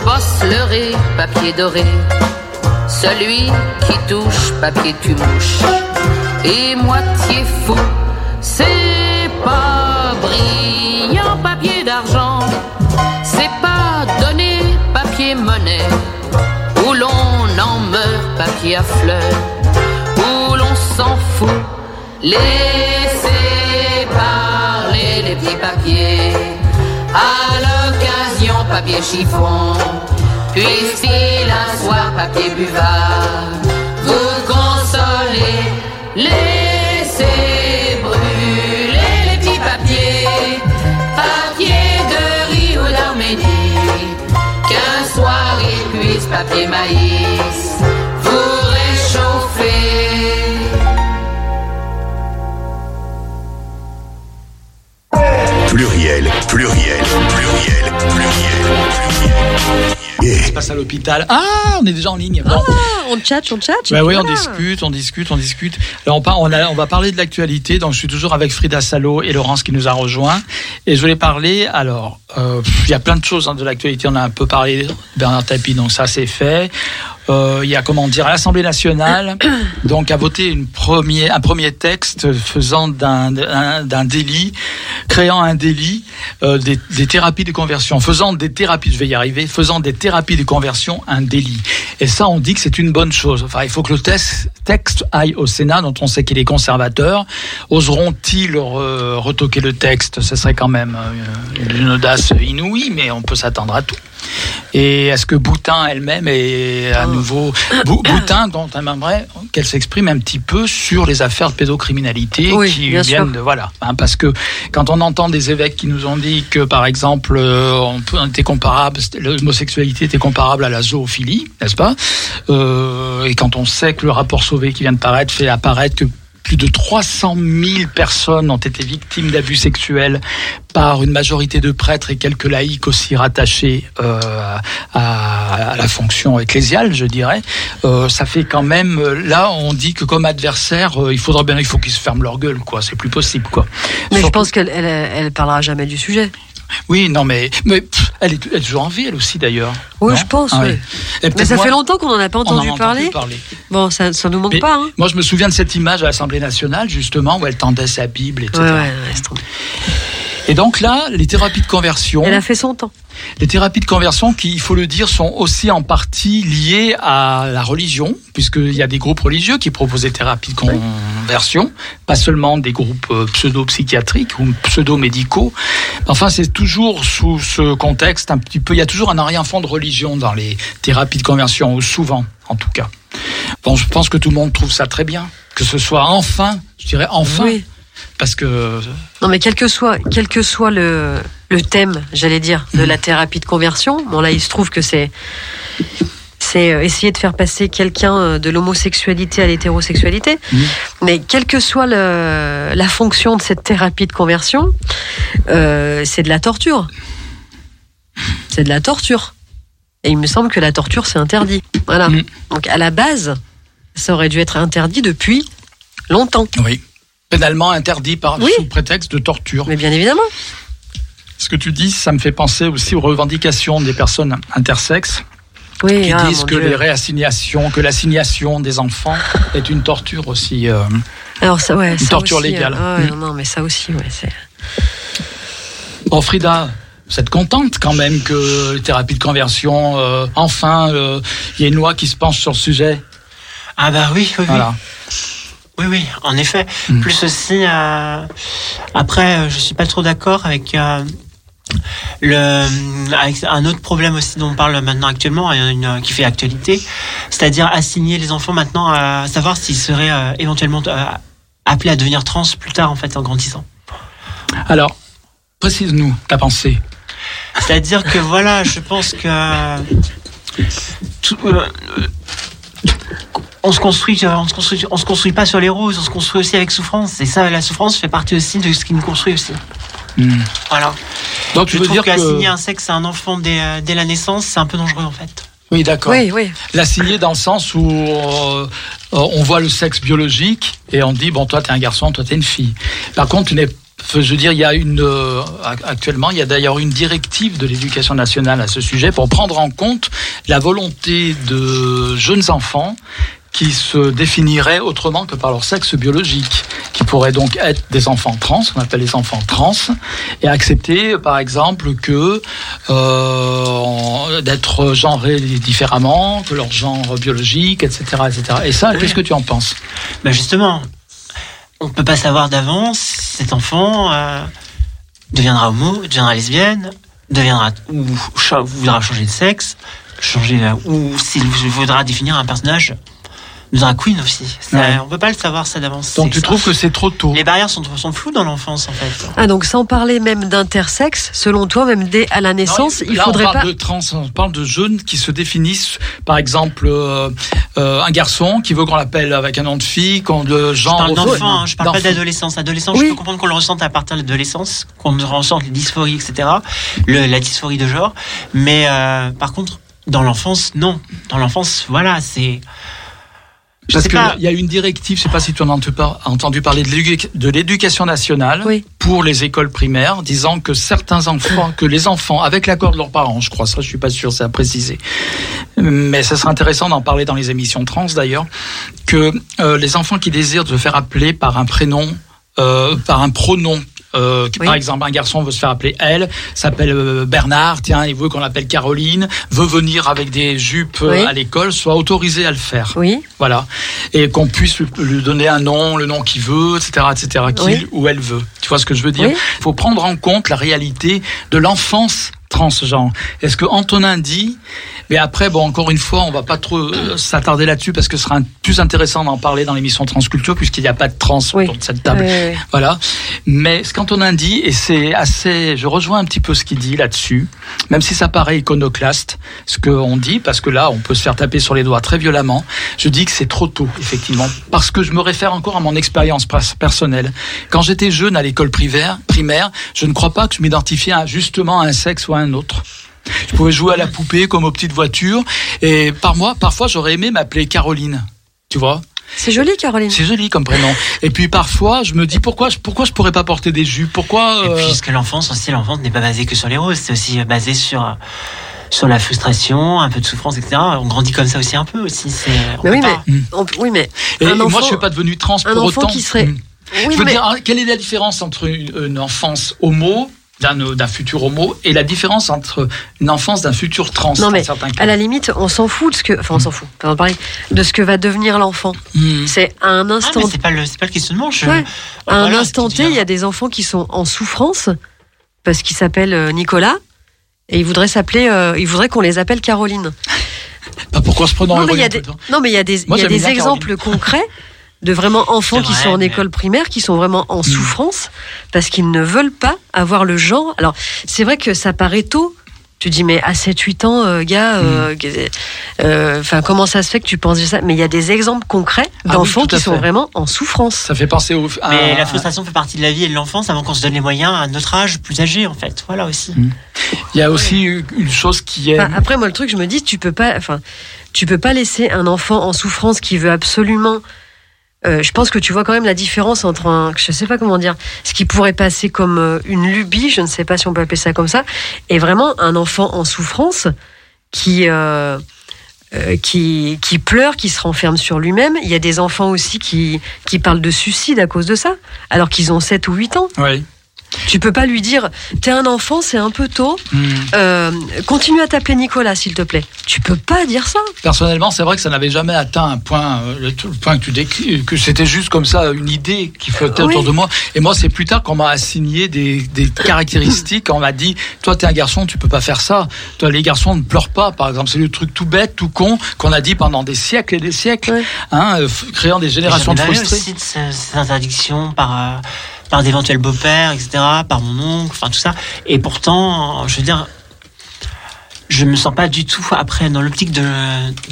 Faut pas se leurrer, papier doré. Celui qui touche, papier tu mouches. Et moitié fou, c'est pas brillant, papier d'argent. C'est pas donné, papier monnaie. Où l'on en meurt, papier à fleurs. Où l'on s'en fout. Laissez parler les petits papiers. Papier chiffon. Puisse-t-il un soir, papier buvard, vous consoler. Laissez brûler les petits papiers. Papier de riz ou d'Arménie. Qu'un soir il puisse, papier maïs, Pluriel, pluriel, pluriel, pluriel, pluriel. Je passe à l'hôpital. Ah, on est déjà en ligne. Bon. Ah, on tchatche, on tchatche. Bah oui, on discute, on discute, on discute. Alors on, par- on, a- on va parler de l'actualité. Donc je suis toujours avec Frida Salo et Laurence qui nous a rejoint. Et je voulais parler. Alors, euh, il y a plein de choses hein, de l'actualité. On a un peu parlé de Bernard Tapie, donc ça c'est fait. Euh, il y a comment dire, l'Assemblée nationale donc a voté une premier, un premier texte faisant d'un délit, créant un délit euh, des, des thérapies de conversion, faisant des thérapies, je vais y arriver, faisant des thérapies de conversion un délit. Et ça, on dit que c'est une bonne chose. Enfin, il faut que le texte, texte aille au Sénat, dont on sait qu'il est conservateur. Oseront-ils re- retoquer le texte? Ce serait quand même euh, une audace inouïe, mais on peut s'attendre à tout. Et est-ce que Boutin elle-même est à nouveau Bou- Boutin dont on aimerait qu'elle s'exprime un petit peu sur les affaires de pédocriminalité Oui, qui viennent sûr. de voilà hein, parce que quand on entend des évêques qui nous ont dit que par exemple euh, on, peut- on était comparable l'homosexualité était comparable à la zoophilie n'est-ce pas? Euh, et quand on sait que le rapport Sauvé qui vient de paraître fait apparaître que plus de 300 000 personnes ont été victimes d'abus sexuels par une majorité de prêtres et quelques laïcs aussi rattachés euh, à, à la fonction ecclésiale, je dirais. Euh, ça fait quand même. euh, Là, on dit que comme adversaire, euh, il faudra bien, il faut qu'ils se ferment leur gueule, quoi. C'est plus possible, quoi. Mais je pense qu'elle elle, elle parlera jamais du sujet. Oui, non, mais, mais pff, elle, est, elle est toujours en vie, elle aussi, d'ailleurs. Oui, Non je pense, Ah oui. Mais ça moi- fait longtemps qu'on n'en a pas en entendu parler. parler. Bon, ça, ça nous manque Mais pas. Hein. Moi, je me souviens de cette image à l'Assemblée nationale, justement, où elle tendait sa Bible, etc. Ouais, Et donc là, les thérapies de conversion. Elle a fait son temps. Les thérapies de conversion, qui, il faut le dire, sont aussi en partie liées à la religion, puisqu'il y a des groupes religieux qui proposent des thérapies de conversion, pas seulement des groupes euh, pseudo-psychiatriques ou pseudo-médicaux. Enfin, c'est toujours sous ce contexte un petit peu. Il y a toujours un arrière-fond de religion dans les thérapies de conversion, ou souvent, en tout cas. Bon, je pense que tout le monde trouve ça très bien, que ce soit enfin, je dirais enfin, Oui. Parce que Non, mais quel que soit, quel que soit le, le thème, j'allais dire, de la thérapie de conversion, bon là, il se trouve que c'est c'est euh, essayer de faire passer quelqu'un euh, de l'homosexualité à l'hétérosexualité. Mais quelle que soit le, la fonction de cette thérapie de conversion, euh, c'est de la torture. C'est de la torture. Et il me semble que la torture, c'est interdit. Voilà. Mm. Donc à la base, ça aurait dû être interdit depuis longtemps. oui, pénalement interdit par Oui. sous prétexte de torture. Mais bien évidemment. Ce que tu dis, ça me fait penser aussi aux revendications des personnes intersexes Oui, qui ah, disent que Dieu. les réassignations, que l'assignation des enfants est une torture aussi. euh. Alors ça, ouais, ça torture aussi, légale. euh, ouais, Mm. non, mais ça aussi, ouais, c'est. Bon, Frida, vous êtes contente quand même que les thérapies de conversion, euh, enfin, euh, il y a une loi qui se penche sur le sujet? Ah bah oui, oui, oui. Voilà. Oui, oui, en effet. Mm. Plus aussi, euh, après, euh, je suis pas trop d'accord avec euh, le avec un autre problème aussi dont on parle maintenant actuellement, une, qui fait actualité, c'est-à-dire assigner les enfants maintenant à savoir s'ils seraient euh, éventuellement appelés à devenir trans plus tard en fait en grandissant. Alors, précise-nous ta pensée. C'est-à-dire que voilà, je pense que tout, on se construit, euh, on se construit, on se construit pas sur les roses, on se construit aussi avec souffrance. Et ça, la souffrance fait partie aussi de ce qui nous construit aussi. Hmm. Voilà. Donc, tu Je veux trouve dire qu'assigner que... un sexe à un enfant dès, euh, dès la naissance, c'est un peu dangereux en fait. Oui, d'accord. Oui, oui. L'assigner dans le sens où euh, on voit le sexe biologique et on dit, bon, toi, t'es un garçon, toi, t'es une fille. Par contre, tu n'es je veux dire, il y a une euh, actuellement, il y a d'ailleurs une directive de l'éducation nationale à ce sujet pour prendre en compte la volonté de jeunes enfants qui se définiraient autrement que par leur sexe biologique, qui pourraient donc être des enfants trans, on appelle les enfants trans, et accepter, par exemple, que euh, d'être genrés différemment, que leur genre biologique, etc., etc. Et ça, qu'est-ce que tu en penses? Ben justement, on peut pas savoir d'avance cet enfant euh, deviendra homo, deviendra lesbienne, deviendra ou voudra changer de sexe, changer euh, ou s'il voudra définir un personnage drag queen aussi. Ça, Ouais. On peut pas le savoir ça d'avance. Donc tu ça. trouves que c'est trop tôt les barrières sont, sont floues dans l'enfance en fait. Ah, donc sans parler même d'intersexe, selon toi, même dès à la naissance, Non, il là, faudrait on parle pas. de trans, on parle de jeunes qui se définissent, par exemple, euh, euh, un garçon qui veut qu'on l'appelle avec un nom de fille, qu'on le Je genre. parle au- d'enfant, hein, je parle pas d'adolescence. Adolescence, Oui. je peux comprendre qu'on le ressente à partir de l'adolescence, qu'on ressente les dysphories, etc. Le, la dysphorie de genre. Mais euh, par contre, dans l'enfance, non. Dans l'enfance, voilà, c'est. Parce qu'il pas. y a une directive, je sais pas si tu en as entendu par- entendu parler de l'édu- de l'éducation nationale Oui. pour les écoles primaires, disant que certains enfants, que les enfants, avec l'accord de leurs parents, je crois, ça je suis pas sûr, c'est à préciser, mais ça serait intéressant d'en parler dans les émissions trans d'ailleurs, que euh, les enfants qui désirent se faire appeler par un prénom, euh, par un pronom. Euh, Oui. Par exemple, un garçon veut se faire appeler elle, s'appelle euh, Bernard, tiens, il veut qu'on l'appelle Caroline, veut venir avec des jupes euh, Oui. à l'école, soit autorisé à le faire. Oui. Voilà. Et qu'on puisse lui- donner un nom, le nom qu'il veut, etc., etc., qu'il Oui. ou elle veut. Tu vois ce que je veux dire? Il faut prendre en compte la réalité de l'enfance transgenre. Est-ce que Antonin dit mais après, bon, encore une fois, on va pas trop euh, s'attarder là-dessus parce que ce sera plus intéressant d'en parler dans l'émission Transculture puisqu'il n'y a pas de trans Oui. autour de cette table. Oui, oui, oui. Voilà. Mais ce qu'Antonin dit, et c'est assez, je rejoins un petit peu ce qu'il dit là-dessus, même si ça paraît iconoclaste, ce qu'on dit, parce que là, on peut se faire taper sur les doigts très violemment. Je dis que c'est trop tôt, effectivement, parce que je me réfère encore à mon expérience pers- personnelle. Quand j'étais jeune à l'école primaire, primaire, je ne crois pas que je m'identifiais justement à un sexe ou à un autre. Je pouvais jouer à la poupée comme aux petites voitures, et par moi, parfois, j'aurais aimé m'appeler Caroline. Tu vois? C'est joli, Caroline. c'est joli comme prénom. Et puis parfois, je me dis pourquoi je pourquoi je pourrais pas porter des jupes? Pourquoi Et euh, puisque l'enfance aussi, l'enfance n'est pas basée que sur les roses, c'est aussi basé sur sur la frustration, un peu de souffrance, etc. On grandit comme ça aussi un peu aussi. Mais oui, mais, on- oui, mais Et, un et moi, enfant- je suis pas devenu trans un pour enfant autant. qui serait- Mm. oui, je veux mais- dire, hein, quelle est la différence entre une, une enfance homo d'un d'un futur homo et la différence entre une enfance d'un futur trans Non, dans mais certains cas à la limite, on s'en fout de ce que, enfin, on s'en fout, pardon, pareil, de ce que va devenir l'enfant. Mm. C'est à un Ah, instant, mais c'est pas le c'est pas le questionnement. Je... Ouais. à un instant T, il y a des enfants qui sont en souffrance parce qu'ils s'appellent euh, Nicolas et ils voudraient s'appeler, euh, ils voudraient qu'on les appelle Caroline. Pas pourquoi se prenant non, le mais il y a des, non, mais il y a des, y a des exemples concrets de vraiment enfants qui sont en mais- école primaire, qui sont vraiment en souffrance parce qu'ils ne veulent pas avoir le genre. Alors, c'est vrai que ça paraît tôt. Tu dis, mais à 7-8 ans, euh, gars, euh, euh, enfin, comment ça se fait que tu penses de ça? Mais il y a des exemples concrets Ah oui, d'enfants qui sont vraiment en souffrance. Ça fait penser au. à- Mais la frustration fait partie de la vie et de l'enfance avant qu'on se donne les moyens à notre âge plus âgé en fait. Voilà aussi. Il y a aussi une chose qui est. Enfin, après, moi, le truc, je me dis, tu peux pas, enfin, tu peux pas laisser un enfant en souffrance qui veut absolument. Euh, je pense que tu vois quand même la différence entre un, je sais pas comment dire, ce qui pourrait passer comme euh, une lubie, je ne sais pas si on peut appeler ça comme ça, et vraiment un enfant en souffrance qui euh, qui, qui pleure, qui se renferme sur lui-même. Il y a des enfants aussi qui, qui parlent de suicide à cause de ça, alors qu'ils ont 7 ou 8 ans. Oui. Tu peux pas lui dire, t'es un enfant, c'est un peu tôt, Mm. euh, continue à t'appeler Nicolas, s'il te plaît. Tu peux pas dire ça. Personnellement, c'est vrai que ça n'avait jamais atteint un point, euh, le, le point que tu décris, que c'était juste comme ça une idée qui flottait autour de moi. Et moi, c'est plus tard qu'on m'a assigné des, des caractéristiques. On m'a dit, toi, t'es un garçon, tu peux pas faire ça. Toi, les garçons ne pleurent pas, par exemple. C'est le truc tout bête, tout con qu'on a dit pendant des siècles et des siècles, Ouais. hein, créant des générations de frustrés. aussi de ce- ces interdictions par euh, par d'éventuels beaux-pères, etc., par mon oncle, enfin tout ça. Et pourtant, je veux dire, je me sens pas du tout après dans l'optique de,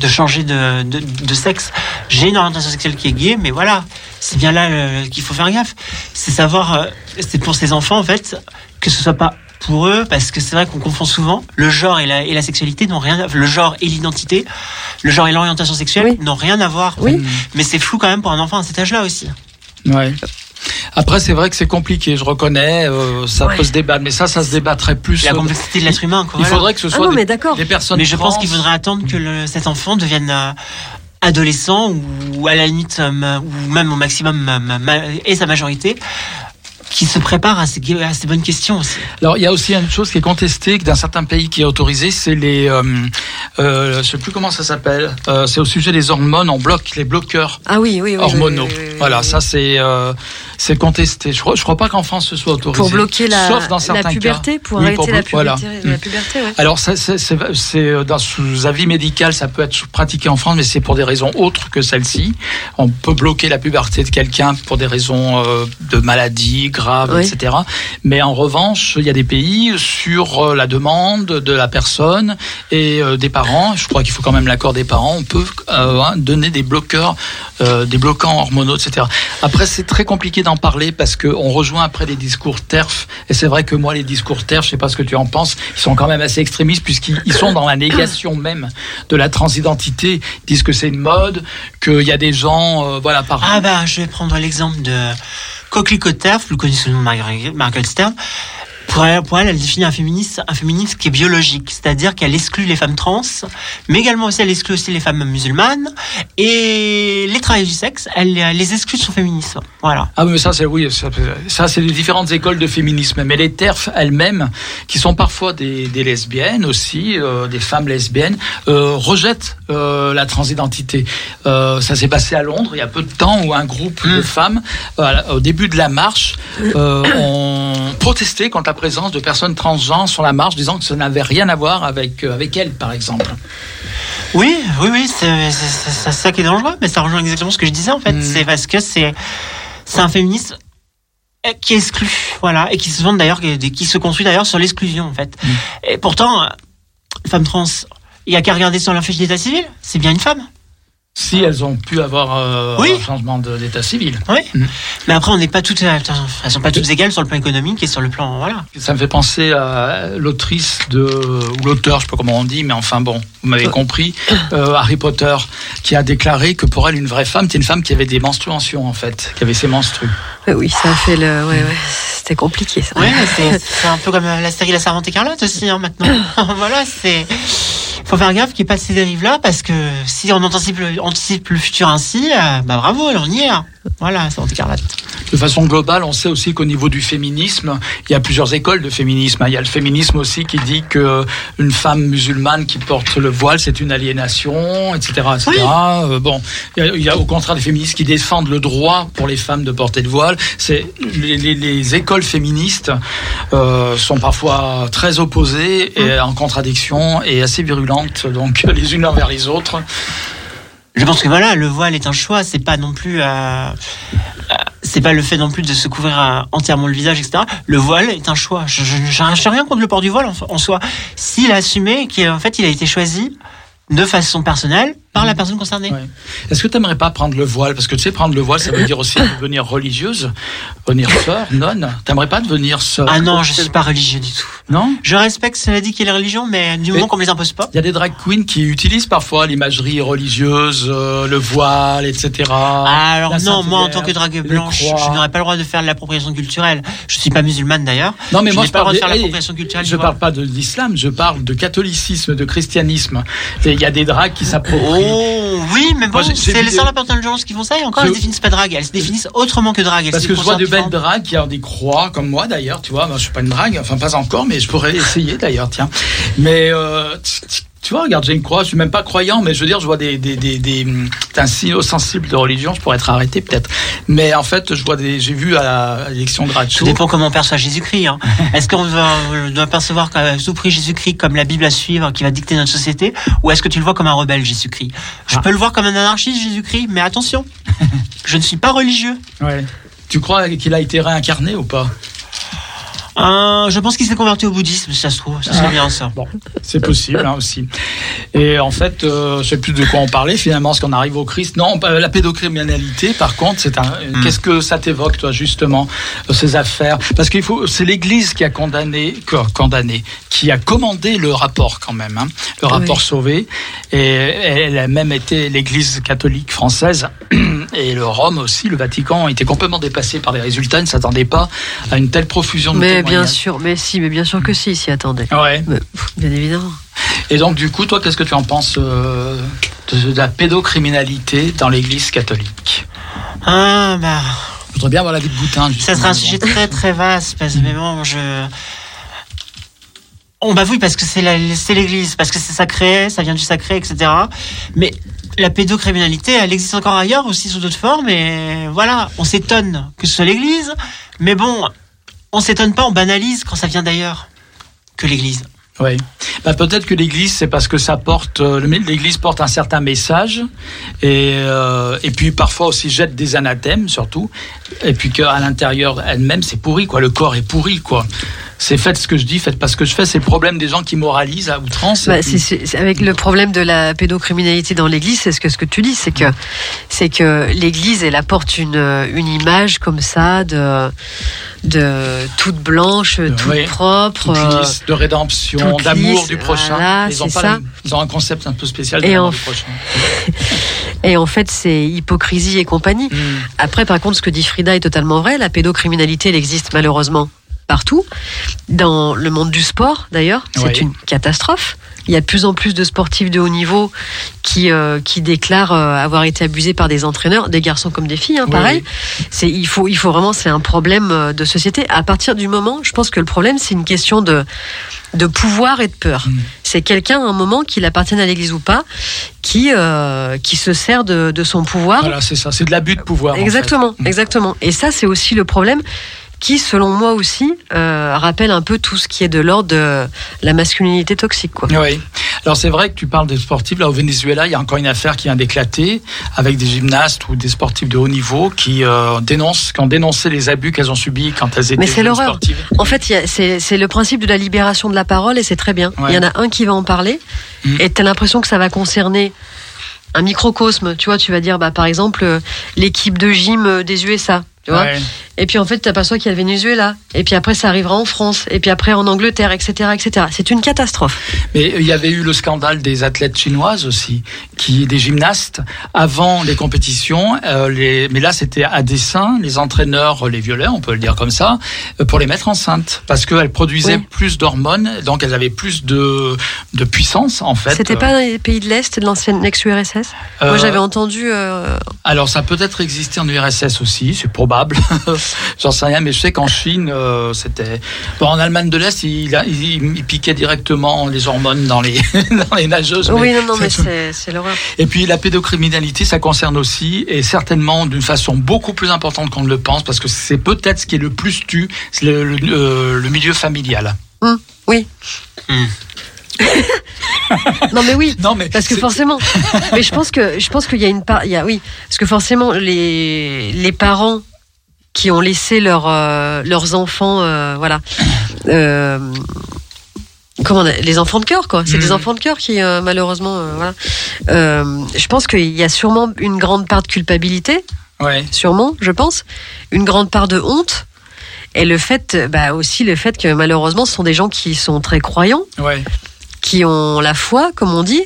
de changer de, de, de sexe. J'ai une orientation sexuelle qui est gay, mais voilà, c'est bien là euh, qu'il faut faire gaffe. C'est savoir, euh, c'est pour ces enfants en fait que ce soit pas pour eux, parce que c'est vrai qu'on confond souvent le genre et la, et la sexualité n'ont rien, à- le genre et l'identité, le genre et l'orientation sexuelle Oui. n'ont rien à voir. Oui. Mais c'est flou quand même pour un enfant à cet âge-là aussi. Ouais. Après, c'est vrai que c'est compliqué, je reconnais, euh, ça Ouais. peut se débattre, mais ça, ça se débattrait plus. La euh, complexité de l'être humain, quoi. il voilà. faudrait que ce Ah soit non, des, mais d'accord. des personnes. Mais je pense qu'il faudrait attendre que le- cet enfant devienne euh, adolescent ou à la limite, euh, ou même au maximum, ma- ma- ma- et sa majorité, qui se prépare à ces, à ces bonnes questions aussi. Alors, il y a aussi une chose qui est contestée, que dans certains pays qui est autorisée, c'est les, euh, euh, je sais plus comment ça s'appelle, euh, c'est au sujet des hormones, on bloque les bloqueurs Ah oui, oui, oui. hormonaux. oui, oui, oui, oui, voilà, ça c'est, euh, c'est contesté. Je crois, je crois pas qu'en France ce soit autorisé. Pour bloquer la, sauf dans la certains puberté, cas. pour Oui, arrêter pour la, blo- voilà. puberté, la Mm. puberté, ouais. Alors, ça, c'est, c'est, c'est, euh, dans sous avis médical, ça peut être pratiqué en France, mais c'est pour des raisons autres que celle-ci. On peut bloquer la puberté de quelqu'un pour des raisons euh, de maladie grave, Oui. etc. Mais en revanche, il y a des pays sur euh, la demande de la personne et euh, des parents. Je crois qu'il faut quand même l'accord des parents. On peut hein, donner des bloqueurs, des bloquants hormonaux, etc. Après, c'est très compliqué d'en parler parce qu'on rejoint après les discours TERF. Et c'est vrai que moi, les discours TERF, je sais pas ce que tu en penses, ils sont quand même assez extrémistes puisqu'ils ils sont dans la négation même de la transidentité. Ils disent que c'est une mode, qu'il y a des gens, euh, voilà, par Ah bah, je vais prendre l'exemple de Coquelicot Terf, plus connu sous le nom de Margaret Stern. Pour elle, pour elle, elle définit un féministe, un féminisme qui est biologique, c'est-à-dire qu'elle exclut les femmes trans, mais également aussi elle exclut aussi les femmes musulmanes et les travailleurs du sexe, elle, elle les exclut de son féminisme. Voilà. Ah mais ça c'est oui, ça, ça, c'est les différentes écoles de féminisme. Mais les TERF elles-mêmes, qui sont parfois des, des lesbiennes aussi, euh, des femmes lesbiennes, euh, rejettent euh, la transidentité. Ça s'est passé à Londres il y a peu de temps où un groupe de femmes, voilà, au début de la marche, ont protesté contre la présence de personnes transgenres sur la marche, disant que ça n'avait rien à voir avec euh, avec elles, par exemple. Oui, oui, oui, c'est ça qui est dangereux, mais ça rejoint exactement ce que je disais en fait. Mm. C'est parce que c'est un féminisme euh, qui exclut, voilà, et qui se vante d'ailleurs, qui se construit d'ailleurs sur l'exclusion en fait. Mm. Et pourtant, euh, femme trans, il y a qu'à regarder sur leur fiche d'état civil, c'est bien une femme. Si elles ont pu avoir euh, Oui. un changement d'état civil. Oui. Mais après, on n'est pas toutes, elles sont pas toutes égales sur le plan économique et sur le plan, voilà. Ça me fait penser à l'autrice de ou l'auteur, je sais pas comment on dit, mais enfin bon, vous m'avez compris, euh, Harry Potter, qui a déclaré que pour elle une vraie femme, c'était une femme qui avait des menstruations en fait, qui avait ses menstrues. Oui, ça a fait le. Ouais, ouais. C'était compliqué ça. Ouais, c'est c'est un peu comme euh, la série La Servante écarlate aussi, hein, maintenant. voilà, c'est. Faut faire gaffe qu'il n'y ait pas de ces dérives-là, parce que si on anticipe le, anticipe le futur ainsi, euh, bah bravo, on y est. hein. Voilà, écarlate. De façon globale, on sait aussi qu'au niveau du féminisme, il y a plusieurs écoles de féminisme. Il y a le féminisme aussi qui dit que une femme musulmane qui porte le voile, c'est une aliénation, etc. etc. Oui. Euh, bon, il y, a, il y a au contraire des féministes qui défendent le droit pour les femmes de porter le voile. C'est les, les- les écoles féministes euh, sont parfois très opposées et en contradiction et assez virulentes, donc les unes envers les autres. Je pense que voilà, le voile est un choix, c'est pas non plus. euh, euh, c'est pas le fait non plus de se couvrir euh, entièrement le visage, etc. Le voile est un choix. Je j'ai rien contre le port du voile en, en soi. S'il a assumé qu'en fait il a été choisi de façon personnelle par la personne concernée. Ouais. Est-ce que tu n'aimerais pas prendre le voile? Parce que tu sais, prendre le voile, ça veut dire aussi devenir religieuse, devenir sœur, nonne. T'aimerais pas devenir sœur? Ah non, je suis pas religieux du tout. Non? Je respecte cela dit qu'il y a les religions, mais du moment qu'on me les impose pas. Il y a des drag queens qui utilisent parfois l'imagerie religieuse, euh, le voile, etc. Alors non, moi en tant que drague blanche, je n'aurais pas le droit de faire de l'appropriation culturelle. Je suis pas musulmane d'ailleurs. Non, mais je moi je pas le droit parle de faire de- l'appropriation culturelle. Je du parle pas de l'islam, je parle de catholicisme, de christianisme. Il y a des drags qui s'approprient. Oh, oui, mais bon, c'est les des- sœurs intelligence qui font ça et encore elles se définissent pas drague, elles se définissent autrement que drague. Parce que je vois de belles dragues qui ont des croix, comme moi d'ailleurs, tu vois. Moi, je suis pas une drague, enfin pas encore, mais je pourrais essayer d'ailleurs, tiens. Mais euh, tu- vois, regarde, j'ai une croix, je suis même pas croyant, mais je veux dire, je vois des, des, des, des un signe sensible de religion, je pourrais être arrêté peut-être. Mais en fait, je vois des, j'ai vu à l'élection de Tout Gratcho. dépend comment on perçoit Jésus-Christ. hein. Est-ce qu'on doit, on doit percevoir tout prix Jésus-Christ comme la Bible à suivre qui va dicter notre société ou est-ce que tu le vois comme un rebelle Jésus-Christ? Je Ah. peux le voir comme un anarchiste Jésus-Christ, mais attention, je ne suis pas religieux. Ouais. Tu crois qu'il a été réincarné ou pas? Euh, je pense qu'il s'est converti au bouddhisme, si ça se trouve. Ça serait Ah. bien ça. Bon, c'est possible hein, aussi. Et en fait, euh, je sais plus de quoi on parlait finalement, parce qu'on arrive au Christ? Non, la pédocriminalité, par contre, c'est un. Hmm. Qu'est-ce que ça t'évoque, toi, justement, euh, ces affaires? Parce qu'il faut, c'est l'Église qui a condamné, co- condamné, qui a commandé le rapport quand même, hein, le rapport Oui. sauvé. Et elle a même été l'Église catholique française et le Rome aussi, le Vatican, ont été complètement dépassés par les résultats. Ils ne s'attendaient pas à une telle profusion de Mais bien sûr, mais si, mais bien sûr que si, s'y attendait. Ouais. Mais, bien évidemment. Et donc, du coup, toi, qu'est-ce que tu en penses euh, de, de la pédocriminalité dans l'Église catholique? Ah, bah. Je voudrais bien avoir la vie de Boutin. Ça sera un sujet très très vaste, parce que mais bon, je. On bah oui, parce que c'est l'Église, parce que c'est sacré, ça vient du sacré, etc. Mais la pédocriminalité, elle existe encore ailleurs aussi sous d'autres formes, et voilà, on s'étonne que ce soit l'Église, mais bon, on s'étonne pas, on banalise quand ça vient d'ailleurs que l'Église. Oui. Bah, peut-être que l'Église, c'est parce que ça porte, euh, l'Église porte un certain message, et, euh, et puis parfois aussi jette des anathèmes, surtout, et puis qu'à l'intérieur elle-même, c'est pourri, quoi. Le corps est pourri, quoi. C'est faites ce que je dis, faites pas ce que je fais. C'est le problème des gens qui moralisent à outrance. Bah, c'est avec le problème de la pédocriminalité dans l'Église, c'est ce que ce que tu dis, c'est que c'est que l'Église elle apporte une une image comme ça de de toute blanche, toute propre. Toute euh, lisse de rédemption, toute d'amour du prochain. voilà, ils, ont pas la- ils ont un concept un peu spécial de Et l'amour en- du prochain. Et en fait, c'est hypocrisie et compagnie. Mm. Après, par contre, ce que dit Frida est totalement vrai. La pédocriminalité, elle existe malheureusement partout. Dans le monde du sport, d'ailleurs, c'est Oui. une catastrophe. Il y a de plus en plus de sportifs de haut niveau qui, euh, qui déclarent euh, avoir été abusés par des entraîneurs, des garçons comme des filles, hein, pareil. oui. C'est, il, faut, il faut vraiment, c'est un problème euh, de société. À partir du moment, je pense que le problème, c'est une question de, de pouvoir et de peur. Mm. C'est quelqu'un, à un moment, qu'il appartienne à l'église ou pas, qui, euh, qui se sert de, de son pouvoir Voilà, c'est ça. C'est de l'abus de pouvoir. en Exactement, fait. Mm. exactement. Et ça, c'est aussi le problème qui, selon moi aussi, euh, rappelle un peu tout ce qui est de l'ordre de la masculinité toxique. Quoi. Oui. Alors c'est vrai que tu parles des sportifs. Là au Venezuela, il y a encore une affaire qui vient d'éclater avec des gymnastes ou des sportifs de haut niveau qui euh, dénoncent, qui ont dénoncé les abus qu'elles ont subis quand elles étaient Mais c'est l'horreur. sportives. En fait, c'est le principe de la libération de la parole et c'est très bien. Ouais. Il y en a un qui va en parler Mm. et tu as l'impression que ça va concerner un microcosme. Tu vois, tu vas dire, bah, par exemple, euh, l'équipe de gym des USA. Tu vois Ouais. Et puis en fait, tu t'aperçois qu'il y a le Venezuela. Et puis après, ça arrivera en France. Et puis après, en Angleterre, etc. etc. C'est une catastrophe. Mais il y avait eu le scandale des athlètes chinoises aussi, qui des gymnastes avant les compétitions. euh, les, mais là, c'était à dessein. Les entraîneurs les violaient, on peut le dire comme ça, euh, pour les mettre enceintes, parce qu'elles produisaient Oui. plus d'hormones, donc elles avaient plus de de puissance en fait. C'était pas dans les pays de l'Est, de l'ancienne ex-URSS Euh, Moi, j'avais entendu. euh, Alors, ça peut être existé en URSS aussi, c'est probable. J'en sais rien, mais je sais qu'en Chine, euh, c'était. Bon, en Allemagne de l'Est, il, a- il, il piquait directement les hormones dans les, dans les nageuses. Oui, mais- non, non, mais c'est l'horreur. Et puis, la pédocriminalité, ça concerne aussi, et certainement d'une façon beaucoup plus importante qu'on ne le pense, parce que c'est peut-être ce qui est le plus tu, c'est le, le- le- le milieu familial. Hum, oui. Hum. non, mais oui. Non, mais Parce que forcément, mais je pense que je pense qu'il y a une part, il y a oui, parce que forcément les les parents qui ont laissé leurs euh, leurs enfants, euh, voilà, euh, comment on a- les enfants de cœur quoi, c'est des enfants de cœur qui malheureusement, voilà, je pense qu'il y a sûrement une grande part de culpabilité, Ouais. sûrement, je pense, une grande part de honte. Et le fait, bah aussi le fait que malheureusement, ce sont des gens qui sont très croyants, Ouais. qui ont la foi, comme on dit,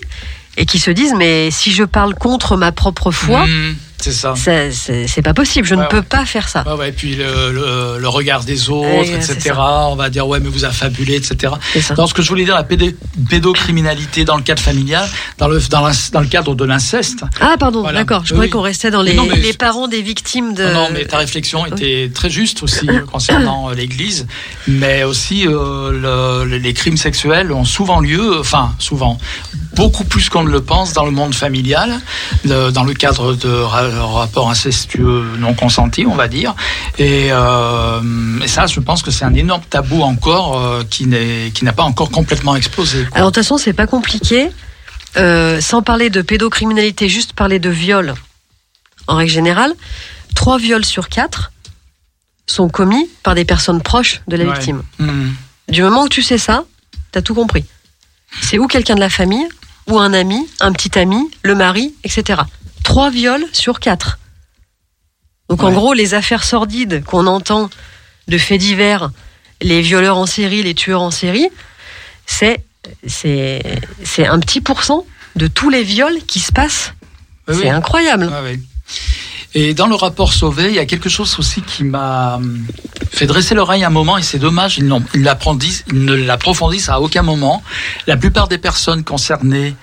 et qui se disent mais si je parle contre ma propre foi, Mmh, c'est ça. c'est pas possible, je Ouais, ne peux pas faire ça. Ouais, ouais, puis le, le, le regard des autres, etc. On va dire, ouais, mais vous affabulez, etc. Dans ce que je voulais dire, la pédocriminalité dans le cadre familial, dans le, dans, l'in- dans le cadre de l'inceste. Ah pardon, Voilà. d'accord. Je Oui, croyais qu'on restait dans les, Non, mais- les parents des victimes de. Non, non, mais ta réflexion était très juste aussi euh, concernant euh, l'Église, mais aussi euh, le- les crimes sexuels ont souvent lieu, enfin souvent, beaucoup plus qu'on ne le pense dans le monde familial, dans le cadre de ra- rapports incestueux non consentis, on va dire. Et, euh, et ça, je pense que c'est un énorme tabou encore euh, qui n'est qui n'a pas encore complètement explosé. quoi. Alors de toute façon, c'est pas compliqué. Euh, sans parler de pédocriminalité, juste parler de viol. En règle générale, trois viols sur quatre sont commis par des personnes proches de la Ouais. victime. Mmh. Du moment où tu sais ça, t'as tout compris. C'est ou quelqu'un de la famille, ou un ami, un petit ami, le mari, etc. Trois viols sur quatre. Donc en gros, les affaires sordides qu'on entend de faits divers, les violeurs en série, les tueurs en série, c'est c'est c'est un petit pourcent de tous les viols qui se passent. C'est oui. incroyable. Ouais. Et dans le rapport Sauvé, il y a quelque chose aussi qui m'a hum, fait dresser l'oreille un moment, et c'est dommage, ils, ils ne l'approfondissent à aucun moment. La plupart des personnes concernées,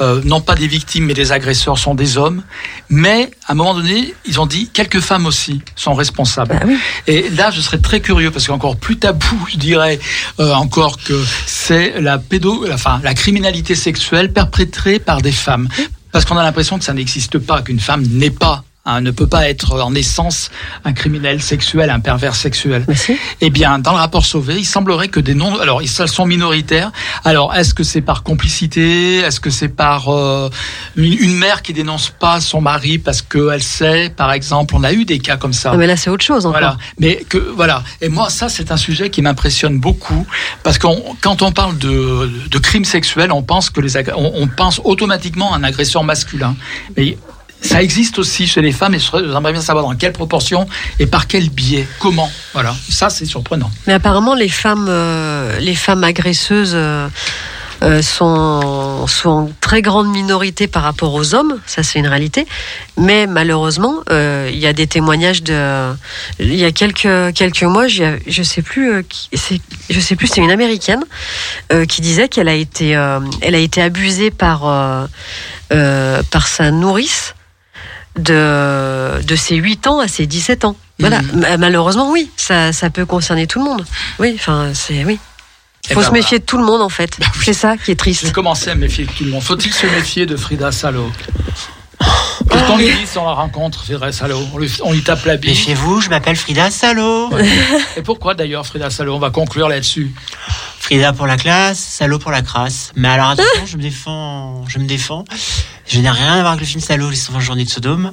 euh, non pas des victimes, mais des agresseurs, sont des hommes. Mais à un moment donné, ils ont dit quelques femmes aussi sont responsables. Bah oui. Et là, je serais très curieux parce qu'encore plus tabou, je dirais euh, encore que c'est la pédo, enfin la criminalité sexuelle perpétrée par des femmes, parce qu'on a l'impression que ça n'existe pas, qu'une femme n'est pas hein, ne peut pas être en essence un criminel sexuel, un pervers sexuel. Eh bien, dans le rapport Sauvé, il semblerait que des noms, alors ils sont minoritaires. Alors, est-ce que c'est par complicité? Est-ce que c'est par euh, une, mère qui dénonce pas son mari parce qu'elle sait, par exemple, on a eu des cas comme ça. Non, mais là, c'est autre chose encore. Voilà, mais que voilà. Et moi, ça, c'est un sujet qui m'impressionne beaucoup parce que quand on parle de, de crimes sexuels, on pense que les on, on pense automatiquement à un agresseur masculin, mais ça existe aussi chez les femmes et j'aimerais bien savoir dans quelle proportion et par quel biais, comment. Voilà, ça c'est surprenant. Mais apparemment, les femmes, euh, les femmes agresseuses euh, euh, sont, sont en très grande minorité par rapport aux hommes. Ça, c'est une réalité. Mais malheureusement, euh, il y a des témoignages de. Il y a quelques quelques mois, je sais plus. c'est- plus. C'est une américaine qui disait qu'elle a été, a été abusée par par sa nourrice de de ses 8 ans à ses 17 ans. Voilà. Ma- Malheureusement, oui, ça, ça peut concerner tout le monde. Oui, enfin, c'est oui. Eh Faut ben se méfier de tout le monde en fait. Oui. C'est ça qui est J'ai triste. commencé à me méfier de tout le monde. Faut-il se méfier de Frida Salo? Qu'est-ce qu'on lui dit si on la rencontre, Frida Salo on lui, on lui tape la bille. Méfiez-vous, je m'appelle Frida Salo. Et pourquoi d'ailleurs Frida Salo? On va conclure là-dessus. Frida pour la classe, Salo pour la crasse. Mais alors attention, je me défends, je me défends. Je n'ai rien à voir avec le film Salo, les 120 journées de Sodome.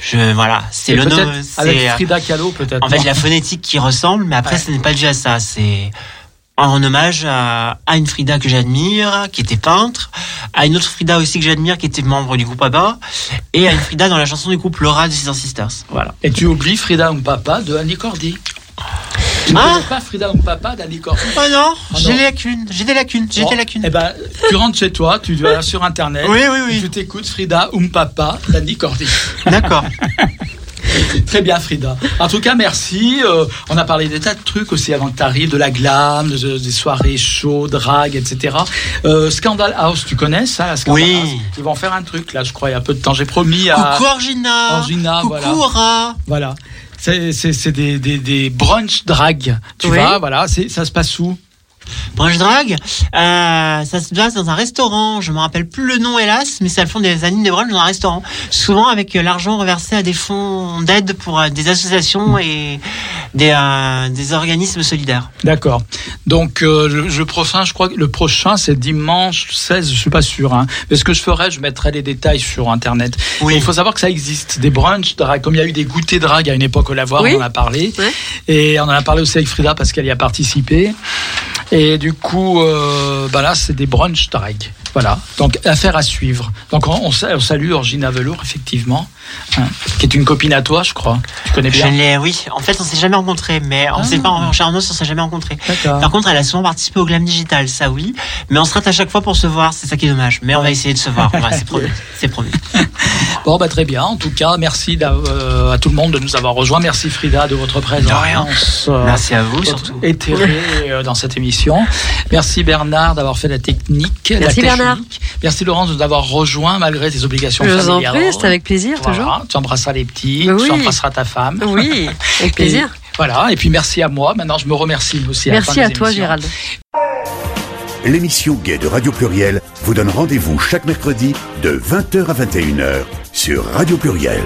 Je, voilà, c'est le nom, avec euh, Frida Kahlo peut-être. en fait la phonétique qui ressemble, mais après Ouais. ce n'est pas déjà ça. C'est en hommage à, à une Frida que j'admire, qui était peintre, à une autre Frida aussi que j'admire, qui était membre du groupe ABBA, et à une Frida dans la chanson du groupe Laura des Sister Sisters. Voilà. Et tu oublies Frida Papa de Annie Cordy? Tu ne Ah connais pas Frida Papa d'Annie Cordy Oh non, Ah j'ai non. des lacunes, j'ai des lacunes, j'ai Bon, des lacunes. Eh ben, tu rentres chez toi, tu vas sur internet. Oui, oui, oui. Tu t'écoutes Frida Papa d'Annie Cordy. D'accord. Très bien, Frida. En tout cas, merci. Euh, on a parlé des tas de trucs aussi avant que tu arrives, de la glam, de- des soirées chaudes, drague, etc. Euh, Scandal House, tu connais ça, la Scandal Oui. House? Ils vont faire un truc, là, je crois, il y a peu de temps. J'ai promis à. Coucou Orgina. Orgina, Coucou voilà. Aura. Voilà. C'est des, des, des brunch drag. Tu Oui. vas, voilà. c'est- Ça se passe où? Brunch Drag, euh, ça se passe dans un restaurant. Je me rappelle plus le nom, hélas, mais ça font des animes de brunch dans un restaurant. Souvent avec euh, l'argent reversé à des fonds d'aide pour euh, des associations et des, euh, des organismes solidaires. D'accord. Donc euh, le, le prochain, je crois que le prochain c'est dimanche 16, je suis pas sûr. Hein. Mais ce que je ferai, je mettrai les détails sur internet. Oui. Il faut savoir que ça existe, des brunchs drag, comme il y a eu des goûters drag à une époque au lavoir, Oui. on en a parlé. Et on en a parlé aussi avec Frida parce qu'elle y a participé. Et du coup, euh, bah là, c'est des brunch drag. Voilà. Donc, affaire à suivre. Donc, on, on sa- on salue Orgina Velour, effectivement, qui est une copine à toi, je crois. Tu connais Je bien. l'ai, oui. En fait, on s'est jamais rencontrés, mais on Ah. s'est pas en Charnos, on s'est jamais rencontrés. Par contre, elle a souvent participé au Glam Digital, ça oui. Mais on se rate à chaque fois pour se voir, c'est ça qui est dommage. Mais on va essayer de se voir, Ouais, c'est promis. C'est promis. Bon, bah, très bien. En tout cas, merci euh, à tout le monde de nous avoir rejoints. Merci Frida de votre présence. euh, Merci à vous, surtout. éthérée euh, dans cette émission. Merci Bernard d'avoir fait la technique. la Merci, Bernard. Merci Laurence de nous avoir rejoint malgré tes obligations Je vous en prie, c'est avec plaisir Voilà, toujours. Tu embrasseras les petits, Oui. tu embrasseras ta femme. Oui, avec plaisir. Et voilà, et puis merci à moi. Maintenant, je me remercie aussi. Merci à toi, émissions. Gérald. L'émission Gay de Radio Pluriel vous donne rendez-vous chaque mercredi de 20h à 21h sur Radio Pluriel.